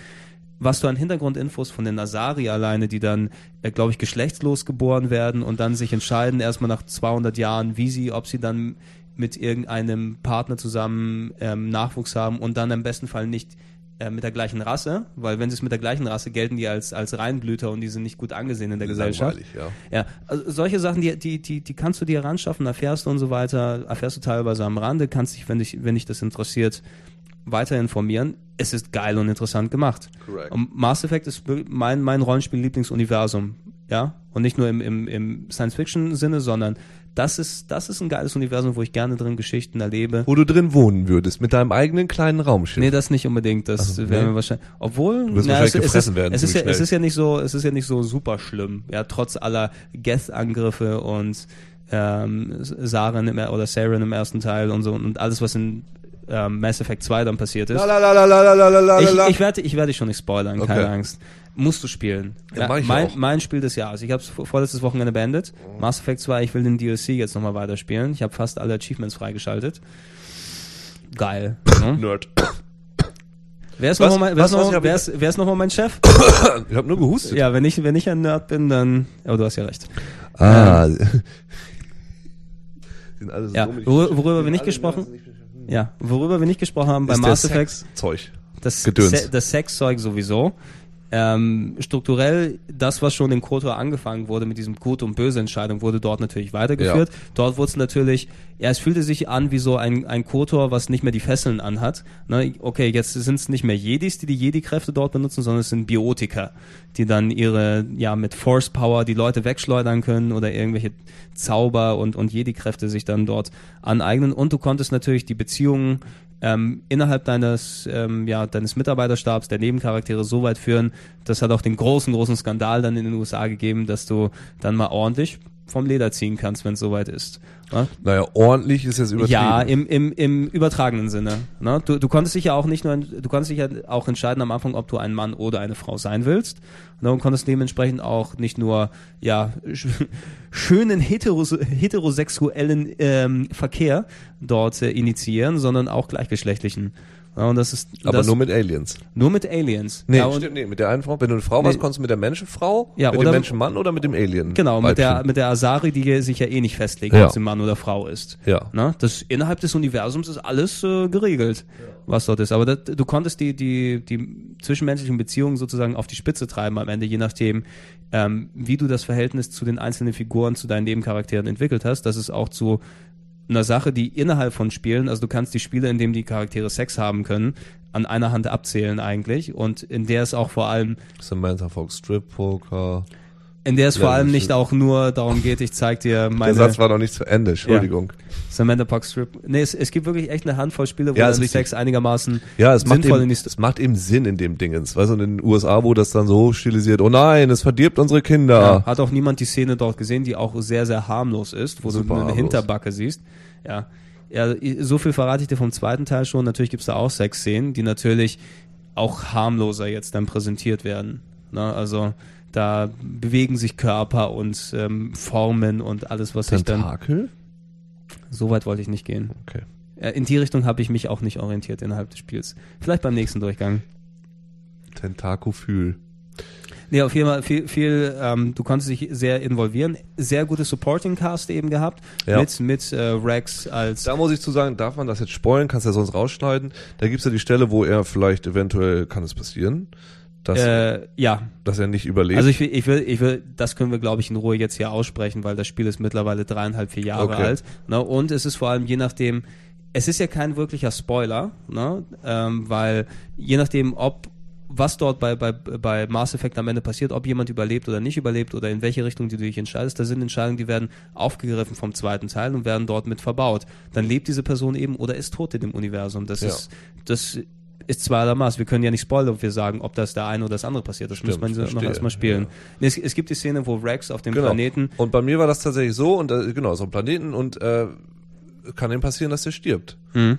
was du an Hintergrundinfos von den Nasari alleine, die dann, äh, glaube ich, geschlechtslos geboren werden und dann sich entscheiden, erstmal nach 200 Jahren, wie sie, ob sie dann mit irgendeinem Partner zusammen ähm, Nachwuchs haben und dann im besten Fall nicht äh, mit der gleichen Rasse, weil wenn sie es mit der gleichen Rasse gelten, die als, als Reinblüter und die sind nicht gut angesehen in der Gesellschaft. Ja. Ja, also solche Sachen, die, die, die, die kannst du dir heranschaffen, erfährst du und so weiter, erfährst du teilweise am Rande, kannst dich, wenn dich, wenn dich das interessiert, weiter informieren. Es ist geil und interessant gemacht. Correct. Und Mass Effect ist mein, mein Rollenspiel-Lieblingsuniversum. Ja, und nicht nur im, im, im Science-Fiction-Sinne, sondern das ist, das ist ein geiles Universum, wo ich gerne drin Geschichten erlebe. Wo du drin wohnen würdest, mit deinem eigenen kleinen Raumschiff. Nee, das nicht unbedingt. Das so, wäre nee. mir wahrscheinlich. Obwohl, wirst na, wahrscheinlich es, es gefressen ist, werden Es ist, ja, es ist ja nicht so, es ist ja nicht so super schlimm. Ja, trotz aller Geth-Angriffe und ähm, Saren im, oder Saren im ersten Teil und so und alles, was in ähm, Mass Effect 2 dann passiert ist. Ich, ich werde ich werde dich schon nicht spoilern, keine Okay. Angst. Musst du spielen. Ja, ich mein, mein Spiel des Jahres. Ich habe es vorletztes Wochenende beendet. Mass Effect 2, ich will den DLC jetzt nochmal weiterspielen. Ich habe fast alle Achievements freigeschaltet. Geil. [LAUGHS] ne? Nerd. Wer ist nochmal mein, noch, noch mein Chef? Ich habe nur gehustet. ja, wenn ich, wenn ich ein Nerd bin, dann. Aber du hast ja recht. Ah. [LAUGHS] Sind alle so Ja, worüber wir nicht gesprochen- Ja, worüber wir nicht gesprochen haben bei Mass Effect, Sex-Zeug. das, Gedöns. Se das Sexzeug sowieso. Ähm, strukturell, das, was schon in KOTOR angefangen wurde mit diesem Gut und Böse Entscheidung, wurde dort natürlich weitergeführt. Dort wurde es natürlich, ja, es fühlte sich an wie so ein, ein KOTOR, was nicht mehr die Fesseln anhat. Ne? Okay, jetzt sind es nicht mehr Jedis, die die Jedi-Kräfte dort benutzen, sondern es sind Biotiker, die dann ihre, ja, mit Force Power die Leute wegschleudern können oder irgendwelche Zauber und, und Jedi-Kräfte sich dann dort aneignen. Und du konntest natürlich die Beziehungen ähm, innerhalb deines, ähm, ja, deines Mitarbeiterstabs, der Nebencharaktere so weit führen, das hat auch den großen, großen Skandal dann in den USA gegeben, dass du dann mal ordentlich vom Leder ziehen kannst, wenn es soweit ist. Ne? Naja, ordentlich ist jetzt übertrieben. Ja, im, im, im übertragenen Sinne. Ne? Du, du konntest dich ja auch nicht nur, du konntest dich ja auch entscheiden am Anfang, ob du ein Mann oder eine Frau sein willst. Ne? Und konntest dementsprechend auch nicht nur ja sch [LAUGHS] schönen heteros heterosexuellen ähm, Verkehr dort äh, initiieren, sondern auch gleichgeschlechtlichen. Ja, und das ist, Aber das, nur mit Aliens. nur mit Aliens. Nee, ja, stimmt, nee, mit der einen Frau. Wenn du eine Frau Nee. warst, konntest du mit der Menschenfrau, Ja, mit dem Menschenmann oder mit dem Alien? Genau, mit der, mit der Asari, die sich ja eh nicht festlegt, Ja. ob sie Mann oder Frau ist. Ja. Ne? Das, innerhalb des Universums ist alles äh, geregelt, was dort ist. Aber das, du konntest die, die, die zwischenmenschlichen Beziehungen sozusagen auf die Spitze treiben am Ende, je nachdem, ähm, wie du das Verhältnis zu den einzelnen Figuren, zu deinen Nebencharakteren entwickelt hast. Das ist auch zu einer Sache, die innerhalb von Spielen, also du kannst die Spiele, in denen die Charaktere Sex haben können, an einer Hand abzählen eigentlich und in der es auch vor allem Samantha Fox Strip Poker. in der es Ja, vor allem nicht auch nur darum geht, ich zeig dir Der meine Satz war noch nicht zu Ende, Entschuldigung. Samantha Fox Strip. Nee, es, es gibt wirklich echt eine Handvoll Spiele, wo Ja, dann. Sex einigermaßen Ja, es macht, sinnvoll eben, in die Sto- es macht eben Sinn in dem Dingens. Weißt du, in den USA, wo das dann so stilisiert, oh nein, es verdirbt unsere Kinder. Ja, hat auch niemand die Szene dort gesehen, die auch sehr, sehr harmlos ist, wo Super du eine harmlos. Hinterbacke siehst. Ja. ja, so viel verrate ich dir vom zweiten Teil schon. Natürlich gibt's da auch Sexszenen, die natürlich auch harmloser jetzt dann präsentiert werden. Ne? Also da bewegen sich Körper und ähm, Formen und alles, was sich dann... Tentakel? So weit wollte ich nicht gehen. Okay. In die Richtung habe ich mich auch nicht orientiert innerhalb des Spiels. Vielleicht beim nächsten Durchgang. Tentakophil. Nee, auf jeden Fall viel, viel ähm, du konntest dich sehr involvieren. Sehr gutes Supporting Cast eben gehabt. Ja. Mit, mit äh, Rex als. Da muss ich zu sagen, darf man das jetzt spoilen? Kannst du ja sonst rausschneiden. Da gibt's ja die Stelle, wo er vielleicht eventuell, kann es passieren, dass, Äh, ja, dass er nicht überlebt. also ich will, ich will, ich will, das können wir, glaube ich, in Ruhe jetzt hier aussprechen, weil das Spiel ist mittlerweile dreieinhalb, vier Jahre Okay. alt. Ne? Und es ist vor allem je nachdem, es ist ja kein wirklicher Spoiler, ne? ähm, weil je nachdem, ob was dort bei, bei, bei Mass Effect am Ende passiert, ob jemand überlebt oder nicht überlebt oder in welche Richtung du dich entscheidest, da sind Entscheidungen, die werden aufgegriffen vom zweiten Teil und werden dort mit verbaut. Dann lebt diese Person eben oder ist tot in dem Universum. Das Ja. ist, das ist zweiermaßen. Wir können ja nicht spoilern, ob wir sagen, ob das der eine oder das andere passiert. Das muss Stimmt, man noch verstehe. erstmal spielen. Nee, Es, es gibt die Szene, wo Rex auf dem genau. Planeten Und bei mir war das tatsächlich so, und äh, genau, so ein Planeten und äh, kann ihm passieren, dass der stirbt. Mhm.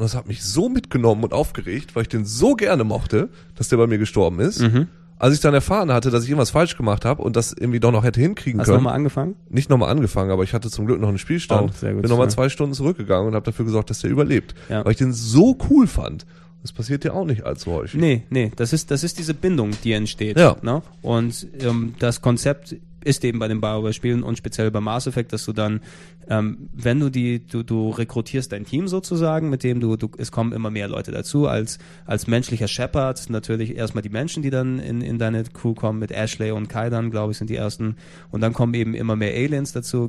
Und das hat mich so mitgenommen und aufgeregt, weil ich den so gerne mochte, dass der bei mir gestorben ist. Mhm. Als ich dann erfahren hatte, dass ich irgendwas falsch gemacht habe und das irgendwie doch noch hätte hinkriegen Hast du können, nochmal angefangen? nicht nochmal angefangen, aber ich hatte zum Glück noch einen Spielstand, Oh, sehr gut, bin nochmal ja. zwei Stunden zurückgegangen und habe dafür gesorgt, dass der überlebt, Ja. weil ich den so cool fand. Das passiert ja auch nicht allzu häufig. Nee, nee, das ist, das ist diese Bindung, die entsteht. Ja. Ne? Und ähm, das Konzept ist eben bei den BioWare-Spielen und speziell bei Mass Effect, dass du dann, ähm, wenn du die, du, du rekrutierst dein Team sozusagen, mit dem du, du, es kommen immer mehr Leute dazu, als, als menschlicher Shepard natürlich erstmal die Menschen, die dann in, in deine Crew kommen, mit Ashley und Kai dann, glaube ich, sind die ersten. Und dann kommen eben immer mehr Aliens dazu,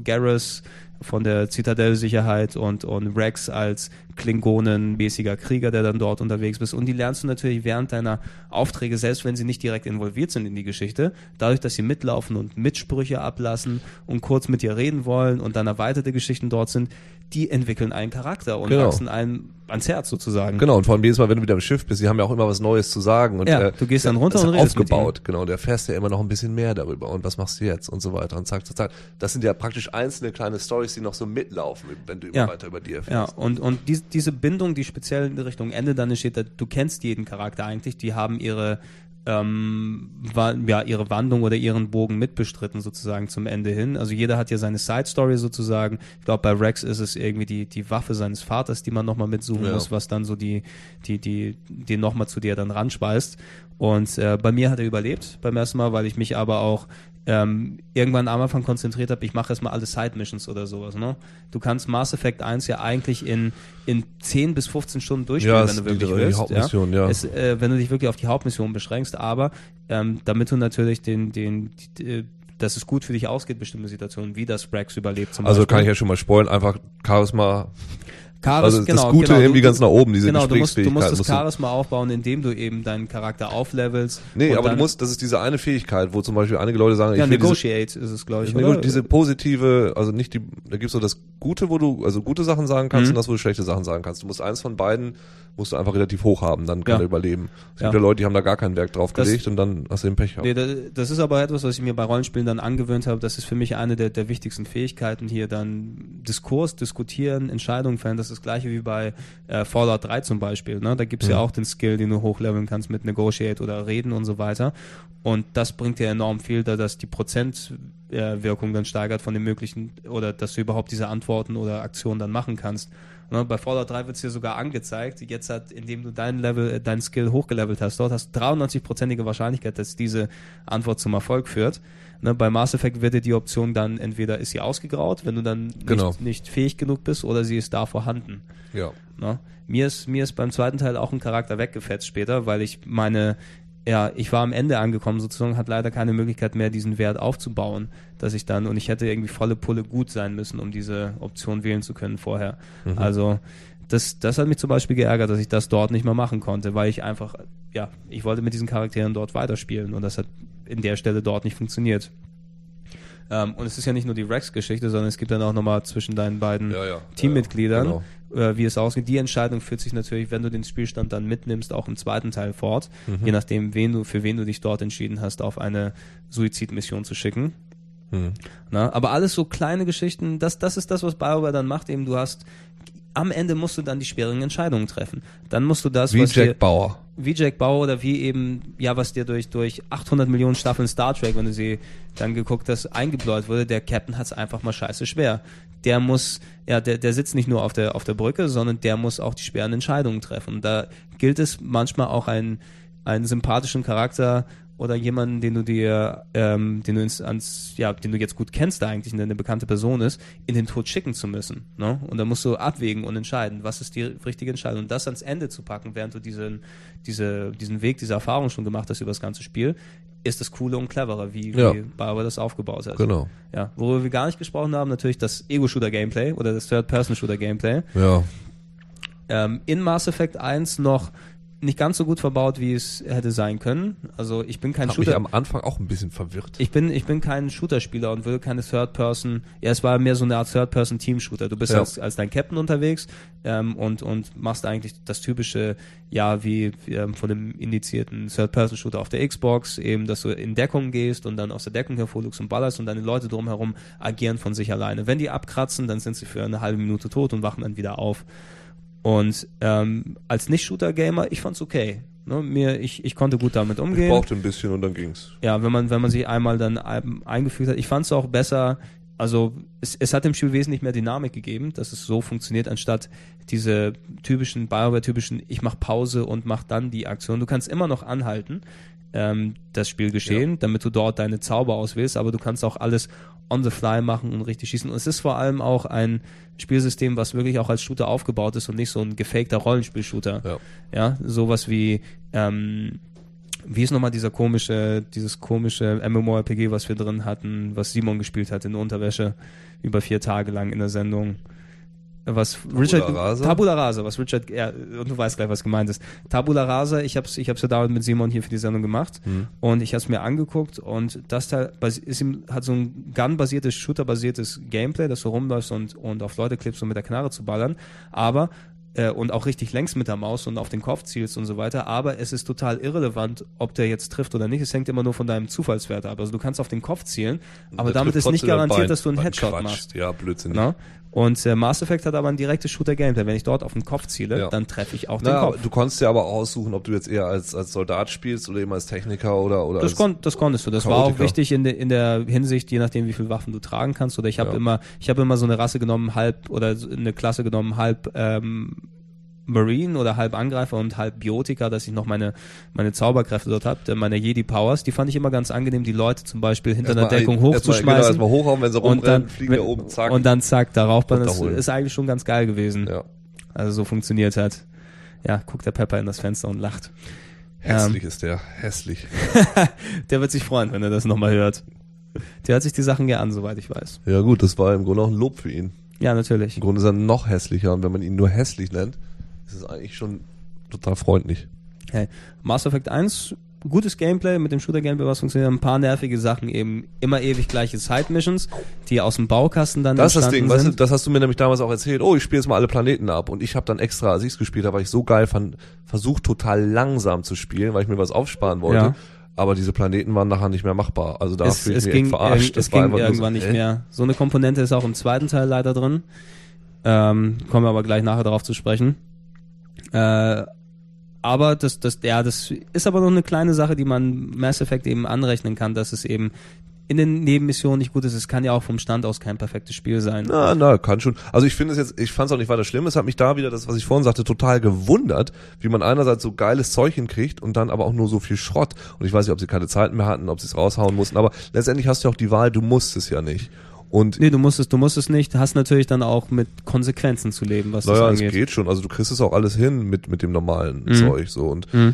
von der Zitadell-Sicherheit und, und Rex als Klingonenmäßiger Krieger, der dann dort unterwegs ist. Und die lernst du natürlich während deiner Aufträge, selbst wenn sie nicht direkt involviert sind in die Geschichte, dadurch, dass sie mitlaufen und Mitsprüche ablassen und kurz mit dir reden wollen und dann erweiterte Geschichten dort sind, die entwickeln einen Charakter und Genau. wachsen einem ans Herz sozusagen. Genau, und vor allem jedes Mal, wenn du wieder im Schiff bist, die haben ja auch immer was Neues zu sagen. Und, Ja, äh, du gehst dann runter und redest aufgebaut, genau. Der fährst ja immer noch ein bisschen mehr darüber. Und was machst du jetzt? Und so weiter. Und zack, zack, zack. Das sind ja praktisch einzelne kleine Stories, die noch so mitlaufen, wenn du immer Ja. weiter über Ja, erfährst. und, und dies, diese Bindung, die speziell in Richtung Ende dann entsteht, da- du kennst jeden Charakter eigentlich, die haben ihre, ähm, wa ja, ihre Wandlung oder ihren Bogen mitbestritten sozusagen zum Ende hin. Also jeder hat ja seine Side-Story sozusagen. Ich glaube, bei Rex ist es irgendwie die, die Waffe seines Vaters, die man nochmal mitsuchen Ja. muss, was dann so die, die, die, den nochmal zu dir dann ranspeist. Und äh, bei mir hat er überlebt beim ersten Mal, weil ich mich aber auch ähm, irgendwann am Anfang konzentriert habe, ich mache erstmal alle Side-Missions oder sowas. Ne? Du kannst Mass Effect 1 ja eigentlich in, in 10 bis 15 Stunden durchspielen, Ja, wenn du die- wirklich die willst. Hauptmission, ja. Es, äh, wenn du dich wirklich auf die Hauptmission beschränkst, aber ähm, damit du natürlich den, den, die, äh, dass es gut für dich ausgeht, bestimmte Situationen, wie das Rex überlebt zum Also Beispiel. kann ich ja schon mal spoilen, einfach Charisma. Charis, Also das Gute irgendwie du- ganz nach oben, diese Genau, du musst, du musst Gesprächsfähigkeit. das Charisma aufbauen, indem du eben deinen Charakter auflevelst. Nee, aber du musst, das ist diese eine Fähigkeit, wo zum Beispiel einige Leute sagen, Ja, ich will diese, Negotiate ist es, glaube ich. Nee, oder? diese positive, also nicht die, da gibt's so das Gute, wo du, also gute Sachen sagen kannst Mhm. und das, wo du schlechte Sachen sagen kannst. Du musst eins von beiden musst du einfach relativ hoch haben, dann kann Ja. er überleben. Es Ja. gibt ja Leute, die haben da gar kein Werk drauf Das- gelegt und dann hast du den Pech gehabt. Nee, das, das ist aber etwas, was ich mir bei Rollenspielen dann angewöhnt habe. Das ist für mich eine der, der wichtigsten Fähigkeiten hier dann Diskurs, diskutieren, Entscheidungen fällen. Das ist das gleiche wie bei äh, Fallout 3 zum Beispiel. Ne? Da gibt's ja Mhm. auch den Skill, den du hochleveln kannst mit Negotiate oder Reden und so weiter. Und das bringt dir enorm viel, da das die Prozentwirkung dann steigert von den möglichen oder dass du überhaupt diese Antworten oder Aktionen dann machen kannst. Ne, bei Fallout 3 wird es dir sogar angezeigt, jetzt hat, indem du dein Level, äh, dein Skill hochgelevelt hast, dort hast du 93-prozentige Wahrscheinlichkeit, dass diese Antwort zum Erfolg führt. Ne, bei Mass Effect wird dir die Option dann, entweder ist sie ausgegraut, wenn du dann Genau. nicht, nicht fähig genug bist, oder sie ist da vorhanden. Ja. Ne? Mir, ist, mir ist beim zweiten Teil auch ein Charakter weggefetzt später, weil ich meine, ja, ich war am Ende angekommen sozusagen, hat leider keine Möglichkeit mehr, diesen Wert aufzubauen, dass ich dann, und ich hätte irgendwie volle Pulle gut sein müssen, um diese Option wählen zu können vorher. Mhm. Also, das, das hat mich zum Beispiel geärgert, dass ich das dort nicht mehr machen konnte, weil ich einfach, ja, ich wollte mit diesen Charakteren dort weiterspielen und das hat in der Stelle dort nicht funktioniert. Ähm, und es ist ja nicht nur die Rex-Geschichte, sondern es gibt dann auch nochmal zwischen deinen beiden Ja, ja. Teammitgliedern, Ja, äh, wie es ausgeht. Die Entscheidung führt sich natürlich, wenn du den Spielstand dann mitnimmst, auch im zweiten Teil fort, Mhm. je nachdem, wen du, für wen du dich dort entschieden hast, auf eine Suizidmission zu schicken. Hm. Na, aber alles so kleine Geschichten, das, das ist das, was BioWare dann macht, eben du hast, am Ende musst du dann die schwierigen Entscheidungen treffen. Dann musst du das, Wie was Jack dir, Bauer. wie Jack Bauer oder wie eben, ja, was dir durch, durch 800 Millionen Staffeln Star Trek, wenn du sie dann geguckt hast, eingebläut wurde, der Captain hat es einfach mal scheiße schwer. Der muss, ja, der, der sitzt nicht nur auf der, auf der Brücke, sondern der muss auch die schweren Entscheidungen treffen. Da gilt es manchmal auch einen, einen sympathischen Charakter oder jemanden, den du dir, ähm, den du ins, ans, ja, den du jetzt gut kennst, der eigentlich eine, eine bekannte Person ist, in den Tod schicken zu müssen. Ne? Und da musst du abwägen und entscheiden, was ist die richtige Entscheidung. Und das ans Ende zu packen, während du diesen, diese, diesen Weg, diese Erfahrung schon gemacht hast über das ganze Spiel, ist das Coole und Clevere, wie, Ja. wie BioWare das aufgebaut hat. Genau. Ja, worüber wir gar nicht gesprochen haben, natürlich das Ego-Shooter-Gameplay oder das Third-Person-Shooter-Gameplay. Ja. Ähm, in Mass Effect 1 noch nicht ganz so gut verbaut, wie es hätte sein können. Also ich bin kein mich Shooter. am Anfang auch ein bisschen verwirrt. Ich bin, ich bin kein Shooter-Spieler und will keine Third-Person. Ja, es war mehr so eine Art Third-Person-Team-Shooter. Du bist Ja. als, als dein Captain unterwegs ähm, und, und machst eigentlich das typische, ja, wie, wie ähm, von dem indizierten Third-Person-Shooter auf der Xbox, eben, dass du in Deckung gehst und dann aus der Deckung hervorlugst und ballerst und deine Leute drumherum agieren von sich alleine. Wenn die abkratzen, dann sind sie für eine halbe Minute tot und wachen dann wieder auf. Und ähm, als Nicht-Shooter-Gamer, ich fand's okay. Ne, mir, ich, ich konnte gut damit Ich umgehen brauchte ein bisschen und dann ging's. ja, wenn man, wenn man sich einmal dann ein- eingefügt hat. Ich fand es auch besser, also es, es hat dem Spiel wesentlich mehr Dynamik gegeben, dass es so funktioniert, anstatt diese typischen Bioware-typischen, ich mach Pause und mach dann die Aktion. Du kannst immer noch anhalten, ähm, das Spiel geschehen, damit du dort deine Zauber auswählst, aber du kannst auch alles on the fly machen und richtig schießen. Und es ist vor allem auch ein Spielsystem, was wirklich auch als Shooter aufgebaut ist und nicht so ein gefakter Rollenspiel-Shooter. Ja. Ja, sowas wie, ähm, wie ist nochmal dieser komische, dieses komische MMORPG, was wir drin hatten, was Simon gespielt hat in Unterwäsche über vier Tage lang in der Sendung. Was Richard Rasa? Tabula Rasa, was Richard ja, und du weißt gleich, was gemeint ist. Tabula Rasa, ich hab's ich hab's ja damals mit Simon hier für die Sendung gemacht Hm. und ich hab's mir angeguckt und das Teil ist ihm, hat so ein Gun-basiertes, Shooter-basiertes Gameplay, dass du rumläufst und, und auf Leute klippst, um mit der Knarre zu ballern, aber äh, und auch richtig längs mit der Maus und auf den Kopf zielst und so weiter, aber es ist total irrelevant, ob der jetzt trifft oder nicht. Es hängt immer nur von deinem Zufallswert ab. Also du kannst auf den Kopf zielen, aber damit ist nicht garantiert, dass du einen Headshot quatscht. machst. Ja, Blödsinn. Na? Und äh, Mass Effect hat aber ein direktes Shooter-Gameplay. Wenn ich dort auf den Kopf ziele, Ja. dann treffe ich auch den Na, Kopf. du konntest ja aber auch aussuchen, ob du jetzt eher als, als Soldat spielst oder eben als Techniker oder, oder Das, kon das konntest du. Das war auch Chaotiker. wichtig in, de in der Hinsicht, je nachdem, wie viele Waffen du tragen kannst. Oder ich habe Ja. immer, ich habe immer so eine Rasse genommen, halb oder so eine Klasse genommen, halb ähm, Marine oder halb Angreifer und halb Biotiker, dass ich noch meine meine Zauberkräfte dort habe, meine Jedi Powers. Die fand ich immer ganz angenehm, die Leute zum Beispiel hinter einer Erstmal Deckung ein- erstmal- Genau, hochzuschmeißen. erstmal hochhauen, wenn sie und dann fliegen da oben, zack. und dann zack darauf. Das runterholen. ist eigentlich schon ganz geil gewesen. ja. Also so funktioniert hat. Ja, guckt der Pepper in das Fenster und lacht. Hässlich ist der, hässlich. [LAUGHS] Der wird sich freuen, wenn er das nochmal hört. Der hört sich die Sachen gern an, soweit ich weiß. Ja gut, das war im Grunde auch ein Lob für ihn. Ja, natürlich. Im Grunde ist er noch hässlicher und wenn man ihn nur hässlich nennt, ist es eigentlich schon total freundlich. Hey, Mass Effect 1 gutes Gameplay mit dem Shooter-Gameplay, was funktioniert, ein paar nervige Sachen, eben immer ewig gleiche Side-Missions, die aus dem Baukasten dann Das ist das Ding, weißt du, das hast du mir nämlich damals auch erzählt. Oh, ich spiele jetzt mal alle Planeten ab. Und ich habe dann extra, als ich es gespielt habe, weil ich so geil fand, versucht total langsam zu spielen, weil ich mir was aufsparen wollte. Ja. Aber diese Planeten waren nachher nicht mehr machbar. Also da es, fühle ich es mich ging, echt verarscht. es Das ging irgendwann so, nicht äh? mehr. So eine Komponente ist auch im zweiten Teil leider drin. Ähm, kommen wir aber gleich nachher darauf zu sprechen. Äh, aber das, das, ja, das ist aber noch eine kleine Sache, die man Mass Effect eben anrechnen kann, dass es eben in den Nebenmissionen nicht gut ist. Es kann ja auch vom Stand aus kein perfektes Spiel sein. Na, na, kann schon. Also ich finde es jetzt, ich fand es auch nicht weiter schlimm. Es hat mich da wieder, das, was ich vorhin sagte, total gewundert, wie man einerseits so geiles Zeug hinkriegt und dann aber auch nur so viel Schrott. Und ich weiß nicht, ob sie keine Zeit mehr hatten, ob sie es raushauen mussten, aber letztendlich hast du ja auch die Wahl, du musst es ja nicht. Und Nee, du musst es, du musst es nicht, hast natürlich dann auch mit Konsequenzen zu leben, was naja, das es angeht. geht schon. Also du kriegst es auch alles hin mit, mit dem normalen Mhm. Zeug so. Und Mhm.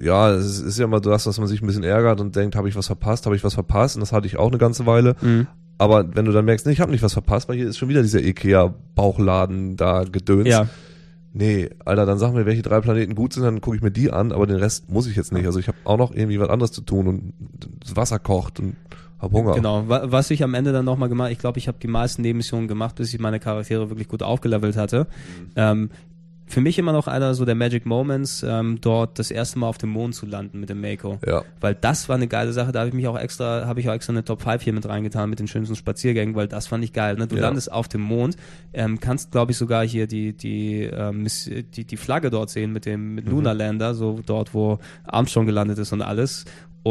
ja, es ist ja immer das, dass man sich ein bisschen ärgert und denkt, habe ich was verpasst, habe ich was verpasst? Und das hatte ich auch eine ganze Weile. Mhm. Aber wenn du dann merkst, nee, ich habe nicht was verpasst, weil hier ist schon wieder dieser Ikea-Bauchladen da gedöns. Ja, Nee, Alter, dann sag mir, welche drei Planeten gut sind, dann gucke ich mir die an, aber den Rest muss ich jetzt nicht. Also ich habe auch noch irgendwie was anderes zu tun und das Wasser kocht und hab Hunger. Genau, Wa- was ich am Ende dann nochmal gemacht, ich glaube, ich habe die meisten Nebenmissionen gemacht, bis ich meine Charaktere wirklich gut aufgelevelt hatte. Ähm, für mich immer noch einer so der Magic Moments, ähm, dort das erste Mal auf dem Mond zu landen mit dem Mako. Ja. Weil das war eine geile Sache, da habe ich mich auch extra, habe ich auch extra eine Top 5 hier mit reingetan mit den schönsten Spaziergängen, weil das fand ich geil. Ne? Du Ja. landest auf dem Mond, ähm, kannst, glaube ich, sogar hier die, die, ähm, die, die Flagge dort sehen mit dem mit Lunar Lander, so dort, wo Armstrong gelandet ist und alles.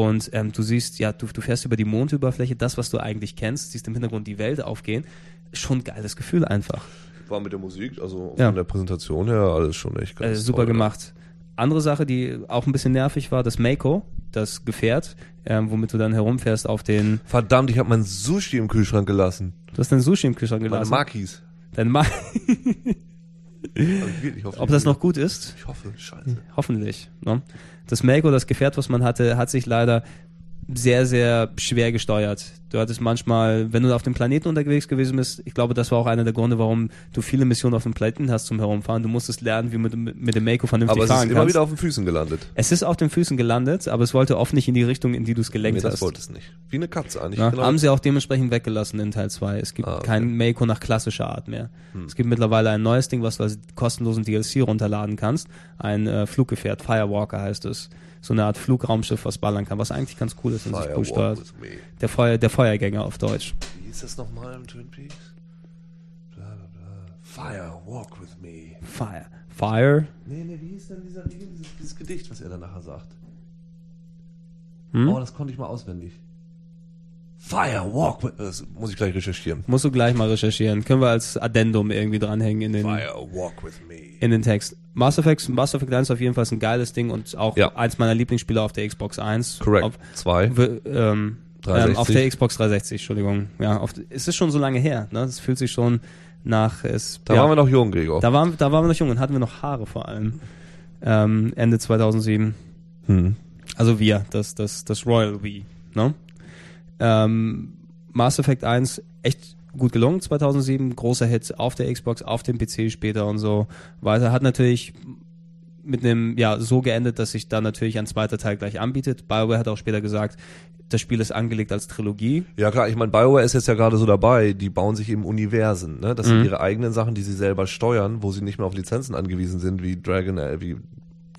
Und ähm, du siehst, ja, du, du fährst über die Mondoberfläche, das, was du eigentlich kennst, siehst im Hintergrund die Welt aufgehen. Schon ein geiles Gefühl einfach. War mit der Musik, also Ja. von der Präsentation her, alles schon echt Äh, ganz super toll, gemacht. Andere Sache, die auch ein bisschen nervig war, das Mako, das Gefährt, ähm, womit du dann herumfährst auf den. Verdammt, ich habe mein Sushi im Kühlschrank gelassen. Du hast dein Sushi im Kühlschrank Meine gelassen. Makis. Dein Ma [LAUGHS] Hab ich wirklich, hoffe, Ob das noch gut ist? Ich hoffe, scheiße. Hoffentlich. Ne? Das Mako, das Gefährt, was man hatte, hat sich leider sehr, sehr schwer gesteuert. Du hattest manchmal, wenn du auf dem Planeten unterwegs gewesen bist, ich glaube, das war auch einer der Gründe, warum du viele Missionen auf dem Planeten hast zum Herumfahren. Du musstest lernen, wie du mit, mit dem Mako vernünftig Aber es ist fahren immer kannst. wieder auf den Füßen gelandet. es ist auf den Füßen gelandet, aber es wollte oft nicht in die Richtung, in die du es Nee, gelenkt das hast. wollte es nicht. Wie eine Katze eigentlich. Ja, genau. Haben sie auch dementsprechend weggelassen in Teil 2. Es gibt Ah, okay. kein Mako nach klassischer Art mehr. Hm. Es gibt mittlerweile ein neues Ding, was du als kostenlosen DLC runterladen kannst. Ein äh, Fluggefährt, Firewalker heißt es. So eine Art Flugraumschiff, was ballern kann, was eigentlich ganz cool ist und sich cool steuert. with me. Der, Feuer, der Feuergänger auf Deutsch. Wie hieß das nochmal im Twin Peaks? Bla, bla, bla. Fire, walk with me. Fire. Fire. Nee, nee, wie hieß denn dieser, dieses, dieses Gedicht, was er dann nachher sagt? Hm? Oh, das konnte ich mal auswendig. Fire, walk with Das muss ich gleich recherchieren. Musst du gleich mal recherchieren. Können wir als Addendum irgendwie dranhängen in den, Fire, walk with me. in den Text. Mass Effect, Mass Effect 1 ist auf jeden Fall ein geiles Ding und auch Ja. eins meiner Lieblingsspiele auf der Xbox 1. Correct. Auf, Zwei. Ähm, 360. ähm, auf der Xbox 360, Entschuldigung. Ja, auf, es ist schon so lange her. Ne? Es fühlt sich schon nach. Es, Da ja, waren wir noch jung, Gregor. da waren, da waren wir noch jung und hatten wir noch Haare vor allem. Ähm, Ende 2007. Hm. Also wir, das, das, das Royal We. Ne? Ähm, Mass Effect 1 echt gut gelungen 2007, großer Hit auf der Xbox, auf dem PC später und so weiter. Hat natürlich mit einem, ja, so geendet, dass sich da natürlich ein zweiter Teil gleich anbietet. BioWare hat auch später gesagt, das Spiel ist angelegt als Trilogie. Ja klar, ich meine, BioWare ist jetzt ja gerade so dabei, die bauen sich eben Universen, ne? Das Mhm. sind ihre eigenen Sachen, die sie selber steuern, wo sie nicht mehr auf Lizenzen angewiesen sind, wie Dragon, äh, wie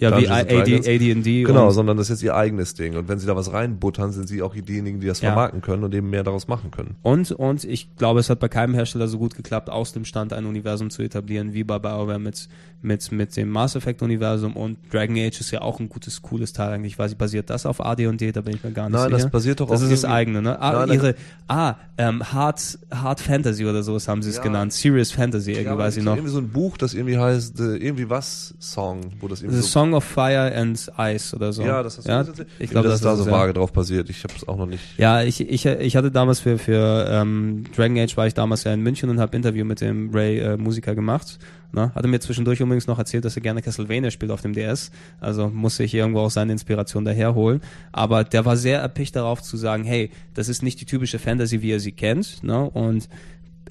Ja, wie Dungeons. AD&D. Genau, sondern das ist jetzt ihr eigenes Ding. Und wenn sie da was reinbuttern, sind sie auch diejenigen, die das Ja. vermarkten können und eben mehr daraus machen können. Und, und ich glaube, es hat bei keinem Hersteller so gut geklappt, aus dem Stand ein Universum zu etablieren, wie bei BioWare mit, mit, mit dem Mass Effect Universum. Und Dragon Age ist ja auch ein gutes, cooles Teil eigentlich. Ich weiß nicht, basiert das auf AD&D? Da bin ich mir gar nicht Nein, sicher. das basiert doch Das auf ist das eigene, ne? Ah, Nein, ihre, ah, ähm, Hard, Hard Fantasy oder sowas haben sie es Ja. genannt. Serious Fantasy, irgendwie aber weiß ich noch. Irgendwie so ein Buch, das irgendwie heißt, äh, irgendwie was Song, wo das irgendwie The so, Song of Fire and Ice oder so. ja, das hast du ja? erzählt? Ich glaube, das das, ist da so ja. vage drauf basiert. Ich habe es auch noch nicht. Ja, ich, ich, ich hatte damals für, für ähm, Dragon Age war ich damals ja in München und habe Interview mit dem Ray äh, Musiker gemacht. Ne? Hatte mir zwischendurch übrigens noch erzählt, dass er gerne Castlevania spielt auf dem DS. Also musste ich irgendwo auch seine Inspiration daherholen. Aber der war sehr erpicht darauf zu sagen, hey, das ist nicht die typische Fantasy, wie ihr sie kennt. Ne? Und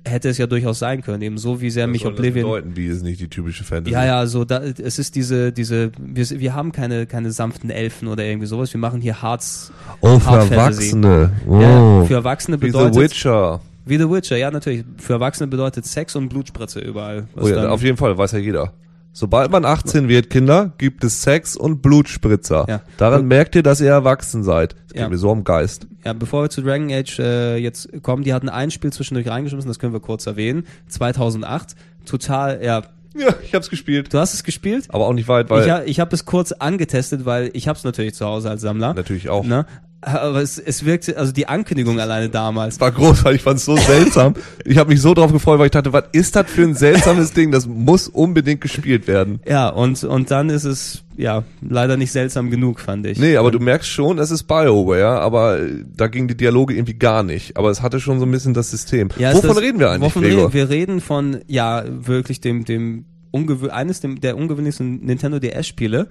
hätte es ja durchaus sein können, eben so wie sehr Was mich soll das Oblivion. bedeuten, wie ist nicht die typische Fantasy? Ja, ja, so da, es ist diese, diese, wir, wir haben keine, keine sanften Elfen oder irgendwie sowas. Wir machen hier Harz. Oh, für Hard Fantasy. Erwachsene. Oh. Ja, für Erwachsene wie The bedeutet Witcher. wie The Witcher, ja natürlich. Für Erwachsene bedeutet Sex und Blutspritze überall. was Oh ja, dann- auf jeden Fall, weiß ja jeder. Sobald man 18 wird, Kinder, gibt es Sex und Blutspritzer. Ja. Daran merkt ihr, dass ihr erwachsen seid. Das geht Ja. mir so am Geist. Ja, bevor wir zu Dragon Age äh, jetzt kommen, die hatten ein Spiel zwischendurch reingeschmissen, das können wir kurz erwähnen. 2008. Total, ja. Ja, ich hab's gespielt. Du hast es gespielt? Aber auch nicht weit, weil ich ha, ich habe es kurz angetestet, weil ich habe es natürlich zu Hause als Sammler. natürlich auch. Ne? Aber es, es wirkte, also die Ankündigung alleine damals. war groß, weil ich fand's so seltsam. [LAUGHS] Ich habe mich so drauf gefreut, weil ich dachte, was ist das für ein seltsames Ding? Das muss unbedingt gespielt werden. Ja, und, und dann ist es, ja, leider nicht seltsam genug, fand ich. Nee, aber du merkst schon, es ist BioWare, aber äh, da gingen die Dialoge irgendwie gar nicht. Aber es hatte schon so ein bisschen das System. Ja, Wovon das- reden wir eigentlich, wovon Gregor? reden, wir reden von, ja, wirklich dem, dem ungewö eines der ungewöhnlichsten Nintendo DS-Spiele.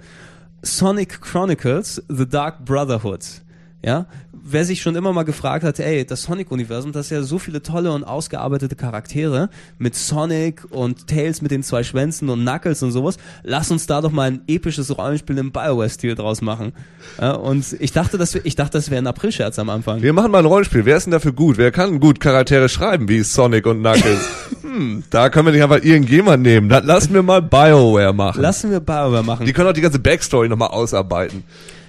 Sonic Chronicles The Dark Brotherhood. Ja, wer sich schon immer mal gefragt hat, ey, das Sonic-Universum, das ist ja so viele tolle und ausgearbeitete Charaktere mit Sonic und Tails mit den zwei Schwänzen und Knuckles und sowas, lass uns da doch mal ein episches Rollenspiel im Bioware-Stil draus machen. Ja, und ich dachte, das, ich dachte, das wäre ein April-Scherz am Anfang. Wir machen mal ein Rollenspiel. Wer ist denn dafür gut? Wer kann gut Charaktere schreiben, wie Sonic und Knuckles? [LAUGHS] hm, da können wir nicht einfach irgendjemand nehmen. Das lassen wir mal BioWare machen. Lassen wir Bioware machen. die können auch die ganze Backstory nochmal ausarbeiten.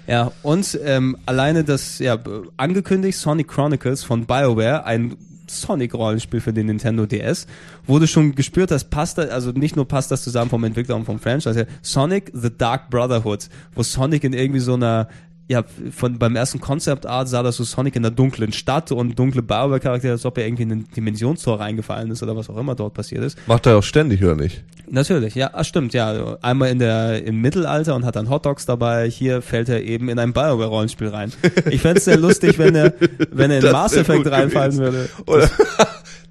Ja, und ähm, alleine das, ja, angekündigt, Sonic Chronicles von BioWare, ein Sonic-Rollenspiel für den Nintendo DS, wurde schon gespürt, das passt, also nicht nur passt das zusammen vom Entwickler und vom Franchise, Sonic The Dark Brotherhood, wo Sonic in irgendwie so einer, ja, von beim ersten Concept Art sah das so Sonic in einer dunklen Stadt und dunkle BioWare-Charaktere, als ob er irgendwie in ein Dimensionstor reingefallen ist oder was auch immer dort passiert ist. Macht er auch ständig, oder nicht? Natürlich, ja, ah, stimmt, ja. Einmal in der, im Mittelalter und hat dann Hotdogs dabei. Hier fällt er eben in ein Bioware-Rollenspiel rein. Ich fänd's sehr lustig, wenn er, wenn er in Das Mass Effect reinfallen gewesen. würde. Oder? [LAUGHS]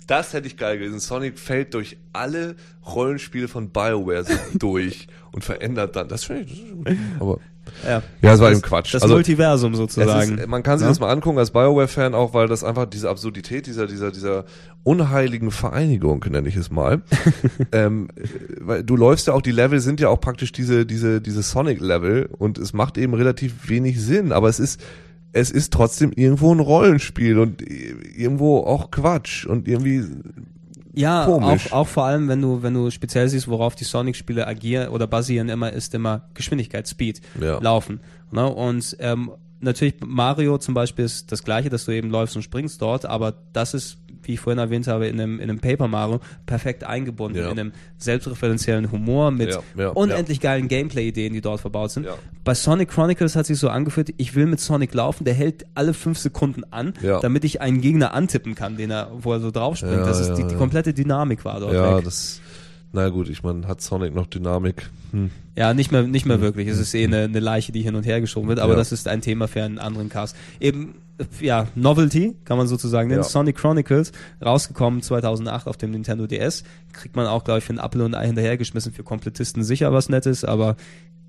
Das hätte ich geil gewesen. Sonic fällt durch alle Rollenspiele von BioWare [LAUGHS] durch und verändert dann. Das finde ich, das ist gut. aber Ja, ja, das war eben Quatsch. das also, Multiversum sozusagen. ist, man kann sich Ja? das mal angucken als BioWare-Fan auch, weil das einfach diese Absurdität dieser, dieser, dieser unheiligen Vereinigung, nenne ich es mal. [LAUGHS] ähm, äh, weil du läufst ja auch, die Level sind ja auch praktisch diese, diese, diese Sonic-Level und es macht eben relativ wenig Sinn, aber es ist, es ist trotzdem irgendwo ein Rollenspiel und irgendwo auch Quatsch und irgendwie, Ja, Komisch. auch, auch vor allem, wenn du, wenn du speziell siehst, worauf die Sonic-Spiele agieren oder basieren immer, ist immer Geschwindigkeit, Speed, Ja. Laufen. Ne? Und ähm, natürlich Mario zum Beispiel ist das gleiche, dass du eben läufst und springst dort, aber das ist, wie ich vorhin erwähnt habe, in einem, in einem Paper Mario perfekt eingebunden, Ja. in einem selbstreferenziellen Humor mit Ja, ja, unendlich geilen Gameplay-Ideen, die dort verbaut sind. Bei Sonic Chronicles hat sich so angefühlt, ich will mit Sonic laufen, der hält alle fünf Sekunden an, damit ich einen Gegner antippen kann, den er, wo er so draufspringt. Das ist die, die komplette Dynamik war dort ja, weg. das, na gut, ich meine, hat Sonic noch Dynamik? Hm. Ja, nicht mehr, nicht mehr wirklich. Es ist eh eine, eine Leiche, die hin und her geschoben wird, aber Ja. das ist ein Thema für einen anderen Cast. Eben, ja, Novelty, kann man sozusagen nennen. Ja. Sonic Chronicles, rausgekommen 2008 auf dem Nintendo DS. Kriegt man auch, glaube ich, für einen Apfel und ein Ei hinterhergeschmissen. Für Komplettisten sicher was Nettes, aber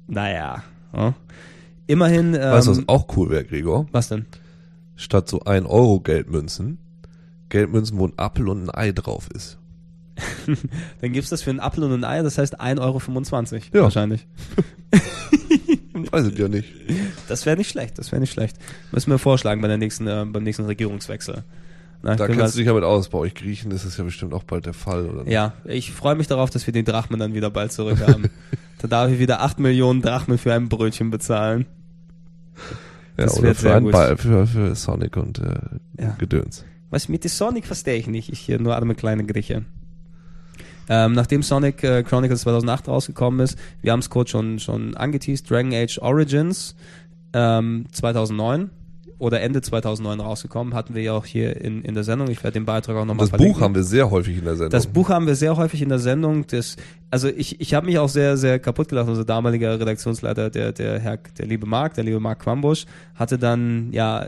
naja. Ja. Immerhin, ähm, Weißt du, was auch cool wäre, Gregor? was denn? Statt so 1 Euro Geldmünzen, Geldmünzen, wo ein Apfel und ein Ei drauf ist. [LAUGHS] Dann gibt's das für einen Apfel und ein Ei, das heißt 1,25 Euro Ja. wahrscheinlich. [LAUGHS] Weiß ich ja nicht. Das wäre nicht schlecht, das wäre nicht schlecht. Müssen wir vorschlagen bei der nächsten, äh, beim nächsten Regierungswechsel. Na, Da kennst du dich ja mit aus. Bei euch Griechen ist es ja bestimmt auch bald der Fall, oder? nicht? ja, ich freue mich darauf, dass wir den Drachmen dann wieder bald zurück haben. [LAUGHS] da darf ich wieder 8 Millionen Drachmen für ein Brötchen bezahlen. ja das oder wird für, gut. Ball, für, für Sonic und äh, Ja. Gedöns. Was mit Sonic verstehe ich nicht. Ich hier nur arme kleine Grieche. Ähm, nachdem Sonic äh, Chronicles 2008 rausgekommen ist, wir haben es kurz schon, schon angeteased, Dragon Age Origins ähm, 2009 oder Ende 2009 rausgekommen, hatten wir ja auch hier in, in der Sendung. Ich werde den Beitrag auch nochmal Das Buch haben wir sehr häufig in der Sendung. Das Buch haben wir sehr häufig in der Sendung. Das, also ich, ich habe mich auch sehr, sehr kaputt gelacht. Unser damaliger Redaktionsleiter, der, der Herr, der liebe Marc, der liebe Marc Quambusch, hatte dann ja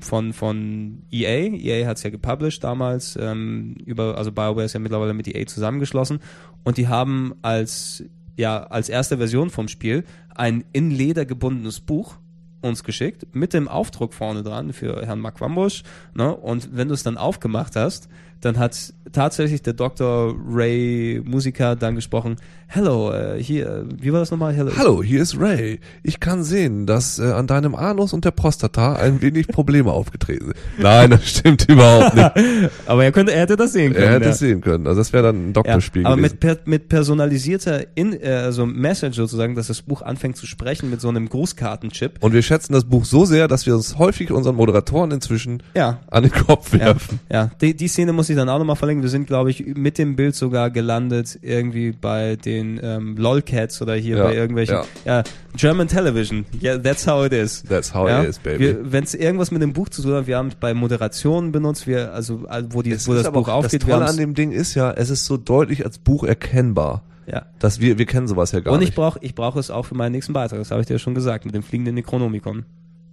von, von EA, EA hat es ja gepublished damals, ähm, über, also BioWare ist ja mittlerweile mit EA zusammengeschlossen und die haben als, ja, als erste Version vom Spiel ein in Leder gebundenes Buch uns geschickt mit dem Aufdruck vorne dran für Herrn Mark Wambusch. Ne? Und wenn du es dann aufgemacht hast, dann hat tatsächlich der Dr. Ray Musiker dann gesprochen, Hello, äh, hier, wie war das nochmal? Hello. Hallo, hier ist Ray. Ich kann sehen, dass äh, an deinem Anus und der Prostata ein wenig Probleme [LAUGHS] aufgetreten sind. Nein, das stimmt überhaupt nicht. [LAUGHS] aber er könnte, er hätte das sehen können. Er hätte es sehen können. Also das wäre dann ein Doktorspiel ja, Aber mit, per, mit personalisierter in, äh, also Message sozusagen, dass das Buch anfängt zu sprechen mit so einem Grußkartenchip. Und wir schätzen das Buch so sehr, dass wir uns häufig unseren Moderatoren inzwischen ja. an den Kopf werfen. Ja, ja. Die, die Szene muss ich dann auch nochmal verlinken. Wir sind, glaube ich, mit dem Bild sogar gelandet irgendwie bei den ähm, Lolcats oder hier ja, bei irgendwelchen. Ja. ja. German Television. Yeah, that's how it is. That's how ja? it is, baby. Wenn es irgendwas mit dem Buch zu tun hat, wir haben es bei Moderationen benutzt, wir, also wo, die, wo das Buch auch, aufgeht. Das Tolle an dem Ding ist ja, es ist so deutlich als Buch erkennbar. Ja. Dass wir, wir kennen sowas ja gar nicht. Und ich brauche ich brauch es auch für meinen nächsten Beitrag, das habe ich dir ja schon gesagt, mit dem fliegenden Necronomicon.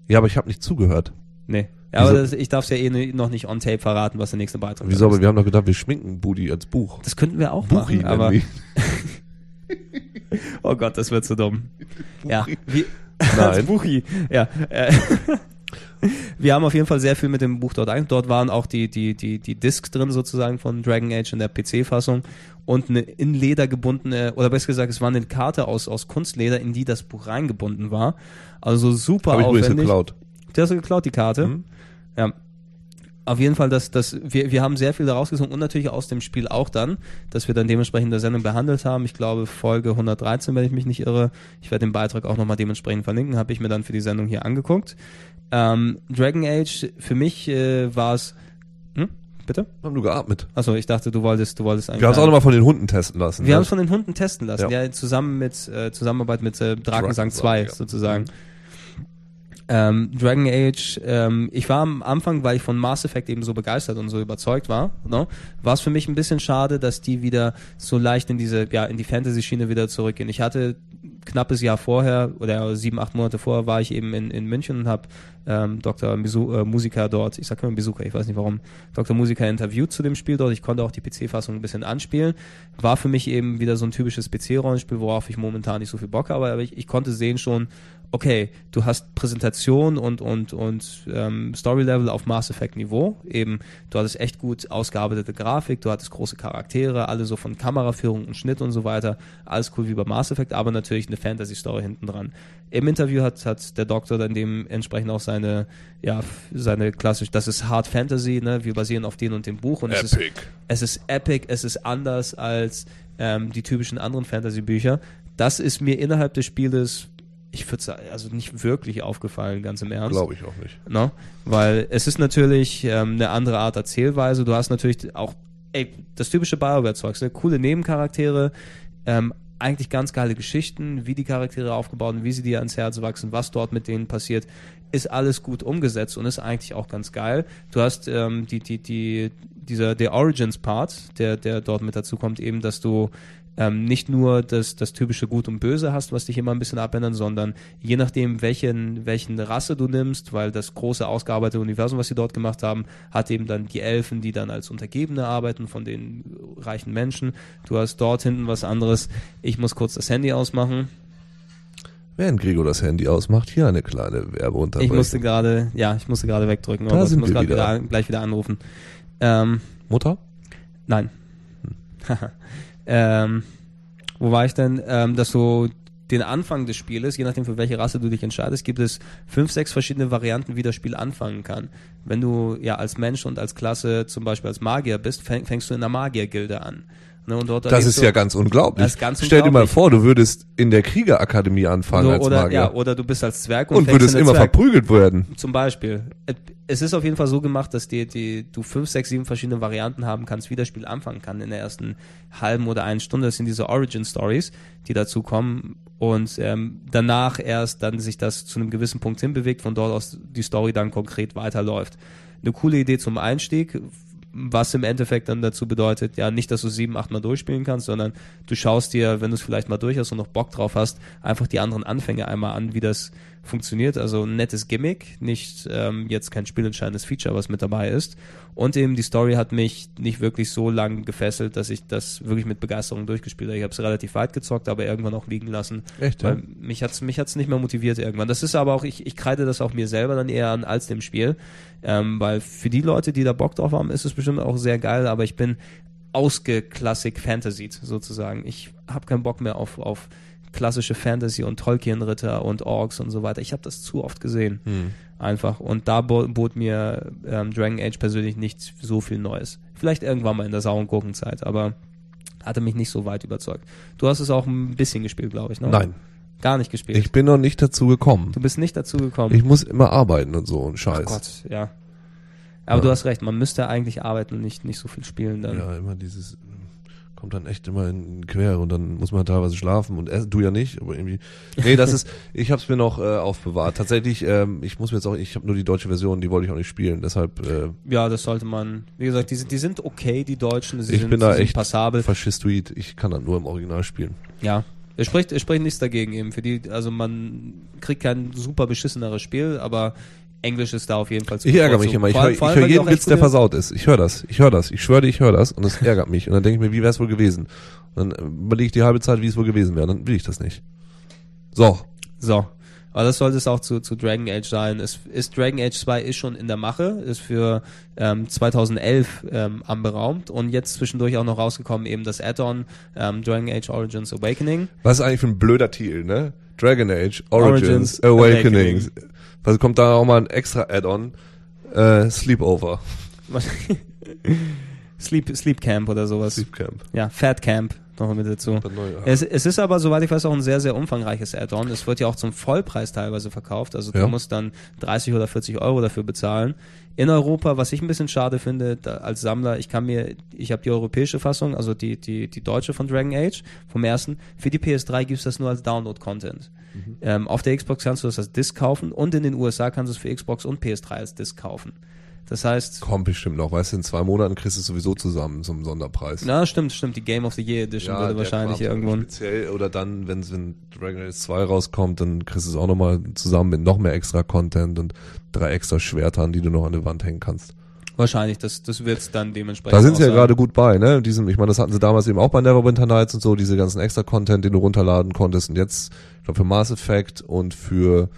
Ja, aber ich habe nicht zugehört. Nee. Ja, aber das, ich darf es ja eh noch nicht on tape verraten, was der nächste Beitrag ist. Wieso, aber wir haben doch gedacht, wir schminken Budi als Buch. Das könnten wir auch Buchi, machen, aber [LAUGHS] oh Gott, das wird so dumm. Buchi. Ja, wie, [LAUGHS] Nein. Buchi. Ja. Äh, [LAUGHS] wir haben auf jeden Fall sehr viel mit dem Buch dort ein. Dort waren auch die, die, die, die Discs drin sozusagen von Dragon Age in der PC-Fassung und eine in Leder gebundene, oder besser gesagt, es war eine Karte aus, aus Kunstleder, in die das Buch reingebunden war. Also super Hab ich aufwendig. geklaut. Du hast geklaut, die Karte. Mhm. Ja auf jeden Fall, dass, dass wir, wir haben sehr viel daraus gezogen und natürlich aus dem Spiel auch dann, dass wir dann dementsprechend in der Sendung behandelt haben. Ich glaube, Folge 113, wenn ich mich nicht irre. Ich werde den Beitrag auch nochmal dementsprechend verlinken, habe ich mir dann für die Sendung hier angeguckt. Ähm, Dragon Age, für mich äh, war es. Hm? Bitte? Haben du geatmet? Achso, ich dachte, du wolltest, du wolltest eigentlich. Wir haben es auch nochmal von den Hunden testen lassen. Wir ne? haben es von den Hunden testen lassen, ja, ja zusammen mit äh, Zusammenarbeit mit äh, Drakensang 2 ja. sozusagen. Mhm. Ähm, Dragon Age, ähm, ich war am Anfang, weil ich von Mass Effect eben so begeistert und so überzeugt war, ne, war es für mich ein bisschen schade, dass die wieder so leicht in diese, ja, in die Fantasy-Schiene wieder zurückgehen. Ich hatte knappes Jahr vorher oder sieben, acht Monate vorher war ich eben in, in München und habe ähm, Dr. Misu, äh, Musiker dort, ich sag immer Besucher, ich weiß nicht warum, Dr. Musiker interviewt zu dem Spiel dort. Ich konnte auch die PC-Fassung ein bisschen anspielen. War für mich eben wieder so ein typisches PC-Rollenspiel, worauf ich momentan nicht so viel Bock habe, aber ich, ich konnte sehen schon, okay, du hast Präsentation und, und, und ähm, Story-Level auf Mass Effect-Niveau. Eben, du hattest echt gut ausgearbeitete Grafik, du hattest große Charaktere, alle so von Kameraführung und Schnitt und so weiter. Alles cool wie bei Mass Effect, aber natürlich eine Fantasy-Story hinten dran. Im Interview hat, hat der Doktor dann dementsprechend auch seine, ja, seine klassisch, das ist Hard Fantasy, ne? Wir basieren auf den und dem Buch und epic. es ist, es ist epic, es ist anders als ähm, die typischen anderen Fantasy-Bücher. Das ist mir innerhalb des Spieles ich würde sagen, also nicht wirklich aufgefallen, ganz im Ernst. Glaube ich auch nicht. No? Weil es ist natürlich ähm, eine andere Art Erzählweise. Du hast natürlich auch, ey, das typische Bioware-Zeugs, ne? coole Nebencharaktere, ähm, eigentlich ganz geile Geschichten, wie die Charaktere aufgebaut sind, wie sie dir ans Herz wachsen, was dort mit denen passiert, ist alles gut umgesetzt und ist eigentlich auch ganz geil. Du hast ähm, die, die, die, dieser, der Origins-Part, der, der dort mit dazu kommt, eben, dass du ähm, nicht nur das, das typische Gut und Böse hast, was dich immer ein bisschen abändert, sondern je nachdem, welchen, welchen Rasse du nimmst, weil das große ausgearbeitete Universum, was sie dort gemacht haben, hat eben dann die Elfen, die dann als Untergebene arbeiten von den reichen Menschen. Du hast dort hinten was anderes. Ich muss kurz das Handy ausmachen. Während Gregor das Handy ausmacht, hier eine kleine Werbeunterbrechung. Ich musste gerade, ja, ich musste gerade wegdrücken, da aber sind ich muss gerade wieder. gleich wieder anrufen. Ähm, Mutter? Nein. Hm. [LAUGHS] ähm, wo war ich denn? Ähm, dass du den Anfang des Spieles, je nachdem für welche Rasse du dich entscheidest, gibt es fünf, sechs verschiedene Varianten, wie das Spiel anfangen kann. Wenn du ja als Mensch und als Klasse zum Beispiel als Magier bist, fängst du in der Magiergilde an. Ne, und dort das ist du, ja ganz unglaublich. Das ist ganz Stell unglaublich. dir mal vor, du würdest in der Kriegerakademie anfangen so, als oder, Magier. Ja, oder du bist als Zwerg und, und würdest immer Zwerg. verprügelt werden. Zum Beispiel es ist auf jeden Fall so gemacht, dass die, die, du fünf, sechs, sieben verschiedene Varianten haben kannst, wie das Spiel anfangen kann in der ersten halben oder einen Stunde. Das sind diese Origin Stories, die dazu kommen und ähm, danach erst dann sich das zu einem gewissen Punkt hinbewegt, von dort aus die Story dann konkret weiterläuft. Eine coole Idee zum Einstieg, was im Endeffekt dann dazu bedeutet, ja, nicht, dass du sieben, acht Mal durchspielen kannst, sondern du schaust dir, wenn du es vielleicht mal durch hast und noch Bock drauf hast, einfach die anderen Anfänge einmal an, wie das funktioniert. Also ein nettes Gimmick, nicht ähm, jetzt kein spielentscheidendes Feature, was mit dabei ist. Und eben die Story hat mich nicht wirklich so lang gefesselt, dass ich das wirklich mit Begeisterung durchgespielt habe. Ich habe es relativ weit gezockt, aber irgendwann auch liegen lassen. Echt? Ja? mich hat's mich hat's nicht mehr motiviert irgendwann. Das ist aber auch, ich, ich kreide das auch mir selber dann eher an als dem Spiel. Ähm, weil für die Leute, die da Bock drauf haben, ist es bestimmt auch sehr geil, aber ich bin ausgeklassik Fantasy sozusagen. Ich habe keinen Bock mehr auf, auf klassische Fantasy und Tolkien-Ritter und Orks und so weiter. Ich habe das zu oft gesehen. Hm. Einfach. Und da bo bot mir ähm, Dragon Age persönlich nicht so viel Neues. Vielleicht irgendwann mal in der sauren Gurkenzeit, aber hatte mich nicht so weit überzeugt. Du hast es auch ein bisschen gespielt, glaube ich, ne? Nein, Gar nicht gespielt. ich bin noch nicht dazu gekommen. du bist nicht dazu gekommen. Ich muss immer arbeiten und so und Ach Scheiß. Gott, ja. Aber Ja. du hast recht, man müsste eigentlich arbeiten und nicht, nicht so viel spielen dann. Ja, immer dieses kommt dann echt immer in in quer und dann muss man teilweise schlafen und essen, du ja nicht, aber irgendwie nee, das ist [LAUGHS] ich habe es mir noch äh, aufbewahrt. Tatsächlich ähm, ich muss mir jetzt auch ich habe nur die deutsche Version, die wollte ich auch nicht spielen, deshalb äh, Ja, das sollte man. Wie gesagt, die sind, die sind okay, die Deutschen. Sie ich sind, bin da echt passabel. faschistoid. Ich kann das nur im Original spielen. Ja. Es spricht, es spricht nichts dagegen eben. Für die, also man kriegt kein super beschisseneres Spiel, aber Englisch ist da auf jeden Fall zu Ich ärgere mich immer. Ich höre hör jeden Witz, der versaut ist. Ich höre das. Ich höre das. Ich schwöre ich höre das und es ärgert mich. Und dann denke ich mir, wie wäre es wohl gewesen? Und dann überlege ich die halbe Zeit, wie es wohl gewesen wäre. Dann will ich das nicht. So. So. Aber das sollte es auch zu, zu Dragon Age sein. Es ist Dragon Age 2 ist schon in der Mache, ist für ähm, 2011 ähm, anberaumt und jetzt zwischendurch auch noch rausgekommen eben das Add-on ähm, Dragon Age Origins Awakening. Was ist eigentlich für ein blöder Titel, ne? Dragon Age, Origins, Origins, Awakenings. Was kommt da auch mal ein extra Add-on? Äh, Sleepover. [LAUGHS] Sleep, Sleep Camp oder sowas. Sleep Camp. Ja, Fat Camp noch mit dazu. Neu- Es, es ist aber, soweit ich weiß, auch ein sehr, sehr umfangreiches Add-on. Es wird ja auch zum Vollpreis teilweise verkauft. Also du Ja. musst dann 30 oder 40 Euro dafür bezahlen. In Europa, was ich ein bisschen schade finde, da, als Sammler, ich kann mir, ich habe die europäische Fassung, also die, die, die deutsche von Dragon Age, vom ersten. Für die PS3 gibt's das nur als Download-Content. Ähm, auf der Xbox kannst du das als Disc kaufen und in den USA kannst du es für Xbox und PS3 als Disc kaufen. Das heißt, Kommt bestimmt noch. Weißt du, in zwei Monaten kriegst du es sowieso zusammen zum Sonderpreis. na stimmt, stimmt, die Game of the Year Edition würde der wahrscheinlich irgendwo. Speziell, oder dann, wenn, wenn Dragon Age 2 rauskommt, dann kriegst du es auch nochmal zusammen mit noch mehr extra Content und drei extra Schwertern, die du noch an der Wand hängen kannst. Wahrscheinlich, das, das wird's dann dementsprechend. Da sind sie ja gerade gut bei, ne? Diesem, ich meine, das hatten sie damals eben auch bei Neverwinter Nights und so, diese ganzen extra Content, den du runterladen konntest. Und jetzt, ich glaube, für Mass Effect und für,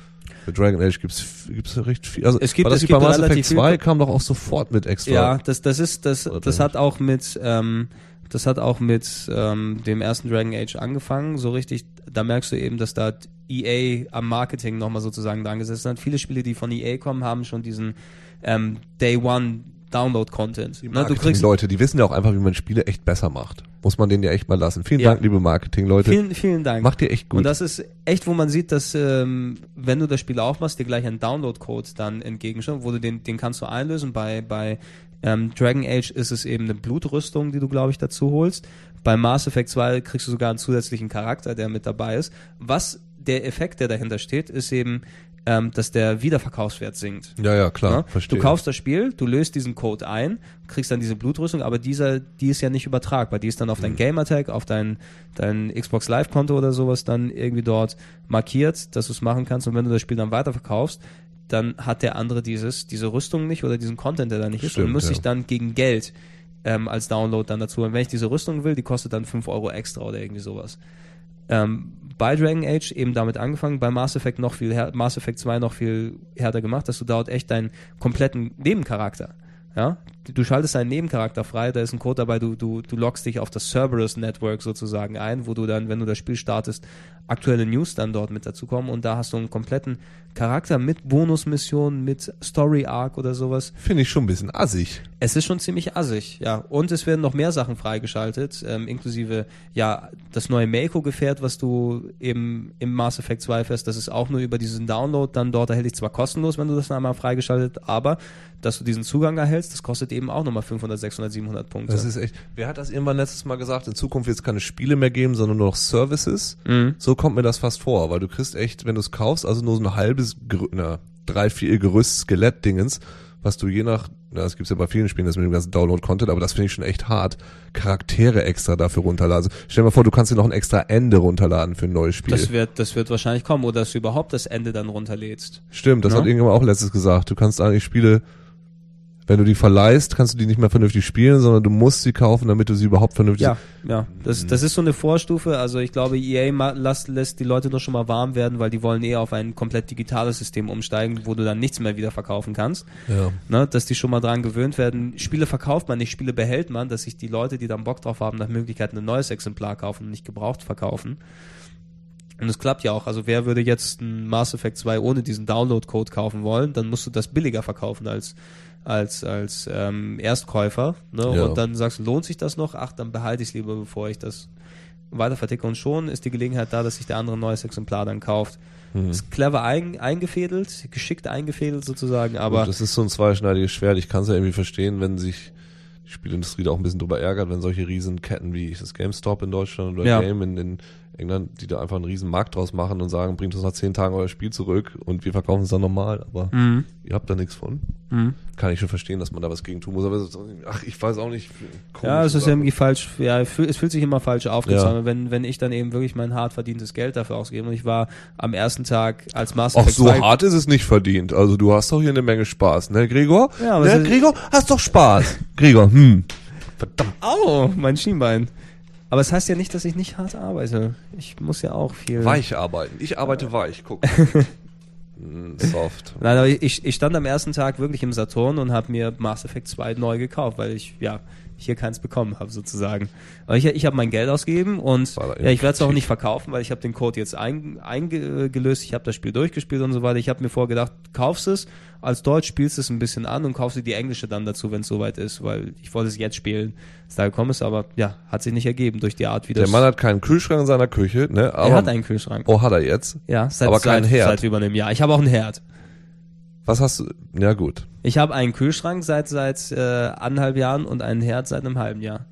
für Dragon Age gibt's gibt's recht viel. Also Es gibt- war das es wie bei gibt Mass Effect relativ viel- 2 kam doch auch sofort mit extra. Ja, das, das ist, das, das hat auch mit, ähm, das hat auch mit ähm, dem ersten Dragon Age angefangen, so richtig, da merkst du eben, dass da EA am Marketing nochmal sozusagen dran gesessen hat. Viele Spiele, die von EA kommen, haben schon diesen ähm, Day One Download-Content. Die Ne, du kriegst Leute, die wissen ja auch einfach, wie man Spiele echt besser macht. Muss man denen ja echt mal lassen. Vielen Ja. Dank, liebe Marketing-Leute. vielen, vielen Dank. Macht ihr echt gut. Und das ist echt, wo man sieht, dass ähm, wenn du das Spiel aufmachst, dir gleich ein Download-Code dann entgegenschaut, wo du den, den kannst du einlösen. Bei, bei ähm, Dragon Age ist es eben eine Blutrüstung, die du, glaube ich, dazu holst. Bei Mass Effect 2 kriegst du sogar einen zusätzlichen Charakter, der mit dabei ist. Was der Effekt, der dahinter steht, ist eben, ähm, dass der Wiederverkaufswert sinkt. ja, ja, klar, Ja? verstehe. Du kaufst das Spiel, du löst diesen Code ein, kriegst dann diese Blutrüstung, aber dieser, die ist ja nicht übertragbar. Die ist dann auf Mhm. dein Gamertag, auf dein, dein Xbox Live Konto oder sowas dann irgendwie dort markiert, dass du es machen kannst. Und wenn du das Spiel dann weiterverkaufst, dann hat der andere dieses, diese Rüstung nicht oder diesen Content, der da nicht ist und Stimmt, muss ja. sich dann gegen Geld ähm, als Download dann dazu. Und wenn ich diese Rüstung will, die kostet dann 5 Euro extra oder irgendwie sowas. Ähm, bei Dragon Age eben damit angefangen, bei Mass Effect noch viel, Mass Effect 2 noch viel härter gemacht, dass du dort echt deinen kompletten Nebencharakter, ja, du schaltest einen Nebencharakter frei, da ist ein Code dabei, du, du, du loggst dich auf das Cerberus Network sozusagen ein, wo du dann, wenn du das Spiel startest, aktuelle News dann dort mit dazukommen und da hast du einen kompletten Charakter mit Bonusmissionen, mit Story Arc oder sowas. Finde ich schon ein bisschen assig. Es ist schon ziemlich assig, ja. Und es werden noch mehr Sachen freigeschaltet, ähm, inklusive, ja, das neue Mako-Gefährt, was du eben im Mass Effect 2 fährst, das ist auch nur über diesen Download dann dort erhältlich, zwar kostenlos, wenn du das einmal freigeschaltet, aber dass du diesen Zugang erhältst, das kostet eben auch nochmal 500, 600, 700 Punkte. Das ist echt. Wer hat das irgendwann letztes Mal gesagt? In Zukunft wird es keine Spiele mehr geben, sondern nur noch Services. Mhm. So kommt mir das fast vor, weil du kriegst echt, wenn du es kaufst, also nur so ein halbes, na, drei, vier Gerüst, Skelett-Dingens, was du je nach, na, das gibt's ja bei vielen Spielen, das mit dem ganzen Download-Content, aber das finde ich schon echt hart, Charaktere extra dafür runterladen. Also, stell dir mal vor, du kannst dir noch ein extra Ende runterladen für ein neues Spiel. Das wird, das wird wahrscheinlich kommen, oder dass du überhaupt das Ende dann runterlädst. Stimmt, das Ja. hat irgendjemand auch letztes gesagt. Du kannst eigentlich Spiele, wenn du die verleihst, kannst du die nicht mehr vernünftig spielen, sondern du musst sie kaufen, damit du sie überhaupt vernünftig. Ja, ja. Das, das ist so eine Vorstufe. Also ich glaube, EA lässt, lässt die Leute doch schon mal warm werden, weil die wollen eher auf ein komplett digitales System umsteigen, wo du dann nichts mehr wieder verkaufen kannst. Ja. Ne, dass die schon mal dran gewöhnt werden. Spiele verkauft man nicht, Spiele behält man, dass sich die Leute, die dann Bock drauf haben, nach Möglichkeit ein neues Exemplar kaufen und nicht gebraucht verkaufen. Und es klappt ja auch. Also wer würde jetzt ein Mass Effect 2 ohne diesen Download-Code kaufen wollen, dann musst du das billiger verkaufen als als als ähm, Erstkäufer. Ne? Ja. Und dann sagst du, lohnt sich das noch? Ach, dann behalte ich es lieber, bevor ich das weiter verticke. Und schon ist die Gelegenheit da, dass sich der andere ein neues Exemplar dann kauft. Mhm. Ist clever ein, eingefädelt, geschickt eingefädelt sozusagen, aber Aber das ist so ein zweischneidiges Schwert. Ich kann es ja irgendwie verstehen, wenn sich die Spielindustrie da auch ein bisschen drüber ärgert, wenn solche Riesenketten wie das GameStop in Deutschland oder Ja. Game in, in England, die da einfach einen riesen Markt draus machen und sagen, bringt uns nach zehn Tagen euer Spiel zurück und wir verkaufen es dann normal, aber Mhm. ihr habt da nichts von. Mhm. Kann ich schon verstehen, dass man da was gegen tun muss, aber ach, ich weiß auch nicht. Ja, es ist Sache. irgendwie falsch, ja, es fühlt, sich immer falsch aufgezahlt, Ja. wenn, wenn ich dann eben wirklich mein hart verdientes Geld dafür ausgebe. Und ich war am ersten Tag als Mass Ach, so 2 hart ist es nicht verdient. Also du hast doch hier eine Menge Spaß, ne, Gregor? Ja, aber ne, Gregor, hast doch Spaß. Gregor, hm. Verdammt. Au, mein Schienbein. Aber es heißt ja nicht, dass ich nicht hart arbeite. Ich muss ja auch viel. Weich arbeiten. Ich arbeite weich, guck. [LAUGHS] Hm, Soft. Nein, aber ich, ich stand am ersten Tag wirklich im Saturn und habe mir Mass Effect 2 neu gekauft, weil ich ja hier keins bekommen habe sozusagen. Aber ich, ich habe mein Geld ausgegeben und ja, ich werde es auch nicht verkaufen, weil ich habe den Code jetzt eingelöst, eingelöst, ich habe das Spiel durchgespielt und so weiter. Ich habe mir vorgedacht, kaufst es als Deutsch, spielst es ein bisschen an und kaufst dir die englische dann dazu, wenn es soweit ist, weil ich wollte es jetzt spielen, es da gekommen ist, aber ja, hat sich nicht ergeben durch die Art, wie Der das... Mann hat keinen Kühlschrank in seiner Küche, ne? Aber, er hat einen Kühlschrank. Oh, hat er jetzt? Ja, seit, aber keinen seit, Herd. seit über einem Jahr. Ich habe auch einen Herd. Was hast du? Ja, gut. Ich habe einen Kühlschrank seit seit äh, anderthalb Jahren und einen Herd seit einem halben Jahr.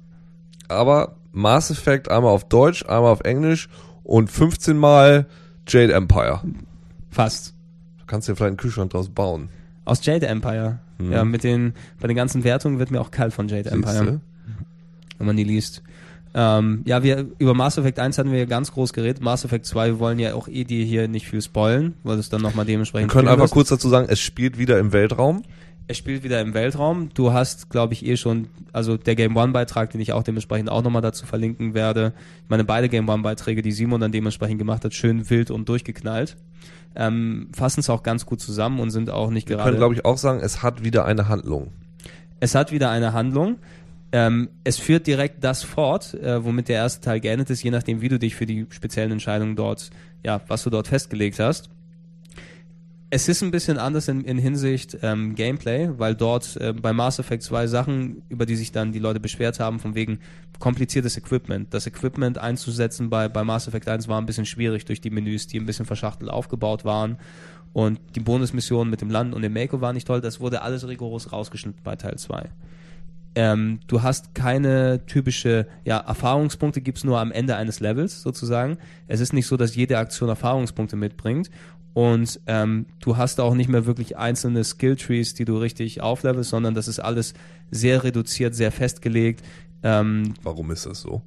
Aber Mass Effect einmal auf Deutsch, einmal auf Englisch und 15 Mal Jade Empire. Fast. Du kannst dir vielleicht einen Kühlschrank draus bauen. Aus Jade Empire. Mhm. Ja, mit den, bei den ganzen Wertungen wird mir auch kalt von Jade Empire, Siehste? wenn man die liest. Ähm, ja, wir, über Mass Effect 1 hatten wir ja ganz groß geredet. Mass Effect 2, wir wollen ja auch eh die hier nicht viel spoilen, weil es dann nochmal Wir dementsprechend können spielen einfach wirst. kurz dazu sagen, es spielt wieder im Weltraum. Es spielt wieder im Weltraum. Du hast, glaube ich, eh schon, also der Game One Beitrag, den ich auch dementsprechend auch nochmal dazu verlinken werde. Ich meine, beide Game One Beiträge, die Simon dann dementsprechend gemacht hat, schön wild und durchgeknallt. Ähm, fassen es auch ganz gut zusammen und sind auch nicht Wir gerade. können, glaube ich, auch sagen, es hat wieder eine Handlung. Es hat wieder eine Handlung. Ähm, es führt direkt das fort, äh, womit der erste Teil geendet ist, je nachdem, wie du dich für die speziellen Entscheidungen dort, ja, was du dort festgelegt hast. Es ist ein bisschen anders in, in Hinsicht ähm, Gameplay, weil dort äh, bei Mass Effect 2 Sachen, über die sich dann die Leute beschwert haben, von wegen kompliziertes Equipment. Das Equipment einzusetzen bei, bei Mass Effect 1 war ein bisschen schwierig durch die Menüs, die ein bisschen verschachtelt aufgebaut waren. Und die Bonusmissionen mit dem Land und dem Mako waren nicht toll. Das wurde alles rigoros rausgeschnitten bei Teil 2 ähm, du hast keine typische, ja, Erfahrungspunkte gibt's nur am Ende eines Levels sozusagen. Es ist nicht so, dass jede Aktion Erfahrungspunkte mitbringt. Und ähm, du hast auch nicht mehr wirklich einzelne Skilltrees, die du richtig auflevelst, sondern das ist alles sehr reduziert, sehr festgelegt. Ähm, Warum ist das so?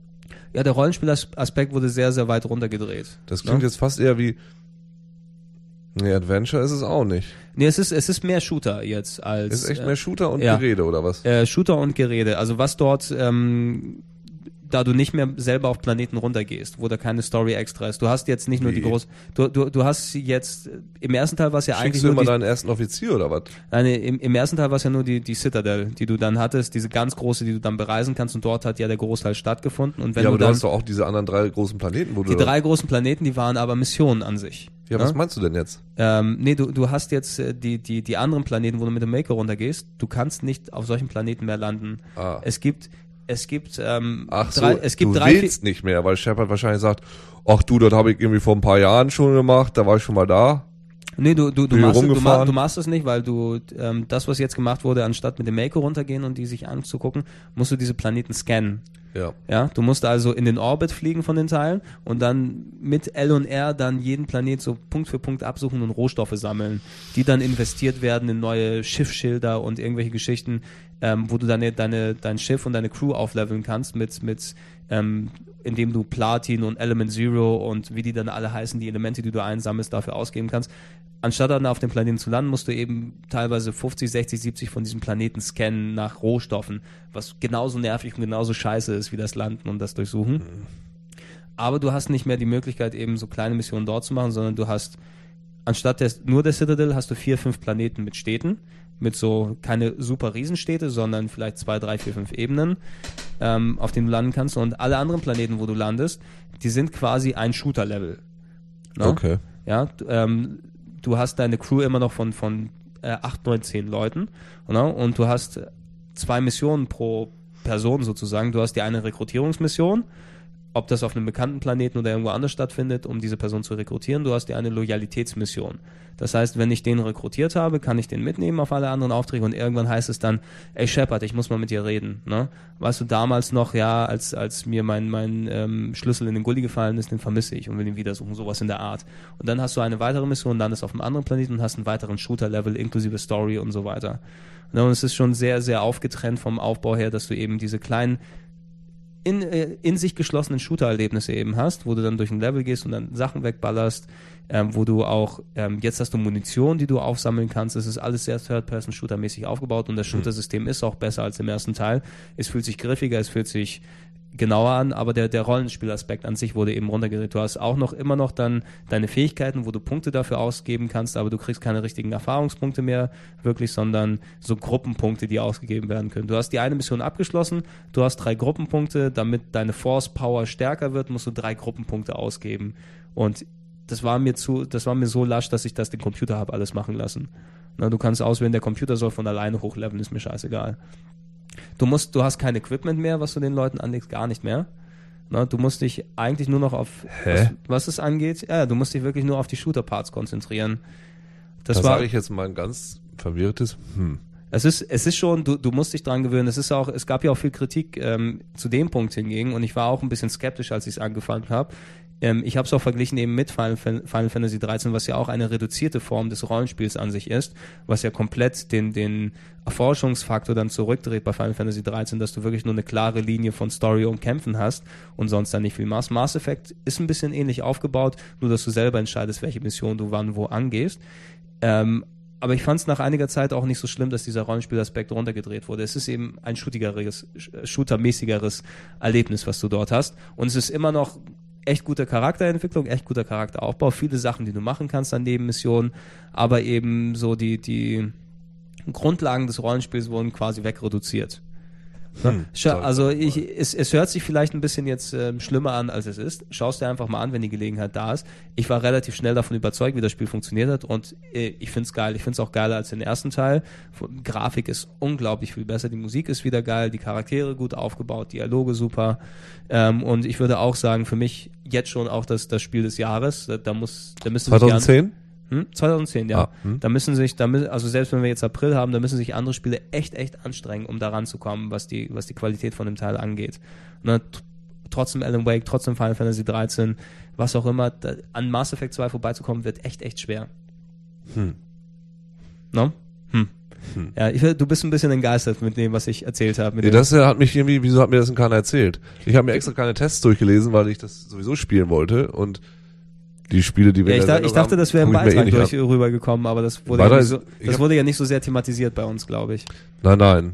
ja, der Rollenspielaspekt wurde sehr, sehr weit runtergedreht. Das klingt Ja? jetzt fast eher wie. Nee, Adventure ist es auch nicht. Nee, es ist, es ist mehr Shooter jetzt als. Es ist echt äh, mehr Shooter und ja. Gerede, oder was? Äh, Shooter und Gerede. Also was dort, ähm, da du nicht mehr selber auf Planeten runtergehst, wo da keine Story extra ist. Du hast jetzt nicht nur die Wie? groß, du, du, du hast jetzt äh, im ersten Teil war es ja eigentlich Schickst du nur immer die, deinen ersten Offizier oder was? nein, im, im ersten Teil war es ja nur die die Citadel, die du dann hattest, diese ganz große, die du dann bereisen kannst und dort hat ja der Großteil stattgefunden und wenn ja, aber du du dann hast doch auch diese anderen drei großen Planeten, wo die du. drei großen Planeten, die waren aber Missionen an sich. Ja, was meinst du denn jetzt? Ähm, nee, du, du hast jetzt äh, die, die, die anderen Planeten, wo du mit dem Maker runtergehst. Du kannst nicht auf solchen Planeten mehr landen. Ah. Es gibt, es gibt, ähm, Ach so, drei, es gibt du drei, willst nicht mehr, weil Shepard wahrscheinlich sagt, ach du, das habe ich irgendwie vor ein paar Jahren schon gemacht, da war ich schon mal da. Nee, du, du, du, machst, es- du, ma- du machst es nicht, weil du ähm, das, was jetzt gemacht wurde, anstatt mit dem Maker runtergehen und die sich anzugucken, musst du diese Planeten scannen. Ja. Ja, du musst also in den Orbit fliegen von den Teilen und dann mit L und R dann jeden Planet so Punkt für Punkt absuchen und Rohstoffe sammeln, die dann investiert werden in neue Schiffsschilder und irgendwelche Geschichten. ähm, wo du deine, deine, dein Schiff und deine Crew aufleveln kannst mit, mit ähm, indem du Platin und Element Zero und wie die dann alle heißen, die Elemente, die du einsammelst, dafür ausgeben kannst. Anstatt dann auf dem Planeten zu landen, musst du eben teilweise 50, 60, 70 von diesem Planeten scannen nach Rohstoffen, was genauso nervig und genauso scheiße ist wie das Landen und das Durchsuchen. Mhm. Aber du hast nicht mehr die Möglichkeit, eben so kleine Missionen dort zu machen, sondern du hast anstatt des, nur der Citadel hast du vier, fünf Planeten mit Städten mit so keine super Riesenstädte, sondern vielleicht zwei, drei, vier, fünf Ebenen, ähm, auf denen du landen kannst. Und alle anderen Planeten, wo du landest, die sind quasi ein Shooter-Level. Ne? Okay. Ja, ähm, du hast deine Crew immer noch von, von äh, 8, 9, 10 Leuten. Ne? Und du hast zwei Missionen pro Person sozusagen. Du hast die eine Rekrutierungsmission ob das auf einem bekannten Planeten oder irgendwo anders stattfindet, um diese Person zu rekrutieren. Du hast ja eine Loyalitätsmission. Das heißt, wenn ich den rekrutiert habe, kann ich den mitnehmen auf alle anderen Aufträge und irgendwann heißt es dann, ey Shepard, ich muss mal mit dir reden. Ne? Weißt du, damals noch, ja, als, als mir mein, mein ähm, Schlüssel in den Gully gefallen ist, den vermisse ich und will ihn wieder suchen, sowas in der Art. Und dann hast du eine weitere Mission, dann ist auf einem anderen Planeten und hast einen weiteren Shooter-Level inklusive Story und so weiter. Ne? Und es ist schon sehr, sehr aufgetrennt vom Aufbau her, dass du eben diese kleinen in, äh, in sich geschlossenen Shooter-Erlebnisse eben hast, wo du dann durch ein Level gehst und dann Sachen wegballerst, ähm, wo du auch, ähm, jetzt hast du Munition, die du aufsammeln kannst. Es ist alles sehr Third-Person-Shooter-mäßig aufgebaut und das hm. Shooter-System ist auch besser als im ersten Teil. Es fühlt sich griffiger, es fühlt sich genauer an, aber der, der Rollenspielaspekt an sich wurde eben runtergedreht. Du hast auch noch immer noch dann deine Fähigkeiten, wo du Punkte dafür ausgeben kannst, aber du kriegst keine richtigen Erfahrungspunkte mehr wirklich, sondern so Gruppenpunkte, die ausgegeben werden können. Du hast die eine Mission abgeschlossen, du hast drei Gruppenpunkte, damit deine Force Power stärker wird, musst du drei Gruppenpunkte ausgeben. Und das war mir zu, das war mir so lasch, dass ich das den Computer habe alles machen lassen. Na, du kannst auswählen, der Computer soll von alleine hochleveln, ist mir scheißegal. Du musst, du hast kein Equipment mehr, was du den Leuten anlegst, gar nicht mehr. Na, du musst dich eigentlich nur noch auf, was, was, es angeht, ja, du musst dich wirklich nur auf die Shooter-Parts konzentrieren. Das da sage ich jetzt mal ein ganz verwirrtes, hm. Es ist, es ist schon, du, du musst dich dran gewöhnen. Es ist auch, es gab ja auch viel Kritik ähm, zu dem Punkt hingegen und ich war auch ein bisschen skeptisch, als ich es angefangen habe. Ähm, ich habe es auch verglichen eben mit Final, Fantasy 13, was ja auch eine reduzierte Form des Rollenspiels an sich ist, was ja komplett den, den Erforschungsfaktor dann zurückdreht bei Final Fantasy 13, dass du wirklich nur eine klare Linie von Story und Kämpfen hast und sonst dann nicht viel machst. Mass Effect ist ein bisschen ähnlich aufgebaut, nur dass du selber entscheidest, welche Mission du wann wo angehst. Ähm, aber ich fand es nach einiger Zeit auch nicht so schlimm, dass dieser Rollenspielaspekt runtergedreht wurde. Es ist eben ein shootigeres, shootermäßigeres Erlebnis, was du dort hast. Und es ist immer noch echt gute Charakterentwicklung, echt guter Charakteraufbau, viele Sachen, die du machen kannst an Nebenmissionen, aber eben so die, die Grundlagen des Rollenspiels wurden quasi wegreduziert. Hm, also ich, es, es hört sich vielleicht ein bisschen jetzt äh, schlimmer an, als es ist. Schau es dir einfach mal an, wenn die Gelegenheit da ist. Ich war relativ schnell davon überzeugt, wie das Spiel funktioniert hat und äh, ich finde es geil. Ich finde es auch geiler als den ersten Teil. Grafik ist unglaublich viel besser, die Musik ist wieder geil, die Charaktere gut aufgebaut, Dialoge super ähm, und ich würde auch sagen, für mich jetzt schon auch das, das Spiel des Jahres. Da, da muss, da müsste 2010? Hm? 2010, ja. Ah, hm. Da müssen sich, da müssen, also selbst wenn wir jetzt April haben, da müssen sich andere Spiele echt, echt anstrengen, um da ranzukommen, was die, was die Qualität von dem Teil angeht. Ne? Trotzdem Alan Wake, trotzdem Final Fantasy 13, was auch immer, da, an Mass Effect 2 vorbeizukommen, wird echt, echt schwer. Hm. No? Hm. Hm. Ja, ich, du bist ein bisschen entgeistert mit dem, was ich erzählt habe. Ja, das hat mich irgendwie, wieso hat mir das denn keiner erzählt? Ich habe mir extra keine Tests durchgelesen, weil ich das sowieso spielen wollte und die Spiele, die wir ja, ich, da, ich dachte, das wäre im Beitrag eh durch rübergekommen, aber das wurde, ja nicht, so, das wurde ja nicht so sehr thematisiert bei uns, glaube ich. Nein, nein.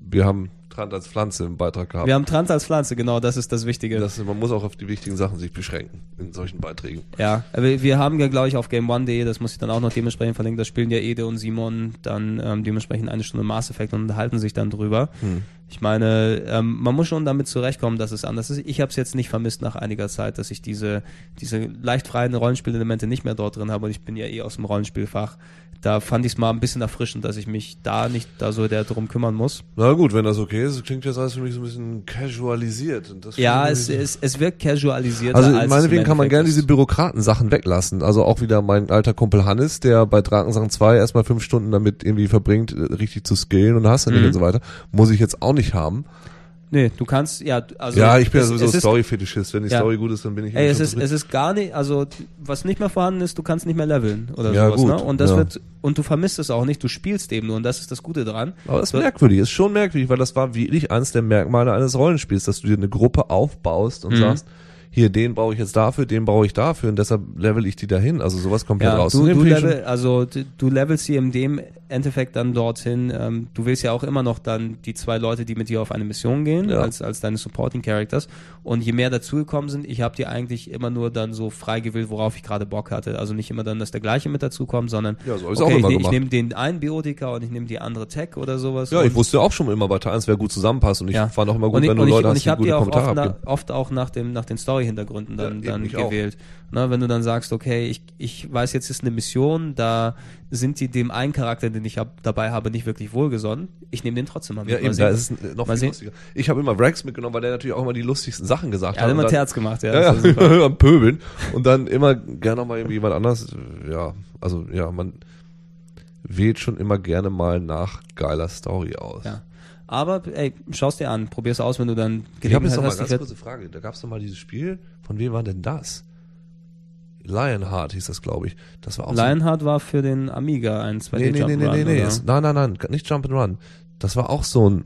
Wir haben Trans als Pflanze im Beitrag gehabt. Wir haben Trans als Pflanze, genau, das ist das Wichtige. Das, man muss auch auf die wichtigen Sachen sich beschränken in solchen Beiträgen. Ja, wir, wir haben ja, glaube ich, auf GameOne.de, das muss ich dann auch noch dementsprechend verlinken, da spielen ja Ede und Simon dann ähm, dementsprechend eine Stunde Mass Effect und unterhalten sich dann drüber. Hm. Ich meine, ähm, man muss schon damit zurechtkommen, dass es anders ist. Ich habe es jetzt nicht vermisst nach einiger Zeit, dass ich diese, diese leicht freien Rollenspielelemente nicht mehr dort drin habe und ich bin ja eh aus dem Rollenspielfach da fand ich es mal ein bisschen erfrischend, dass ich mich da nicht da so der drum kümmern muss. Na gut, wenn das okay ist, klingt jetzt alles für mich so ein bisschen casualisiert. ja, es, es, es wirkt casualisiert. Also als meinetwegen kann man gerne diese Bürokraten-Sachen weglassen. Also auch wieder mein alter Kumpel Hannes, der bei Drakensachen 2 erstmal fünf Stunden damit irgendwie verbringt, richtig zu skillen und hast mhm. und so weiter. Muss ich jetzt auch nicht haben. Nee, du kannst, ja, also. ja, ich bin ja es- sowieso es ist- Story-Fetischist. Wenn die Ja. Story gut ist, dann bin ich Ey, es ist, es ist gar nicht, also was nicht mehr vorhanden ist, du kannst nicht mehr leveln oder Ja, sowas, gut, ne? Und das ja. wird, und du vermisst es auch nicht, du spielst eben nur und das ist das Gute dran. Aber das ist merkwürdig, ist schon merkwürdig, weil das war wirklich eines der Merkmale eines Rollenspiels, dass du dir eine Gruppe aufbaust und Mhm. sagst, hier, den brauche ich jetzt dafür, den brauche ich dafür und deshalb level ich die dahin. Also sowas komplett Ja, du, rauszunehmen. du ich level, also du, du levelst sie in dem Endeffekt dann dorthin. Ähm, du willst ja auch immer noch dann die zwei Leute, die mit dir auf eine Mission gehen, Ja. als, als deine Supporting Characters. Und je mehr dazugekommen sind, ich habe die eigentlich immer nur dann so frei gewählt, worauf ich gerade Bock hatte. Also nicht immer dann, dass der gleiche mit dazukommt, sondern Ja, so okay, ich, ne- ich nehme den einen Biotiker und ich nehme die andere Tech oder sowas. ja, ich wusste auch schon immer bei 1, wer gut zusammenpasst und ich Ja. fand auch immer gut, und ich, wenn du ich, Leute und hast, ich die gute auch Kommentare oft, na, oft auch nach, dem, nach den Story-Hintergründen Ja, dann, eben, dann gewählt. Ne, wenn du dann sagst, okay, ich, ich weiß, jetzt ist eine Mission, da sind die dem einen Charakter, den ich hab, dabei habe, nicht wirklich wohlgesonnen. Ich nehme den trotzdem mal mit. Ja, Mal eben, sehen. da ist es noch Mal viel sehen. lustiger. Ich habe immer Rex mitgenommen, weil der natürlich auch immer die lustigsten Sachen gesagt er hat hat. immer dann- Terz gemacht, ja. Ja, ja, [LAUGHS] am Pöbeln. Und dann immer gerne noch mal irgendwie jemand anders. Ja, also ja, man wählt schon immer gerne mal nach geiler Story aus. ja. Aber ey, schau's dir an, probier's aus, wenn du dann Ich habe jetzt noch hast. ganz Ich werd- kurze Frage. Da gab es noch mal dieses Spiel. Von wem war denn das? Lionheart hieß das, glaube ich. Das war auch Lionheart war für den Amiga ein so. Nee, 2D nee, nee, nee, Jump'n'Run, nee, nee. Es, nein, nein, nein. Nicht Jump and Run. Das war auch so ein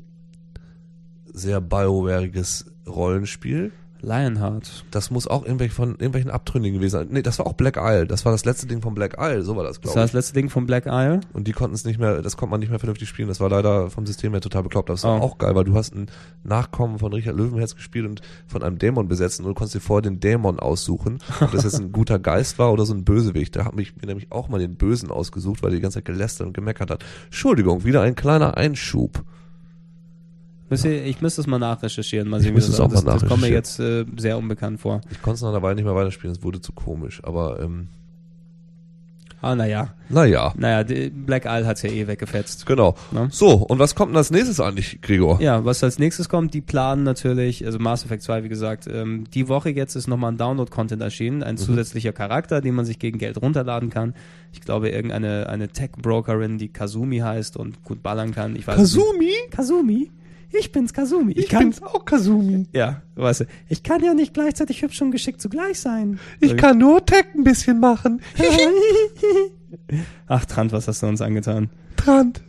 sehr BioWareiges Rollenspiel. Lionheart. Das muss auch irgendwelche von irgendwelchen Abtrünnigen gewesen sein. Nee, das war auch Black Isle. Das war das letzte Ding von Black Isle. So war das, Das glaube war ich. das letzte Ding von Black Isle. Und die konnten es nicht mehr, das konnte man nicht mehr vernünftig spielen. Das war leider vom System her total bekloppt. Aber es war Oh. auch geil, weil du hast einen Nachkommen von Richard Löwenherz gespielt und von einem Dämon besetzt und du konntest dir vorher den Dämon aussuchen, ob das jetzt ein guter Geist war oder so ein Bösewicht. Da habe ich mir nämlich auch mal den Bösen ausgesucht, weil der die ganze Zeit gelästert und gemeckert hat. Entschuldigung, wieder ein kleiner Einschub. Ich müsste es mal nachrecherchieren. Mal Ich sehen, wie müsste das es auch das, das kommt mir jetzt äh, sehr unbekannt vor. Ich konnte es nach einer Weile nicht mehr weiterspielen, es wurde zu komisch. Aber ähm, Ah, naja. naja, Naja, Black Isle hat's ja eh weggefetzt. genau. Ne? So, und was kommt denn als nächstes eigentlich, Gregor? Ja, was als nächstes kommt, die planen natürlich, also Mass Effect 2, wie gesagt, ähm, die Woche jetzt ist nochmal ein Download-Content erschienen, Mhm. ein zusätzlicher Charakter, den man sich gegen Geld runterladen kann. Ich glaube, irgendeine eine Tech-Brokerin, die Kazumi heißt und gut ballern kann. Ich weiß es Kazumi? Nicht. Kazumi? Ich bin's, Kazumi. Ich, kann, auch Kazumi. ja, weißt du, ich kann ja nicht gleichzeitig hübsch und geschickt zugleich sein. Ich kann nur Tech ein bisschen machen. [LAUGHS] [LAUGHS] Ach, Trant, was hast du uns angetan? Trant.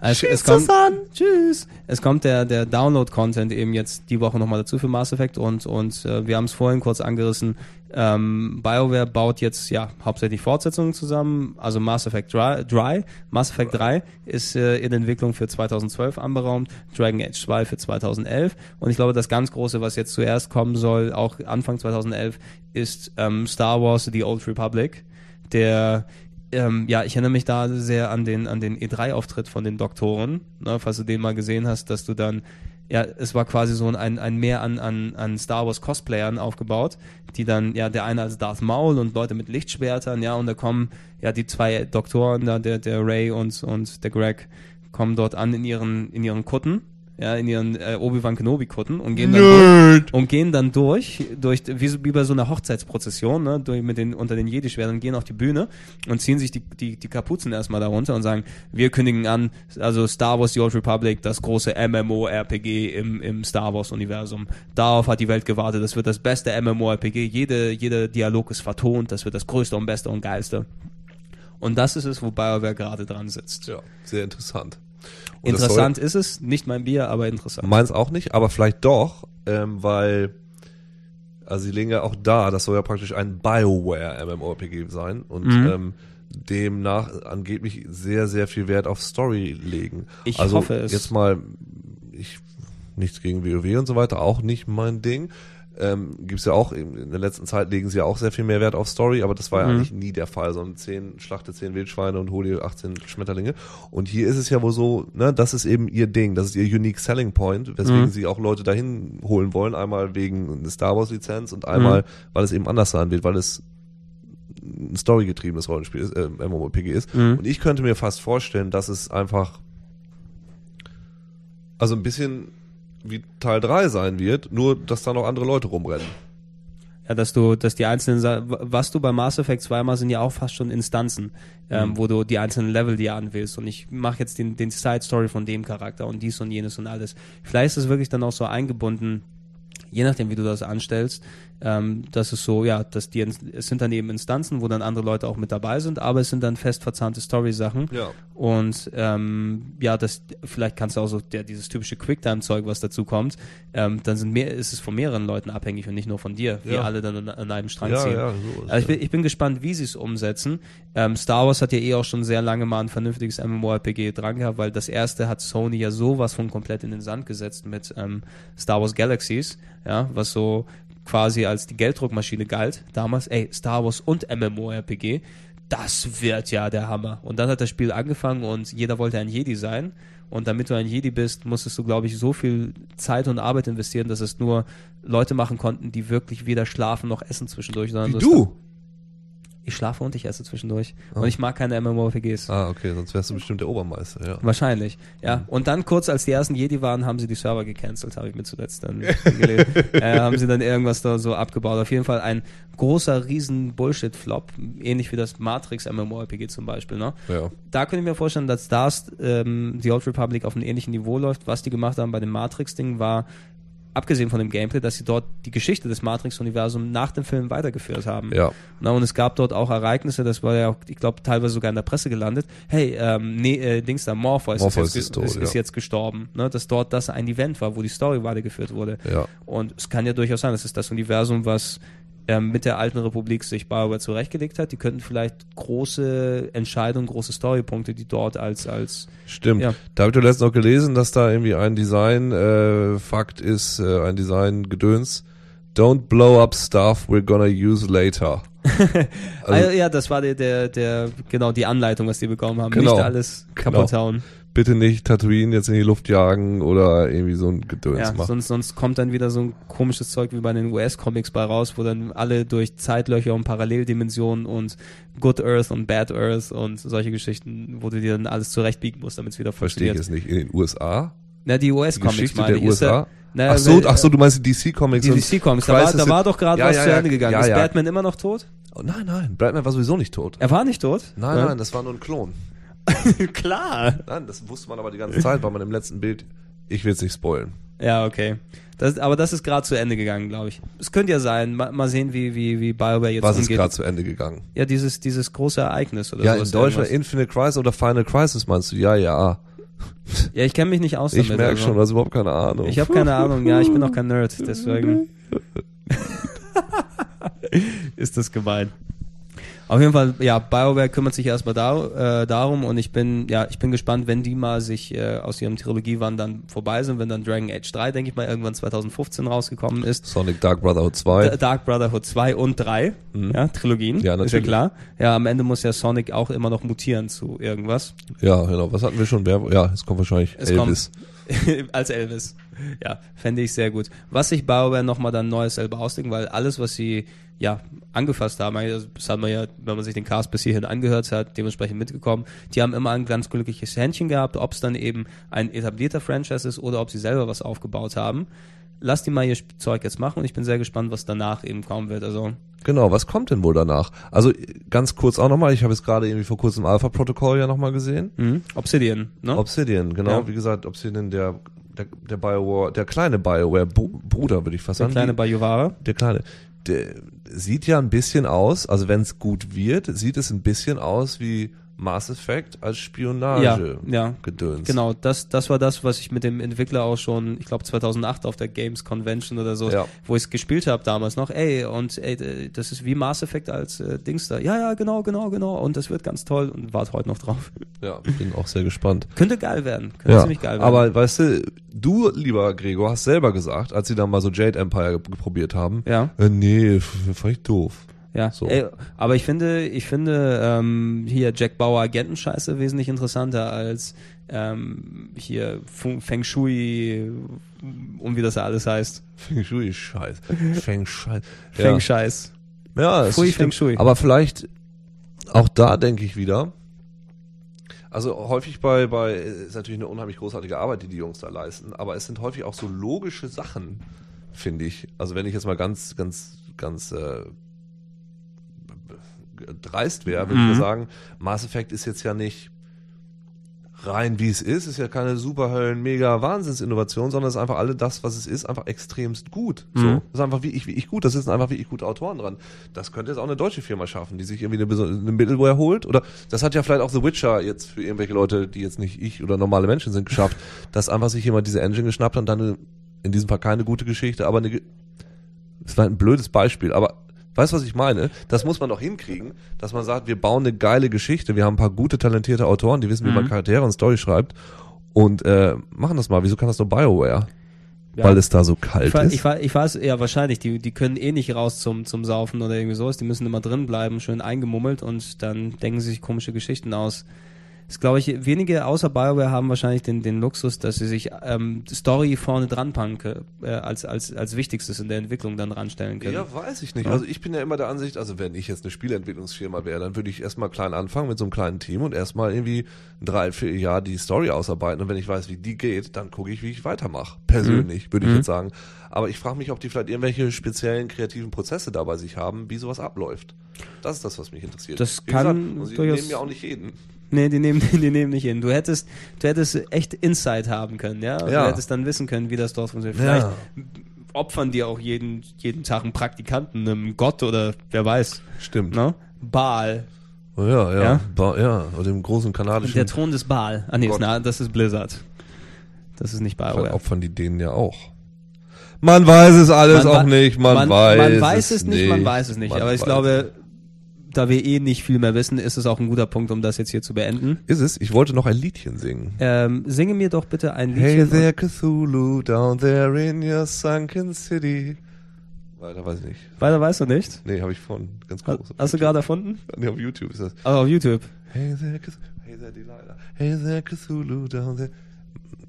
Also, es Schieß kommt. Tschüss. Es kommt der, der Download-Content eben jetzt die Woche nochmal dazu für Mass Effect und, und äh, wir haben es vorhin kurz angerissen. Ähm, BioWare baut jetzt ja hauptsächlich Fortsetzungen zusammen, also Mass Effect Dry. Dry. Mass Effect 3 ist äh, in Entwicklung für 2012 anberaumt, Dragon Age 2 für 2011 und ich glaube, das ganz große, was jetzt zuerst kommen soll, auch Anfang 2011, ist ähm, Star Wars The Old Republic, der ähm, ja, ich erinnere mich da sehr an den, an den E3-Auftritt von den Doktoren, ne, falls du den mal gesehen hast, dass du dann, ja, es war quasi so ein, ein Mehr an, an, an Star Wars Cosplayern aufgebaut, die dann, ja, der eine als Darth Maul und Leute mit Lichtschwertern, ja, und da kommen, ja, die zwei Doktoren da, der, der Ray und, und der Greg, kommen dort an in ihren, in ihren Kutten, ja, in ihren äh, Obi-Wan Kenobi-Kutten und gehen dann Nerd. und gehen dann durch, durch wie, so- wie bei so einer Hochzeitsprozession, ne, durch, mit den, unter den Jedi-Schwertern, gehen auf die Bühne und ziehen sich die, die, die Kapuzen erstmal darunter und sagen, wir kündigen an, also Star Wars The Old Republic, das große MMO-RPG im, im Star Wars-Universum. Darauf hat die Welt gewartet, das wird das beste MMO-RPG, jede, jeder Dialog ist vertont, das wird das größte und beste und geilste. Und das ist es, wo BioWare gerade dran sitzt. Ja, sehr interessant. Und Interessant ist es, nicht mein Bier, aber interessant. Meins auch nicht, aber vielleicht doch, ähm, weil, also sie legen ja auch da, das soll ja praktisch ein Bioware MMORPG sein und Mhm. ähm, demnach angeblich sehr, sehr viel Wert auf Story legen. Ich also hoffe es. Jetzt mal, ich, nichts gegen WoW und so weiter, auch nicht mein Ding. Ähm, gibt's ja auch, in der letzten Zeit legen sie ja auch sehr viel mehr Wert auf Story, aber das war ja Mhm. eigentlich nie der Fall, sondern 10, schlachte 10 Wildschweine und hol dir 18 Schmetterlinge. Und hier ist es ja wohl so, ne, das ist eben ihr Ding, das ist ihr Unique Selling Point, weswegen Mhm. sie auch Leute dahin holen wollen, einmal wegen der Star Wars Lizenz und einmal, Mhm. weil es eben anders sein wird, weil es ein storygetriebenes Rollenspiel ist, äh, MMORPG ist. Mhm. Und ich könnte mir fast vorstellen, dass es einfach also ein bisschen wie Teil 3 sein wird, nur dass da noch andere Leute rumrennen. Ja, dass du, dass die einzelnen, was du bei Mass Effect 2 machst, sind ja auch fast schon Instanzen, ähm, wo du die einzelnen Level dir anwählst. Und ich mache jetzt den, den Side Story von dem Charakter und dies und jenes und alles. Vielleicht ist es wirklich dann auch so eingebunden, je nachdem, wie du das anstellst, ähm, dass es so, ja, dass die, es sind dann eben Instanzen, wo dann andere Leute auch mit dabei sind, aber es sind dann fest verzahnte Story-Sachen. Ja. Und ähm, ja, das vielleicht kannst du auch so der, dieses typische Quicktime-Zeug, was dazu kommt, ähm, dann sind mehr, ist es von mehreren Leuten abhängig und nicht nur von dir, wie Ja. alle dann an, einem Strang Ja, ziehen. ja, so also ich, bin, ich bin gespannt, wie sie es umsetzen. Ähm, Star Wars hat ja eh auch schon sehr lange mal ein vernünftiges MMORPG dran gehabt, weil das erste hat Sony ja sowas von komplett in den Sand gesetzt mit ähm, Star Wars Galaxies, ja, was so quasi als die Gelddruckmaschine galt. Damals, ey, Star Wars und MMORPG, das wird ja der Hammer. Und dann hat das Spiel angefangen und jeder wollte ein Jedi sein. Und damit du ein Jedi bist, musstest du, glaube ich, so viel Zeit und Arbeit investieren, dass es nur Leute machen konnten, die wirklich weder schlafen noch essen zwischendurch. Sondern Wie du? Ich schlafe und ich esse zwischendurch. Oh. Und ich mag keine MMORPGs. Ah, okay, sonst wärst du bestimmt der Obermeister, ja. Wahrscheinlich, ja. Und dann kurz, als die ersten Jedi waren, haben sie die Server gecancelt, habe ich mir zuletzt dann gelesen. [LAUGHS] äh, haben sie dann irgendwas da so abgebaut. Auf jeden Fall ein großer, riesen Bullshit-Flop, ähnlich wie das Matrix MMORPG zum Beispiel, ne? Ja. Da könnte ich mir vorstellen, dass Stars ähm, The Old Republic auf einem ähnlichen Niveau läuft. Was die gemacht haben bei dem Matrix-Ding war, abgesehen von dem Gameplay, dass sie dort die Geschichte des Matrix-Universums nach dem Film weitergeführt haben. Ja. Na, und es gab dort auch Ereignisse, das war ja auch, ich glaube, teilweise sogar in der Presse gelandet. Hey, ähm, nee, äh, Dings da, Morpheus, Morpheus ist, jetzt, ist tot, ist, ist ja. jetzt gestorben. Ne? Dass dort das ein Event war, wo die Story weitergeführt wurde. Ja. Und es kann ja durchaus sein, das ist das Universum, was ähm, mit der alten Republik sich BioWare zurechtgelegt hat. Die könnten vielleicht große Entscheidungen, große Storypunkte, die dort als, als Stimmt. Ja. Da habe ich doch letztens noch gelesen, dass da irgendwie ein Design-Fakt ist, äh, ein Design-Gedöns. Don't blow up stuff we're gonna use later. [LAUGHS] Also- ah, ja, das war der, der, der, genau, die Anleitung, was die bekommen haben. Genau. Nicht alles kaputt hauen. Bitte nicht Tatooine jetzt in die Luft jagen oder irgendwie so ein Gedöns Ja, machen. sonst, sonst kommt dann wieder so ein komisches Zeug wie bei den US-Comics bei raus, wo dann alle durch Zeitlöcher und Paralleldimensionen und Good Earth und Bad Earth und solche Geschichten, wo du dir dann alles zurechtbiegen musst, damit es wieder Verstehe funktioniert. ich es nicht. In den USA? Na, die US-Comics meine der USA? Na, ach so, ach so, du meinst die DC-Comics die DC-Comics, da war, da war doch gerade Ja, was ja, zu Ende gegangen. ja, ist. Batman immer noch tot? Oh, nein, nein, Batman war sowieso nicht tot. Er war nicht tot? Nein, nein, das war nur ein Klon. [LAUGHS] Klar. Nein, das wusste man aber die ganze Zeit, weil man im letzten Bild, ich will es nicht spoilen. Ja, okay. Das, aber das ist gerade zu Ende gegangen, glaube ich. Es könnte ja sein. Mal, mal sehen, wie, wie, wie BioWare jetzt Was ist umgeht. gerade zu Ende gegangen? ja, dieses, dieses große Ereignis oder Ja, so. in ist Deutschland irgendwas. Infinite Crisis oder Final Crisis meinst du? Ja, ja. Ja, ich kenne mich nicht aus Ich damit. merke also. schon, du hast überhaupt keine Ahnung. Ich habe keine Ahnung, ja, ich bin auch kein Nerd, deswegen [LAUGHS] [LAUGHS] ist das gemein. Auf jeden Fall, ja, BioWare kümmert sich erstmal da, äh, darum und ich bin, ja, ich bin gespannt, wenn die mal sich äh, aus ihrem Trilogiewandern vorbei sind, wenn dann Dragon Age 3, denke ich mal, irgendwann 2015 rausgekommen ist. Sonic Dark Brotherhood 2. D- Dark Brotherhood 2 und 3, ja, Trilogien, Mhm. Ja, ist ja natürlich. klar. Ja, am Ende muss ja Sonic auch immer noch mutieren zu irgendwas. Ja, genau. Was hatten wir schon? Wer, ja, es kommt wahrscheinlich Es Elvis. [LAUGHS] als Elvis. Ja, fände ich sehr gut. Was sich BioWare nochmal dann Neues selber ausdenken, weil alles, was sie ja angefasst haben, also das hat man ja, wenn man sich den Cast bis hierhin angehört hat, dementsprechend mitgekommen, die haben immer ein ganz glückliches Händchen gehabt, ob es dann eben ein etablierter Franchise ist oder ob sie selber was aufgebaut haben. Lass die mal ihr Zeug jetzt machen und ich bin sehr gespannt, was danach eben kommen wird. Also Genau, was kommt denn wohl danach? Also ganz kurz auch nochmal, ich habe jetzt gerade irgendwie vor kurzem Alpha-Protokoll ja nochmal gesehen. mhm. Obsidian, ne? Obsidian, genau, Ja. wie gesagt, Obsidian, der, der, der Bioware, der kleine Bioware-Bruder, würde ich fast Der sagen. kleine Die- Bayuvara. der kleine. Der sieht ja ein bisschen aus, also wenn es gut wird, sieht es ein bisschen aus wie Mass Effect als Spionage. Ja, ja. Gedöns. Genau, das, das war das, was ich mit dem Entwickler auch schon, ich glaube 2008 auf der Games Convention oder so, Ja. wo ich es gespielt habe damals noch. Ey, und ey, das ist wie Mass Effect als äh, Dings da. Ja, ja, genau, genau, genau. Und das wird ganz toll und wart heute noch drauf. [LAUGHS] Ja, bin auch sehr gespannt. Könnte geil werden. Könnte Ja, ziemlich geil werden. aber weißt du, du, lieber Gregor, hast selber gesagt, als sie dann mal so Jade Empire ge- probiert haben, ja. äh, nee, fand ich doof. Ja, So. Ey, aber ich finde, ich finde ähm, hier Jack Bauer Agentenscheiße wesentlich interessanter als ähm, hier Feng Shui und wie das ja alles heißt. Feng Shui Scheiß. [LAUGHS] Feng Scheiß. Feng Scheiß. ja es Fui. Feng Shui. Aber vielleicht auch da denke ich wieder. Also häufig bei, bei, ist natürlich eine unheimlich großartige Arbeit, die die Jungs da leisten, aber es sind häufig auch so logische Sachen, finde ich. Also wenn ich jetzt mal ganz, ganz ganz äh, dreist wäre, würde ich Mhm. mal sagen, Mass Effect ist jetzt ja nicht rein wie es ist, ist ja keine Superhöllen, mega Wahnsinnsinnovation, sondern es ist einfach alle das, was es ist, einfach extremst gut. So. Mhm. Das ist einfach wie ich, wie ich gut, das sind einfach wie ich gute Autoren dran. Das könnte jetzt auch eine deutsche Firma schaffen, die sich irgendwie eine, eine Middleware holt. Oder das hat ja vielleicht auch The Witcher jetzt für irgendwelche Leute, die jetzt nicht ich oder normale Menschen sind, geschafft, [LAUGHS] dass einfach sich jemand diese Engine geschnappt hat und dann eine, in diesem Fall keine gute Geschichte, aber eine, das war ein blödes Beispiel, aber weißt du, was ich meine? Das muss man doch hinkriegen, dass man sagt, wir bauen eine geile Geschichte, wir haben ein paar gute, talentierte Autoren, die wissen, wie man Mhm. Charaktere und Story schreibt und äh, machen das mal. Wieso kann das nur BioWare? Ja. Weil es da so kalt Ich, wa- ist? ich, wa- ich weiß, ja, wahrscheinlich. Die, die können eh nicht raus zum, zum Saufen oder irgendwie sowas. Die müssen immer drin bleiben, schön eingemummelt und dann denken sie sich komische Geschichten aus. Das glaube ich, wenige außer BioWare haben wahrscheinlich den, den Luxus, dass sie sich ähm, Story vorne dran packen können, äh, als, als, als Wichtigstes in der Entwicklung dann ranstellen können. Ja, weiß ich nicht. Ja. Also ich bin ja immer der Ansicht, also wenn ich jetzt eine Spieleentwicklungsfirma wäre, dann würde ich erstmal klein anfangen mit so einem kleinen Team und erstmal irgendwie drei, vier Jahre die Story ausarbeiten. Und wenn ich weiß, wie die geht, dann gucke ich, wie ich weitermache. Persönlich, würde ich Mhm. jetzt sagen. Aber ich frage mich, ob die vielleicht irgendwelche speziellen kreativen Prozesse da bei sich haben, wie sowas abläuft. Das ist das, was mich interessiert. Das kann gesagt, und sie durchaus- nehmen ja auch nicht jeden. Nee, die nehmen, [LAUGHS] die nehmen nicht hin. Du hättest, du hättest echt Insight haben können, ja? Ja. Du hättest dann wissen können, wie das dort funktioniert. Vielleicht Ja. opfern die auch jeden, jeden Tag einen Praktikanten, einem Gott oder wer weiß, Stimmt. ne? Baal. Oh, ja, ja, Ja? Ba ja. Oder dem großen kanadischen. Der Thron des Baal. Ah, nee, ist, na, das ist Blizzard. Das ist nicht Vielleicht BioWare. opfern die denen ja auch. Man weiß es alles Man auch nicht, man, man, weiß man weiß es nicht, man weiß es nicht. Man Aber ich glaube, da wir eh nicht viel mehr wissen, ist es auch ein guter Punkt, um das jetzt hier zu beenden. Ist es? Ich wollte noch ein Liedchen singen. Ähm, singe mir doch bitte ein Hey Liedchen. there Cthulhu, down there in your sunken city. Weiter weiß ich nicht. Weiter weißt du nicht. Nee, habe ich von ganz Hast, groß. hast du gerade erfunden? Nee, auf YouTube ist das. Aber auf YouTube. Hey there Cthulhu, hey there Delilah, hey there Cthulhu, down there.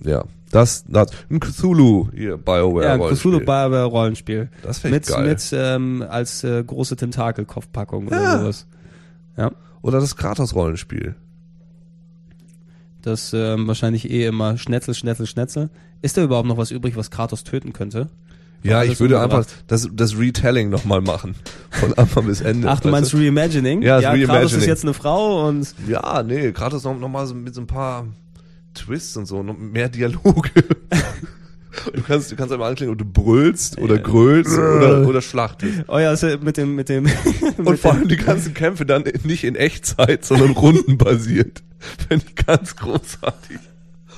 Ja, das, das, ein Cthulhu, hier, BioWare. Ja, ein Rollenspiel. Cthulhu BioWare Rollenspiel. Das fände ich Mit, geil. mit ähm, als äh, große Tentakelkopfpackung oder Ja. sowas. Ja. Oder das Kratos-Rollenspiel. Das ähm, wahrscheinlich eh immer Schnetzel, Schnetzel, Schnetzel. Ist da überhaupt noch was übrig, was Kratos töten könnte? Ja, ich würde einfach das, das Retelling nochmal machen. Von Anfang bis Ende. Ach, du meinst Reimagining? Ja, das Kratos Reimagining. ist jetzt eine Frau und Ja, nee, Kratos noch, noch mal so mit so ein paar Twists und so, noch mehr Dialoge. [LAUGHS] du kannst, du kannst einmal anklingen, ob du brüllst oder grölst oder, oder schlachtest. oh ja, also mit dem mit dem [LAUGHS] Und mit vor dem, allem die ganzen Kämpfe dann nicht in Echtzeit, sondern [LAUGHS] rundenbasiert. Finde ich ganz großartig.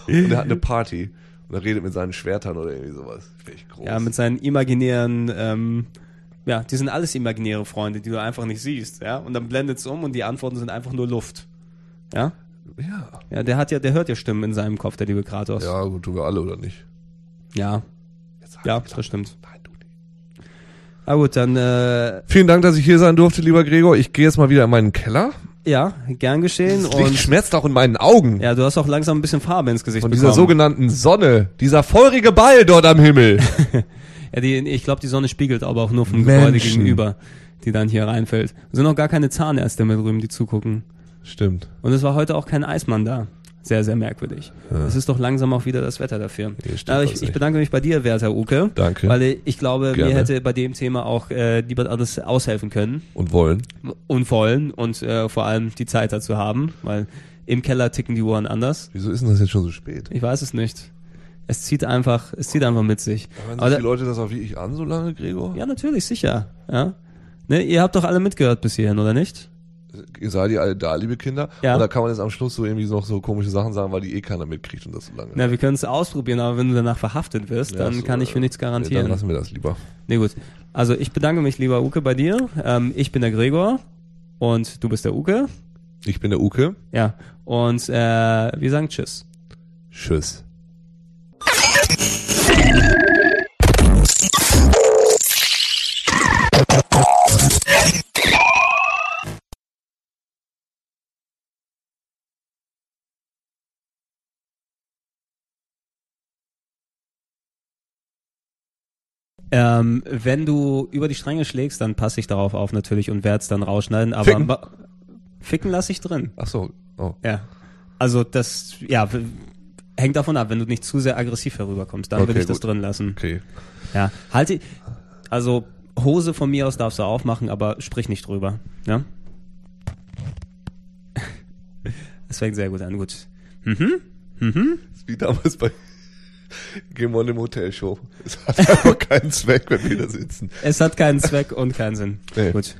Und er hat eine Party. Und er redet mit seinen Schwertern oder irgendwie sowas. Finde ich groß. ja mit seinen imaginären ähm, ja, die sind alles imaginäre Freunde, die du einfach nicht siehst, ja? Und dann blendet es um und die Antworten sind einfach nur Luft. Ja? Ja. Ja, der hat ja, der hört ja Stimmen in seinem Kopf, der liebe Kratos. Ja, gut, tun wir alle oder nicht? Ja, ja, das stimmt. Nein, du nicht. Na gut, dann äh, Vielen Dank, dass ich hier sein durfte, lieber Gregor. Ich gehe jetzt mal wieder in meinen Keller. ja, gern geschehen Das Licht und schmerzt auch in meinen Augen. ja, du hast auch langsam ein bisschen Farbe ins Gesicht Von bekommen. dieser sogenannten Sonne. Dieser feurige Ball dort am Himmel. [LAUGHS] ja, die, ich glaube, die Sonne spiegelt aber auch nur vom Menschen. Gebäude gegenüber, die dann hier reinfällt. Es sind auch gar keine Zahnärzte mehr drüben, die zugucken. Stimmt. Und es war heute auch kein Eismann da. Sehr, sehr merkwürdig. Es ist doch langsam auch wieder das Wetter dafür. Stimmt Aber ich, ich bedanke mich bei dir, werter Uke. Danke. Weil ich glaube, Gerne. mir hätte bei dem Thema auch äh, lieber alles aushelfen können Und wollen. und wollen und äh, vor allem die Zeit dazu haben, weil im Keller ticken die Uhren anders. Wieso ist denn das jetzt schon so spät? Ich weiß es nicht. Es zieht einfach, es zieht einfach mit sich. Hören sich die Leute das auch wie ich an so lange, Gregor? ja, natürlich, sicher. Ja. Ne, ihr habt doch alle mitgehört bis hierhin, oder nicht? Ihr seid ihr alle da, liebe Kinder? Ja. Oder kann man jetzt am Schluss so irgendwie noch so komische Sachen sagen, weil die eh keiner mitkriegt und das so lange? Na, wir können es ausprobieren, aber wenn du danach verhaftet wirst, Ja, dann so, kann ich für äh, nichts Nee, dann garantieren. lassen wir das lieber. Nee, gut. Also ich bedanke mich, lieber Uke, bei dir. Ähm, ich bin der Gregor und du bist der Uke. Ich bin der Uke. Ja. Und äh, wir sagen Tschüss. Tschüss. Ähm, wenn du über die Stränge schlägst, dann passe ich darauf auf natürlich und werde es dann rausschneiden. Aber Ficken? ficken lasse ich drin. Ach so. Oh. Ja. Also das, ja, hängt davon ab. Wenn du nicht zu sehr aggressiv herüberkommst, dann Okay, will ich das gut. drin lassen. Okay. Ja. Halte, also Hose von mir aus darfst du aufmachen, aber sprich nicht drüber. Ja? [LAUGHS] Es fängt sehr gut an, gut. Mhm. Mhm. Wie damals bei Game On im Hotel Show. Es hat [LAUGHS] einfach keinen Zweck, wenn wir da sitzen. Es hat keinen Zweck und keinen Sinn. Nee. Gut.